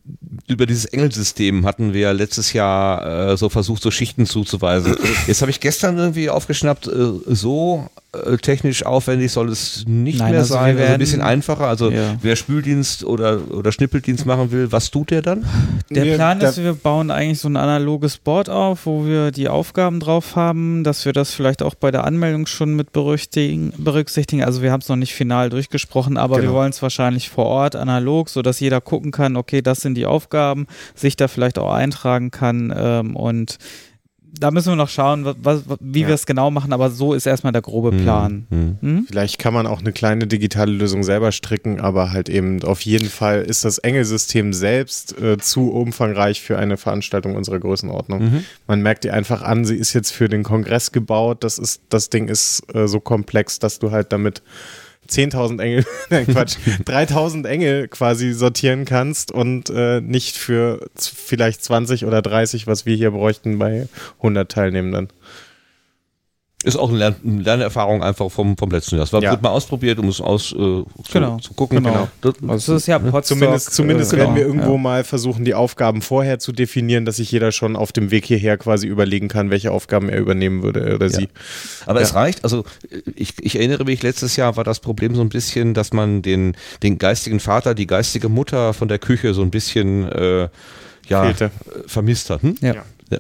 [SPEAKER 1] über dieses Engelsystem hatten wir letztes Jahr äh, so versucht, so Schichten zuzuweisen. Jetzt habe ich gestern irgendwie aufgeschnappt, äh, so äh, technisch aufwendig soll es nicht
[SPEAKER 3] Nein,
[SPEAKER 1] mehr
[SPEAKER 3] also
[SPEAKER 1] sein. also ein
[SPEAKER 3] werden-
[SPEAKER 1] bisschen einfacher. Also
[SPEAKER 3] Ja.
[SPEAKER 1] wer Spüldienst oder, oder Schnippeldienst machen will, was tut der dann?
[SPEAKER 3] Der
[SPEAKER 8] Wir-
[SPEAKER 3] Plan ist, wir bauen eigentlich so ein analoges Board auf, wo wir die Aufgaben drauf haben, dass wir das vielleicht auch bei der Anmeldung schon mit berücksichtigen. berücksichtigen. Also wir haben es noch nicht final final durchgesprochen, aber
[SPEAKER 8] Genau.
[SPEAKER 3] wir wollen es wahrscheinlich vor Ort analog, sodass jeder gucken kann, okay, das sind die Aufgaben, sich da vielleicht auch eintragen kann ähm, und da müssen wir noch schauen, was, wie
[SPEAKER 8] Ja.
[SPEAKER 3] wir es genau machen, aber so ist erstmal der grobe Plan.
[SPEAKER 1] Hm.
[SPEAKER 3] Hm?
[SPEAKER 8] Vielleicht kann man auch eine kleine digitale Lösung selber stricken, aber halt eben auf jeden Fall ist das Engelsystem selbst äh, zu umfangreich für eine Veranstaltung unserer Größenordnung.
[SPEAKER 1] Mhm.
[SPEAKER 8] Man merkt ihr einfach an, sie ist jetzt für den Kongress gebaut. Das ist, das Ding ist äh, so komplex, dass du halt damit 10.000 Engel, [laughs] nein Quatsch, [laughs] 3.000 Engel quasi sortieren kannst und äh, nicht für vielleicht 20 oder 30, was wir hier bräuchten bei 100 Teilnehmenden.
[SPEAKER 1] Ist auch eine, Lern eine Lernerfahrung einfach vom, vom letzten Jahr. Es war
[SPEAKER 8] Ja.
[SPEAKER 1] wird mal ausprobiert, um es aus äh, zu,
[SPEAKER 3] Genau.
[SPEAKER 1] zu gucken.
[SPEAKER 3] Genau.
[SPEAKER 1] Das,
[SPEAKER 3] Also ist ja Potsdok,
[SPEAKER 8] Zumindest, zumindest
[SPEAKER 3] äh,
[SPEAKER 8] werden wir
[SPEAKER 3] genau,
[SPEAKER 8] irgendwo
[SPEAKER 3] ja.
[SPEAKER 8] mal versuchen, die Aufgaben vorher zu definieren, dass sich jeder schon auf dem Weg hierher quasi überlegen kann, welche Aufgaben er übernehmen würde oder sie.
[SPEAKER 1] Aber es
[SPEAKER 8] Ja.
[SPEAKER 1] reicht, also ich, ich erinnere mich, letztes Jahr war das Problem so ein bisschen, dass man den, den geistigen Vater, die geistige Mutter von der Küche so ein bisschen äh, ja,
[SPEAKER 8] Fehlte.
[SPEAKER 1] äh, vermisst hat. Hm?
[SPEAKER 3] Ja.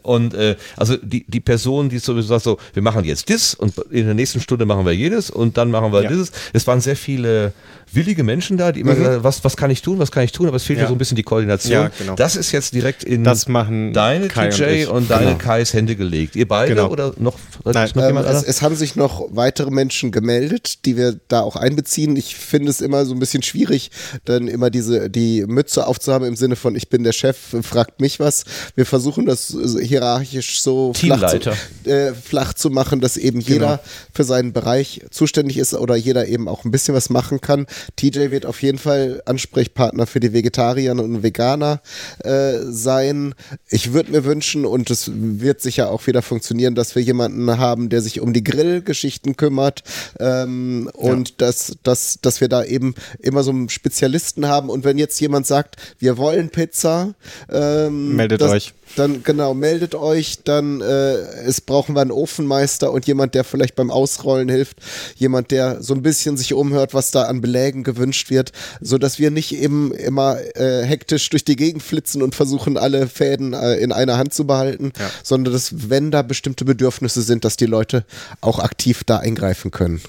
[SPEAKER 1] Und äh, also die, die Person, die sowieso sagt so, wir machen jetzt das und in der nächsten Stunde machen wir jenes und dann machen wir
[SPEAKER 8] Ja.
[SPEAKER 1] dieses. Es waren sehr viele willige Menschen da, die immer
[SPEAKER 8] Mhm.
[SPEAKER 1] haben, was, was kann ich tun, was kann ich tun, aber es fehlt ja so ein bisschen die Koordination.
[SPEAKER 8] Ja, genau.
[SPEAKER 1] Das ist jetzt direkt in
[SPEAKER 8] Das machen
[SPEAKER 1] deine
[SPEAKER 8] Kai
[SPEAKER 1] TJ
[SPEAKER 8] und
[SPEAKER 1] und, deine
[SPEAKER 8] Genau.
[SPEAKER 1] Kais Hände gelegt. Ihr beide
[SPEAKER 8] Genau.
[SPEAKER 1] oder noch,
[SPEAKER 8] Nein,
[SPEAKER 1] noch
[SPEAKER 4] Ähm,
[SPEAKER 1] jemand
[SPEAKER 4] es, es haben sich noch weitere Menschen gemeldet, die wir da auch einbeziehen. Ich finde es immer so ein bisschen schwierig, dann immer diese die Mütze aufzuhaben im Sinne von ich bin der Chef, fragt mich was. Wir versuchen das hierarchisch so flach zu, äh, flach zu machen, dass eben jeder für seinen Bereich zuständig ist oder jeder eben auch ein bisschen was machen kann. TJ wird auf jeden Fall Ansprechpartner für die Vegetarier und Veganer äh, sein. Ich würde mir wünschen, und es wird sicher auch wieder funktionieren, dass wir jemanden haben, der sich um die Grillgeschichten kümmert ähm, und dass, dass, dass wir da eben immer so einen Spezialisten haben. Und wenn jetzt jemand sagt, wir wollen Pizza, ähm,
[SPEAKER 8] Meldet
[SPEAKER 4] das,
[SPEAKER 8] euch.
[SPEAKER 4] Dann genau, meldet euch, dann äh, es brauchen wir einen Ofenmeister und jemand, der vielleicht beim Ausrollen hilft, jemand, der so ein bisschen sich umhört, was da an Belägen gewünscht wird, so dass wir nicht eben immer äh, hektisch durch die Gegend flitzen und versuchen alle Fäden äh, in einer Hand zu behalten,
[SPEAKER 8] Ja.
[SPEAKER 4] sondern dass wenn da bestimmte Bedürfnisse sind, dass die Leute auch aktiv da eingreifen können.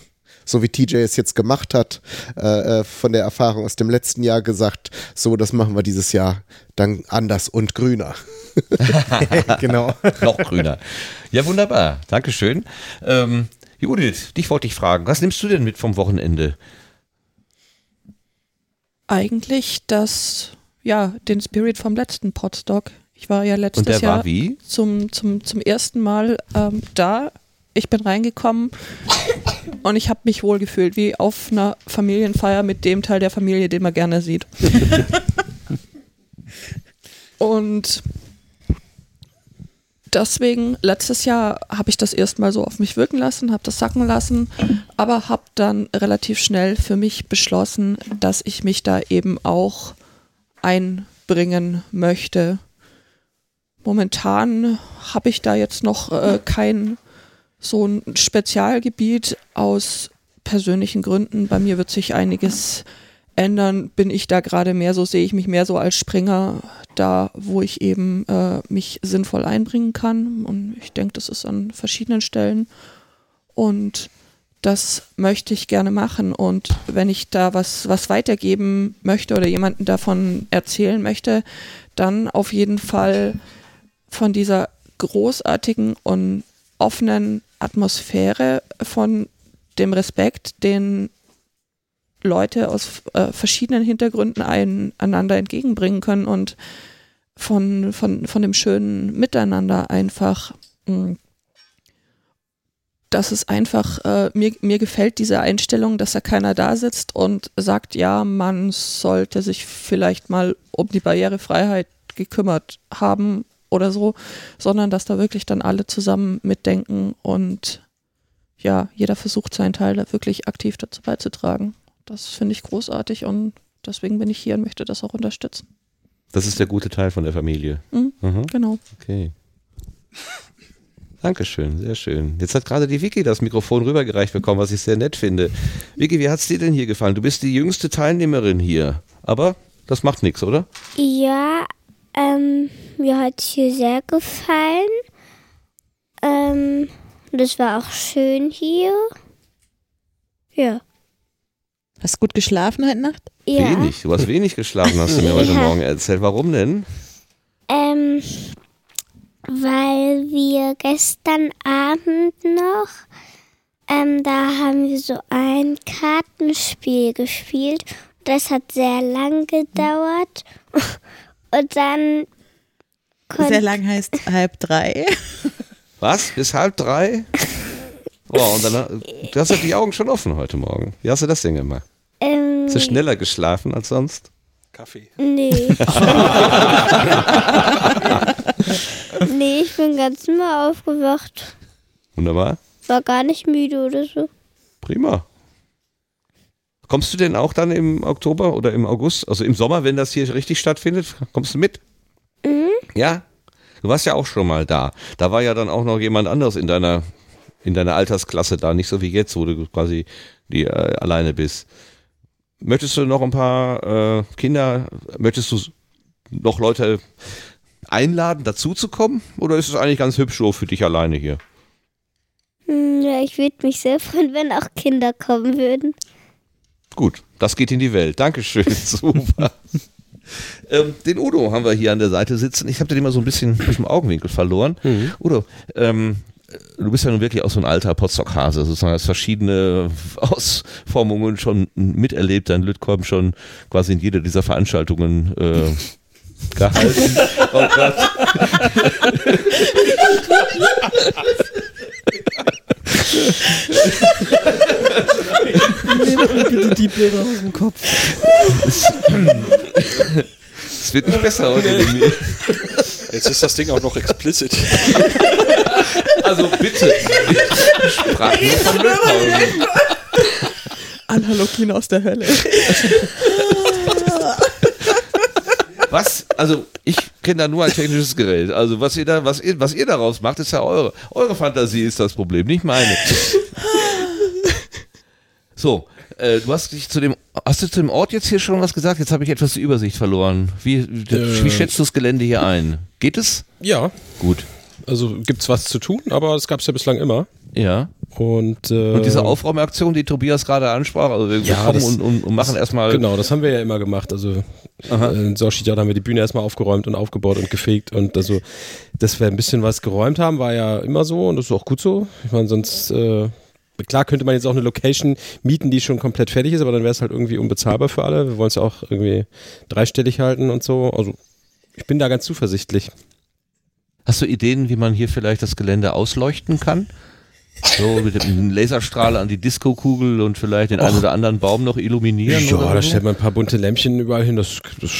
[SPEAKER 4] So wie TJ es jetzt gemacht hat, äh, äh, von der Erfahrung aus dem letzten Jahr gesagt, so, das machen wir dieses Jahr dann anders und grüner. [laughs]
[SPEAKER 8] genau. [laughs]
[SPEAKER 1] Noch grüner. Ja, wunderbar. Dankeschön. Ähm, Judith, dich wollte ich fragen. Was nimmst du denn mit vom Wochenende?
[SPEAKER 11] Eigentlich das, ja, den Spirit vom letzten Podstock. Ich war ja letztes Jahr
[SPEAKER 1] war wie?
[SPEAKER 11] zum, zum, zum ersten Mal ähm, da. Ich bin reingekommen und ich habe mich wohl gefühlt wie auf einer Familienfeier mit dem Teil der Familie, den man gerne sieht. [laughs] und deswegen, letztes Jahr habe ich das erstmal so auf mich wirken lassen, habe das sacken lassen, aber habe dann relativ schnell für mich beschlossen, dass ich mich da eben auch einbringen möchte. Momentan habe ich da jetzt noch äh, kein so ein Spezialgebiet aus persönlichen Gründen. Bei mir wird sich einiges ändern. Bin ich da gerade mehr so, sehe ich mich mehr so als Springer da, wo ich eben äh, mich sinnvoll einbringen kann. Und ich denke, das ist an verschiedenen Stellen. Und das möchte ich gerne machen. Und wenn ich da was, was weitergeben möchte oder jemanden davon erzählen möchte, dann auf jeden Fall von dieser großartigen und offenen Atmosphäre, von dem Respekt, den Leute aus äh, verschiedenen Hintergründen ein, einander entgegenbringen können und von, von, von dem schönen Miteinander einfach. mh, dass es einfach, äh, mir, mir gefällt diese Einstellung, dass da keiner da sitzt und sagt, ja, man sollte sich vielleicht mal um die Barrierefreiheit gekümmert haben oder so, sondern dass da wirklich dann alle zusammen mitdenken und ja, jeder versucht seinen Teil da wirklich aktiv dazu beizutragen. Das finde ich großartig und deswegen bin ich hier und möchte das auch unterstützen.
[SPEAKER 1] Das ist der gute Teil von der Familie.
[SPEAKER 11] Mhm,
[SPEAKER 1] Mhm.
[SPEAKER 11] Genau.
[SPEAKER 1] Okay. Dankeschön, sehr schön. Jetzt hat gerade die Vicky das Mikrofon rübergereicht bekommen, was ich sehr nett finde. Vicky, wie hat es dir denn hier gefallen? Du bist die jüngste Teilnehmerin hier. Aber das macht nichts, oder?
[SPEAKER 13] Ja, ähm, mir hat es hier sehr gefallen. Ähm, das war auch schön hier. Ja.
[SPEAKER 2] Hast du gut geschlafen heute Nacht?
[SPEAKER 13] Ja.
[SPEAKER 1] Wenig. Du hast wenig geschlafen, hast du mir heute
[SPEAKER 13] Ja.
[SPEAKER 1] Morgen erzählt. Warum denn?
[SPEAKER 13] Ähm, weil wir gestern Abend noch, ähm, da haben wir so ein Kartenspiel gespielt. Das hat sehr lang gedauert. Und dann
[SPEAKER 2] Sehr lang heißt halb drei. [laughs]
[SPEAKER 1] Was? Bis halb drei? Boah, und dann du hast ja die Augen schon offen heute Morgen. Wie hast du das denn gemacht?
[SPEAKER 13] ähm,
[SPEAKER 1] Hast du schneller geschlafen als sonst?
[SPEAKER 10] Kaffee.
[SPEAKER 13] Nee. [laughs] nee, ich bin ganz normal aufgewacht.
[SPEAKER 1] Wunderbar.
[SPEAKER 13] War gar nicht müde oder so.
[SPEAKER 1] Prima. Kommst du denn auch dann im Oktober oder im August, also im Sommer, wenn das hier richtig stattfindet, kommst du mit?
[SPEAKER 13] Mhm.
[SPEAKER 1] Ja? Du warst ja auch schon mal da. Da war ja dann auch noch jemand anderes in deiner, in deiner Altersklasse da, nicht so wie jetzt, wo du quasi die, äh, alleine bist. Möchtest du noch ein paar äh, Kinder, möchtest du noch Leute einladen, dazu zu kommen? Oder ist es eigentlich ganz hübsch so für dich alleine hier?
[SPEAKER 13] Hm, Ja, ich würde mich sehr freuen, wenn auch Kinder kommen würden.
[SPEAKER 1] Gut, das geht in die Welt. Dankeschön, [laughs] super. ähm, den Udo haben wir hier an der Seite sitzen. Ich habe den immer so ein bisschen durch den Augenwinkel verloren. Udo, ähm, du bist ja nun wirklich auch so ein alter Potsdok-Hase, sozusagen hast verschiedene Ausformungen schon miterlebt, dein Lütkolben schon quasi in jeder dieser Veranstaltungen äh, gehalten. Oh Gott. [laughs]
[SPEAKER 6] Bitte die Bilder aus dem Kopf.
[SPEAKER 1] Es wird nicht besser heute mir.
[SPEAKER 10] Jetzt ist das Ding auch noch explicit.
[SPEAKER 1] Also bitte. Sprach nur von Lütkolben.
[SPEAKER 11] Analogien aus der Hölle.
[SPEAKER 1] Was? Also ich kenne da nur ein technisches Gerät. Also was ihr da, was ihr, was ihr daraus macht, ist ja eure. Eure Fantasie ist das Problem, nicht meine. So, äh, du hast dich zu dem, hast du zu dem Ort jetzt hier schon was gesagt? Jetzt habe ich etwas die Übersicht verloren. Wie, wie schätzt du das Gelände hier ein? Geht es?
[SPEAKER 7] Ja,
[SPEAKER 1] Gut.
[SPEAKER 7] also gibt's was zu tun, aber das gab's ja bislang immer.
[SPEAKER 1] Ja.
[SPEAKER 7] Und, äh,
[SPEAKER 1] Und diese Aufräumaktion, die Tobias gerade ansprach, also wir
[SPEAKER 7] Ja,
[SPEAKER 1] kommen
[SPEAKER 7] das-
[SPEAKER 1] und, und, und machen erstmal.
[SPEAKER 7] Genau, das haben wir ja immer gemacht. Also
[SPEAKER 1] Aha.
[SPEAKER 7] äh, in Sorschied haben wir die Bühne erstmal aufgeräumt und aufgebaut und gefegt. Und also, dass wir ein bisschen was geräumt haben, war ja immer so und das ist auch gut so. Ich meine, sonst, äh, klar könnte man jetzt auch eine Location mieten, die schon komplett fertig ist, aber dann wäre es halt irgendwie unbezahlbar für alle. Wir wollen es ja auch irgendwie dreistellig halten und so. Also ich bin da ganz zuversichtlich.
[SPEAKER 1] Hast du Ideen, wie man hier vielleicht das Gelände ausleuchten kann? So mit dem Laserstrahl an die Disco-Kugel und vielleicht den einen oder anderen Baum noch illuminieren?
[SPEAKER 7] Ja, da
[SPEAKER 1] so?
[SPEAKER 7] stellt man ein paar bunte Lämpchen überall hin, das, das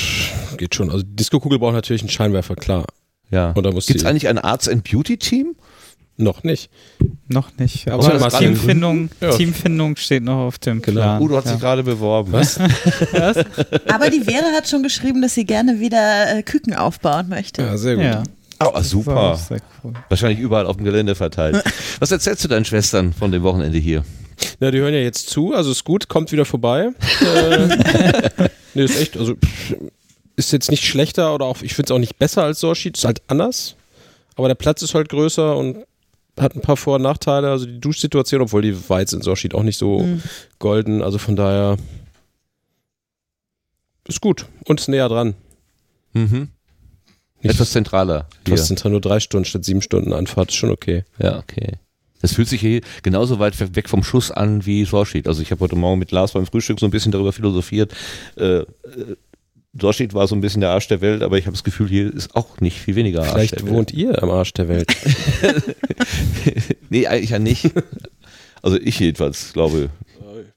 [SPEAKER 7] geht schon. Also die Disco-Kugel braucht natürlich einen Scheinwerfer, klar.
[SPEAKER 1] Ja.
[SPEAKER 7] Und da muss
[SPEAKER 1] Gibt es eigentlich ein Arts and Beauty Team?
[SPEAKER 7] Noch nicht.
[SPEAKER 3] Noch nicht.
[SPEAKER 7] Außer
[SPEAKER 3] Aber
[SPEAKER 7] Martin.
[SPEAKER 3] Teamfindung,
[SPEAKER 7] Ja.
[SPEAKER 3] Teamfindung steht noch auf dem
[SPEAKER 7] Genau.
[SPEAKER 3] Plan.
[SPEAKER 1] Udo hat
[SPEAKER 3] ja.
[SPEAKER 1] sich gerade beworben.
[SPEAKER 7] Was?
[SPEAKER 2] Aber die Vera hat schon geschrieben, dass sie gerne wieder äh, Küken aufbauen möchte.
[SPEAKER 7] Ja, sehr gut.
[SPEAKER 3] Ja.
[SPEAKER 1] Oh, super.
[SPEAKER 3] cool.
[SPEAKER 1] Wahrscheinlich überall auf dem Gelände verteilt. [laughs] Was erzählst du deinen Schwestern von dem Wochenende hier?
[SPEAKER 7] Na, die hören ja jetzt zu, also ist gut, kommt wieder vorbei. [laughs] äh, nee, ist echt, also ist jetzt nicht schlechter oder auch, ich finde es auch nicht besser als Sorschied, ist halt anders. Aber der Platz ist halt größer und hat ein paar Vor- und Nachteile. Also die Duschsituation, obwohl die war jetzt in Sorschied auch nicht so
[SPEAKER 2] Mhm.
[SPEAKER 7] golden, also von daher ist gut und ist näher dran.
[SPEAKER 1] Mhm.
[SPEAKER 7] Nicht
[SPEAKER 1] Etwas zentraler.
[SPEAKER 7] Das sind nur drei Stunden statt sieben Stunden Anfahrt, ist schon okay.
[SPEAKER 1] Ja, okay. Das fühlt sich hier genauso weit weg vom Schuss an wie Sorschied. Also ich habe heute Morgen mit Lars beim Frühstück so ein bisschen darüber philosophiert. Äh, Sorschied war so ein bisschen der Arsch der Welt, aber ich habe das Gefühl, hier ist auch nicht viel weniger Arsch
[SPEAKER 7] Vielleicht
[SPEAKER 1] der Welt.
[SPEAKER 7] wohnt ihr am Arsch der Welt. [laughs]
[SPEAKER 1] nee, eigentlich ja nicht. Also ich jedenfalls glaube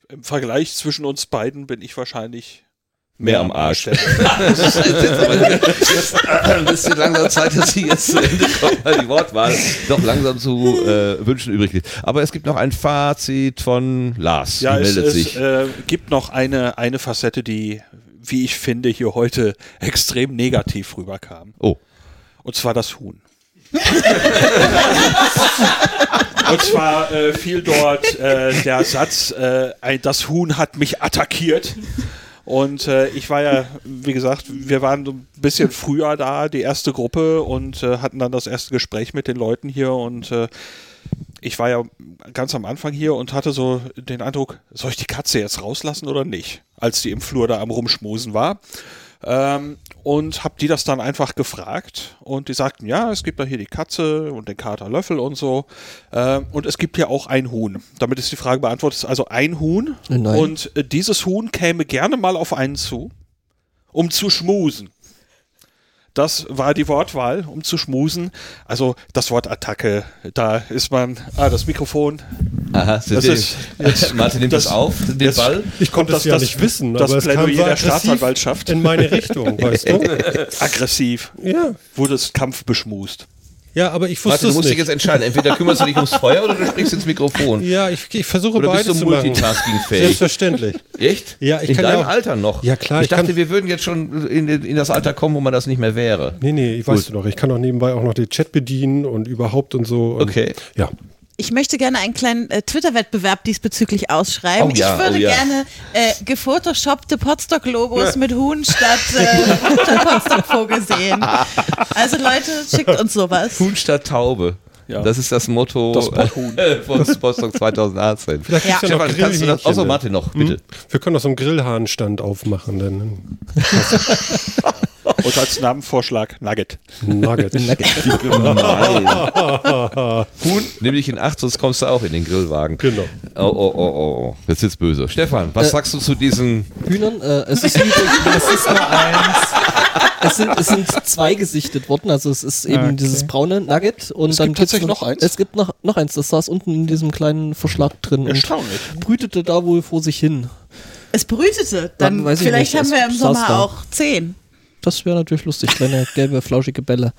[SPEAKER 10] Im Vergleich zwischen uns beiden bin ich wahrscheinlich
[SPEAKER 1] mehr am Arsch.
[SPEAKER 10] der Welt. [laughs]
[SPEAKER 1] Das ist jetzt aber jetzt ein bisschen langsam Zeit, dass sie jetzt zu Ende kommt, weil die Wortwahl doch langsam zu äh, wünschen übrig liegt. Aber es gibt noch ein Fazit von Lars.
[SPEAKER 10] Ja,
[SPEAKER 1] die
[SPEAKER 10] es,
[SPEAKER 1] meldet
[SPEAKER 10] es
[SPEAKER 1] sich.
[SPEAKER 10] äh, gibt noch eine, eine Facette, die, wie ich finde, hier heute extrem negativ rüberkam.
[SPEAKER 1] Oh.
[SPEAKER 10] Und zwar das Huhn. [laughs] Und zwar äh, fiel dort äh, der Satz, äh, das Huhn hat mich attackiert. Und äh, ich war ja, wie gesagt, wir waren so ein bisschen früher da, die erste Gruppe, und äh, hatten dann das erste Gespräch mit den Leuten hier und äh, ich war ja ganz am Anfang hier und hatte so den Eindruck, soll ich die Katze jetzt rauslassen oder nicht, als die im Flur da am Rumschmusen war. Ähm, und hab die das dann einfach gefragt und die sagten, ja, es gibt da hier die Katze und den Kater Löffel und so ähm, und es gibt hier auch ein Huhn. Damit ist die Frage beantwortet, also ein Huhn
[SPEAKER 6] Nein.
[SPEAKER 10] und äh, dieses Huhn käme gerne mal auf einen zu, um zu schmusen. Das war die Wortwahl, um zu schmusen. Also das Wort Attacke, da ist man. Ah, das Mikrofon.
[SPEAKER 1] Aha,
[SPEAKER 10] Das
[SPEAKER 1] das
[SPEAKER 10] ist-
[SPEAKER 1] jetzt, [laughs] Martin nimmt das, auf, den
[SPEAKER 10] jetzt-
[SPEAKER 1] Ball.
[SPEAKER 5] Ich konnte das,
[SPEAKER 10] das-
[SPEAKER 5] ja
[SPEAKER 10] das-
[SPEAKER 5] nicht wissen,
[SPEAKER 10] das
[SPEAKER 5] aber es kam
[SPEAKER 10] Plädoyer der Staatsanwaltschaft.
[SPEAKER 5] in meine Richtung, weißt du? [laughs]
[SPEAKER 10] Aggressiv.
[SPEAKER 5] Ja.
[SPEAKER 10] Wurde es Kampf beschmust.
[SPEAKER 5] Ja, aber ich wusste
[SPEAKER 1] Martin, du musst dich
[SPEAKER 5] nicht.
[SPEAKER 1] jetzt entscheiden. Entweder kümmerst du dich ums Feuer oder du sprichst ins Mikrofon.
[SPEAKER 5] Ja, ich, ich versuche
[SPEAKER 1] Oder
[SPEAKER 5] beides
[SPEAKER 1] bist du multitaskingfähig?
[SPEAKER 5] Selbstverständlich.
[SPEAKER 1] Echt?
[SPEAKER 5] Ja, ich
[SPEAKER 1] in
[SPEAKER 5] kann
[SPEAKER 1] deinem
[SPEAKER 5] ja auch-
[SPEAKER 1] Alter noch.
[SPEAKER 5] Ja, klar,
[SPEAKER 1] Ich,
[SPEAKER 5] ich
[SPEAKER 1] dachte, wir würden jetzt schon in, in das Alter kommen, wo man das nicht mehr wäre.
[SPEAKER 5] Nee, nee, ich weißt du doch, ich kann auch nebenbei auch noch den Chat bedienen und überhaupt und so. Und
[SPEAKER 1] Okay.
[SPEAKER 5] Ja.
[SPEAKER 2] Ich möchte gerne einen kleinen äh, Twitter-Wettbewerb diesbezüglich ausschreiben.
[SPEAKER 1] Oh ja,
[SPEAKER 2] ich würde
[SPEAKER 1] oh ja.
[SPEAKER 2] gerne äh, gefotoshoppte Potstock-Logos mit Huhn statt, äh, statt [laughs] Potstock-Vogel sehen. Also Leute, schickt uns sowas.
[SPEAKER 1] Huhn statt Taube.
[SPEAKER 10] Ja.
[SPEAKER 1] Das ist das Motto
[SPEAKER 10] Das
[SPEAKER 1] äh, [laughs] von Potsdam 2018.
[SPEAKER 5] Vielleicht
[SPEAKER 2] Ja.
[SPEAKER 5] ja noch
[SPEAKER 1] kannst du das?
[SPEAKER 5] Ne?
[SPEAKER 1] Martin noch, bitte.
[SPEAKER 5] Hm? Wir können doch so einen Grillhahnstand aufmachen, dann [laughs]
[SPEAKER 10] Und als Namenvorschlag Nugget.
[SPEAKER 5] Nugget. [laughs]
[SPEAKER 1] Nein. [laughs] Huhn, nimm dich in Acht, sonst kommst du auch in den Grillwagen.
[SPEAKER 5] Genau.
[SPEAKER 1] Oh, oh, oh, oh, oh. Jetzt wird's böse. Stefan, was
[SPEAKER 6] Äh,
[SPEAKER 1] sagst du zu diesen
[SPEAKER 6] Hühnern. Äh, es ist übrigens, es ist nur eins. Es sind, es sind zwei gesichtet worden, also es ist eben
[SPEAKER 3] Okay.
[SPEAKER 6] dieses braune Nugget und
[SPEAKER 10] Es
[SPEAKER 6] dann
[SPEAKER 10] gibt tatsächlich noch eins?
[SPEAKER 6] Es gibt noch, noch eins, das saß unten in diesem kleinen Verschlag drin
[SPEAKER 10] Erstaunlich.
[SPEAKER 6] und brütete da wohl vor sich hin.
[SPEAKER 2] Es brütete. Dann
[SPEAKER 6] Dann weiß ich
[SPEAKER 2] vielleicht
[SPEAKER 6] nicht,
[SPEAKER 2] haben
[SPEAKER 6] es
[SPEAKER 2] wir im Sommer
[SPEAKER 6] da.
[SPEAKER 2] auch zehn.
[SPEAKER 6] Das wäre natürlich lustig, kleine [laughs] gelbe, flauschige Bälle.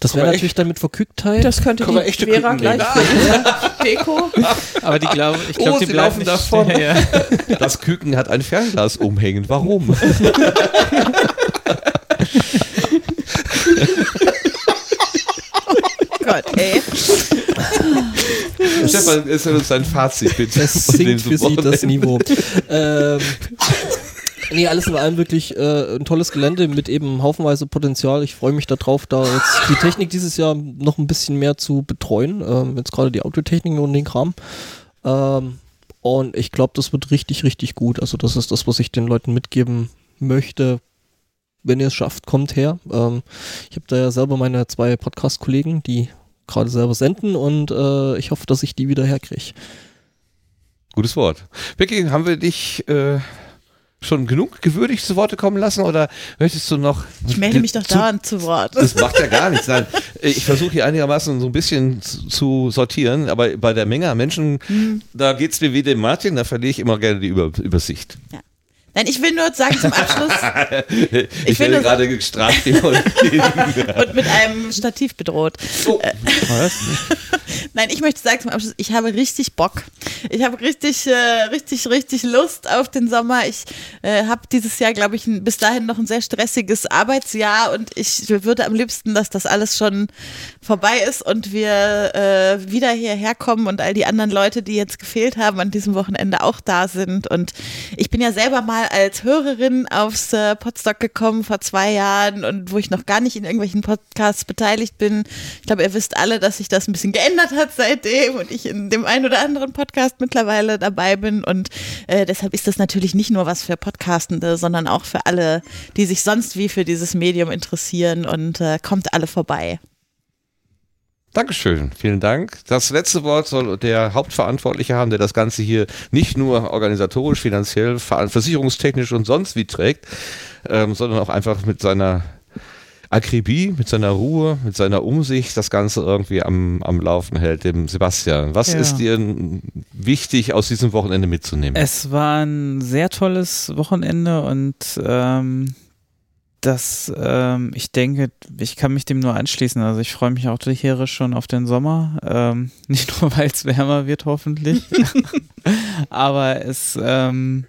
[SPEAKER 6] Das wäre natürlich dann mit Verkücktheit.
[SPEAKER 11] Das könnte die
[SPEAKER 10] echte
[SPEAKER 11] Vera gleich ihre [laughs] Deko.
[SPEAKER 3] Aber die glauben, ich
[SPEAKER 1] Oh,
[SPEAKER 3] glaube, die
[SPEAKER 1] sie
[SPEAKER 3] bleiben
[SPEAKER 1] laufen
[SPEAKER 3] nicht
[SPEAKER 1] davon.
[SPEAKER 3] Ja, ja. [laughs]
[SPEAKER 1] Das Küken hat ein Fernglas umhängen. Warum?
[SPEAKER 2] Oh Gott, ey.
[SPEAKER 1] Stefan, ist uns dein Fazit bitte.
[SPEAKER 6] Es
[SPEAKER 1] von
[SPEAKER 6] sinkt für sie das
[SPEAKER 1] Wochenende.
[SPEAKER 6] Niveau. ähm, nee, alles in allem wirklich äh, ein tolles Gelände mit eben haufenweise Potenzial. Ich freue mich darauf, da jetzt die Technik dieses Jahr noch ein bisschen mehr zu betreuen. Ähm, jetzt gerade die Autotechnik und den Kram. Ähm, und ich glaube, das wird richtig, richtig gut. Also das ist das, was ich den Leuten mitgeben möchte. Wenn ihr es schafft, kommt her. Ähm, ich habe da ja selber meine zwei Podcast-Kollegen, die gerade selber senden und äh, ich hoffe, dass ich die wieder herkriege.
[SPEAKER 1] Gutes Wort. Becky, haben wir dich äh, schon genug gewürdigt zu Worte kommen lassen oder möchtest du noch.
[SPEAKER 2] Ich melde mich doch
[SPEAKER 1] zu-
[SPEAKER 2] dauernd zu Wort.
[SPEAKER 1] Das macht ja gar nichts. Nein, ich versuche hier einigermaßen so ein bisschen zu, sortieren, aber bei der Menge an Menschen,
[SPEAKER 2] Hm.
[SPEAKER 1] da geht es mir wie dem Martin, da verliere ich immer gerne die Über Übersicht.
[SPEAKER 2] Nein, ich will nur sagen zum Abschluss [laughs]
[SPEAKER 1] Ich, werde gerade gestraft [laughs] und
[SPEAKER 2] mit einem Stativ bedroht.
[SPEAKER 1] Oh.
[SPEAKER 2] Äh, [laughs] Nein, ich möchte sagen zum Abschluss, ich habe richtig Bock. Ich habe richtig, äh, richtig, richtig Lust auf den Sommer. Ich äh, habe dieses Jahr, glaube ich, ein, bis dahin noch ein sehr stressiges Arbeitsjahr und ich würde am liebsten, dass das alles schon vorbei ist und wir äh, wieder hierher kommen und all die anderen Leute, die jetzt gefehlt haben, an diesem Wochenende auch da sind. Und ich bin ja selber mal als Hörerin aufs äh, Podstock gekommen vor zwei Jahren und wo ich noch gar nicht in irgendwelchen Podcasts beteiligt bin. Ich glaube, ihr wisst alle, dass sich das ein bisschen geändert hat seitdem und ich in dem einen oder anderen Podcast mittlerweile dabei bin. Und äh, deshalb ist das natürlich nicht nur was für Podcastende, sondern auch für alle, die sich sonst wie für dieses Medium interessieren und äh, kommt alle vorbei.
[SPEAKER 1] Dankeschön, vielen Dank. Das letzte Wort soll der Hauptverantwortliche haben, der das Ganze hier nicht nur organisatorisch, finanziell, ver- versicherungstechnisch und sonst wie trägt, ähm, sondern auch einfach mit seiner Akribie, mit seiner Ruhe, mit seiner Umsicht das Ganze irgendwie am, am Laufen hält, dem Sebastian. Was
[SPEAKER 3] Ja.
[SPEAKER 1] ist dir wichtig aus diesem Wochenende mitzunehmen?
[SPEAKER 3] Es war ein sehr tolles Wochenende und ähm, das, ähm, ich denke, ich kann mich dem nur anschließen. Also ich freue mich auch tierisch schon auf den Sommer. Ähm, [laughs] nicht nur, weil es wärmer wird, hoffentlich. [laughs] Aber es, ähm,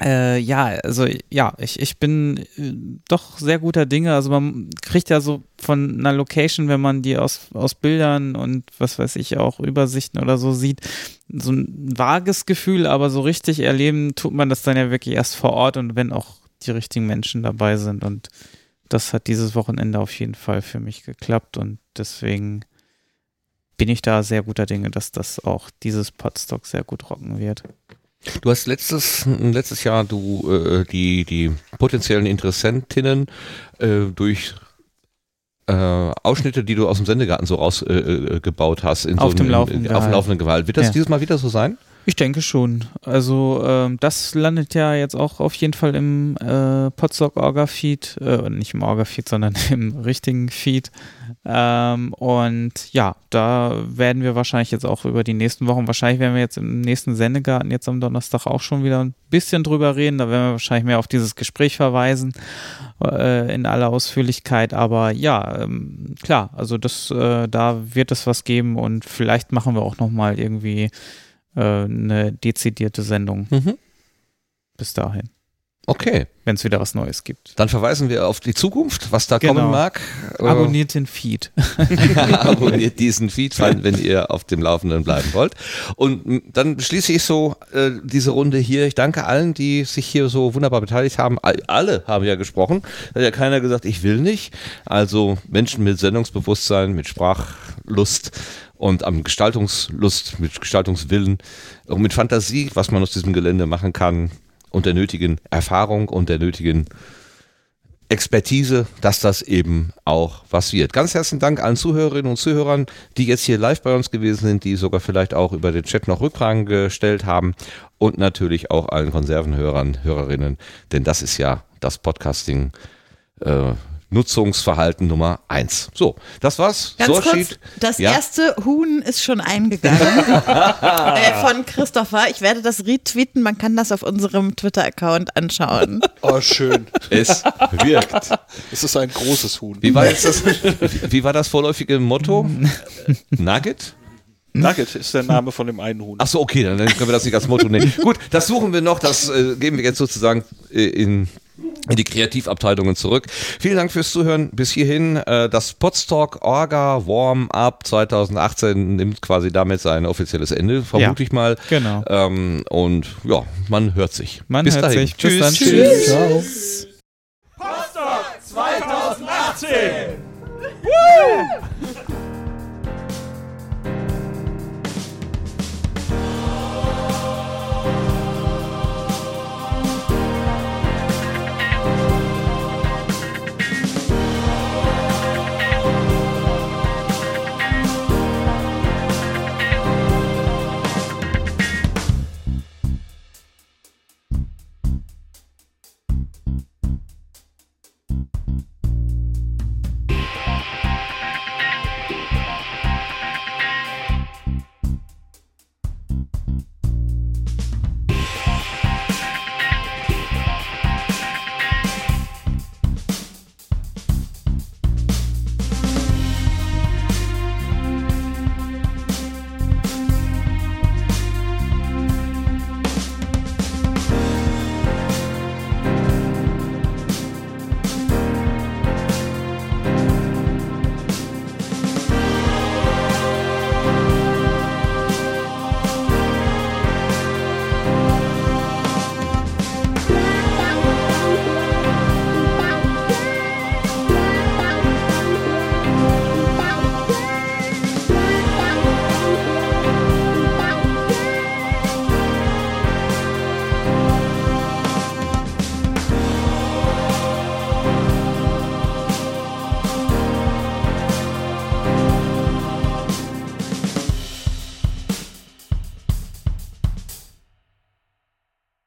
[SPEAKER 3] äh, ja, also ja, ich, ich bin äh, doch sehr guter Dinge. Also man kriegt ja so von einer Location, wenn man die aus, aus Bildern und was weiß ich auch Übersichten oder so sieht, so ein vages Gefühl, aber so richtig erleben tut man das dann ja wirklich erst vor Ort und wenn auch die richtigen Menschen dabei sind. Und das hat dieses Wochenende auf jeden Fall für mich geklappt und deswegen bin ich da sehr guter Dinge, dass das auch dieses Podstock sehr gut rocken wird.
[SPEAKER 1] Du hast letztes, letztes Jahr du äh, die, die potenziellen Interessentinnen äh, durch äh, Ausschnitte, die du aus dem Sendegarten so rausgebaut äh, gebaut hast, in
[SPEAKER 3] Auf
[SPEAKER 1] so
[SPEAKER 3] dem laufenden
[SPEAKER 1] auf dem laufenden Gehalt. Wird das
[SPEAKER 3] Ja.
[SPEAKER 1] dieses Mal wieder so sein?
[SPEAKER 3] Ich denke schon. Also ähm, das landet ja jetzt auch auf jeden Fall im äh, Podstock Orga Feed, äh, nicht im Orga Feed, sondern [laughs] im richtigen Feed. Ähm, und ja, da werden wir wahrscheinlich jetzt auch über die nächsten Wochen, wahrscheinlich werden wir jetzt im nächsten Sendegarten jetzt am Donnerstag auch schon wieder ein bisschen drüber reden. Da werden wir wahrscheinlich mehr auf dieses Gespräch verweisen äh, in aller Ausführlichkeit. Aber ja, ähm, klar, also das, äh, da wird es was geben und vielleicht machen wir auch noch mal irgendwie äh, eine dezidierte Sendung
[SPEAKER 1] Mhm.
[SPEAKER 3] bis dahin,
[SPEAKER 1] Okay,
[SPEAKER 3] wenn es wieder was Neues gibt.
[SPEAKER 1] dann verweisen wir auf die Zukunft, was da
[SPEAKER 3] Genau.
[SPEAKER 1] kommen mag.
[SPEAKER 3] Abonniert den Feed. [laughs]
[SPEAKER 1] Abonniert diesen Feed, wenn, ihr auf dem Laufenden bleiben wollt. Und dann schließe ich so äh, diese Runde hier. Ich danke allen, die sich hier so wunderbar beteiligt haben. All- Alle haben ja gesprochen. Hat ja keiner gesagt, ich will nicht. Also Menschen mit Sendungsbewusstsein, mit Sprachlust und am Gestaltungslust, mit Gestaltungswillen und mit Fantasie, was man aus diesem Gelände machen kann und der nötigen Erfahrung und der nötigen Expertise, dass das eben auch was wird. Ganz herzlichen Dank allen Zuhörerinnen und Zuhörern, die jetzt hier live bei uns gewesen sind, die sogar vielleicht auch über den Chat noch Rückfragen gestellt haben und natürlich auch allen Konservenhörern, Hörerinnen, denn das ist ja das Podcasting äh, Nutzungsverhalten Nummer eins. So, das war's.
[SPEAKER 2] Ganz
[SPEAKER 1] so
[SPEAKER 2] kurz, das
[SPEAKER 1] Ja.
[SPEAKER 2] erste Huhn ist schon eingegangen [laughs] äh, von Christopher. Ich werde das retweeten, man kann das auf unserem Twitter-Account anschauen.
[SPEAKER 10] Oh, schön.
[SPEAKER 1] Es wirkt.
[SPEAKER 10] Es ist ein großes Huhn.
[SPEAKER 1] Wie war jetzt das, wie, wie war das vorläufige Motto? [laughs] Nugget?
[SPEAKER 10] Nugget ist der Name von dem einen Huhn.
[SPEAKER 1] Ach so, okay, dann können wir das nicht als Motto nehmen. Gut, das suchen wir noch, das äh, geben wir jetzt sozusagen äh, in, in die Kreativabteilungen zurück. Vielen Dank fürs Zuhören bis hierhin. Äh, das Podstock Orga Warm Up 2018 nimmt quasi damit sein offizielles Ende, vermute
[SPEAKER 3] Ja,
[SPEAKER 1] ich mal.
[SPEAKER 3] genau.
[SPEAKER 1] Ähm, und ja, man hört sich.
[SPEAKER 3] Man
[SPEAKER 1] bis
[SPEAKER 3] hört
[SPEAKER 1] dahin.
[SPEAKER 3] sich. Bis
[SPEAKER 1] Tschüss.
[SPEAKER 3] dann.
[SPEAKER 1] Tschüss.
[SPEAKER 3] Tschüss.
[SPEAKER 14] Potsdam 2018! Woo!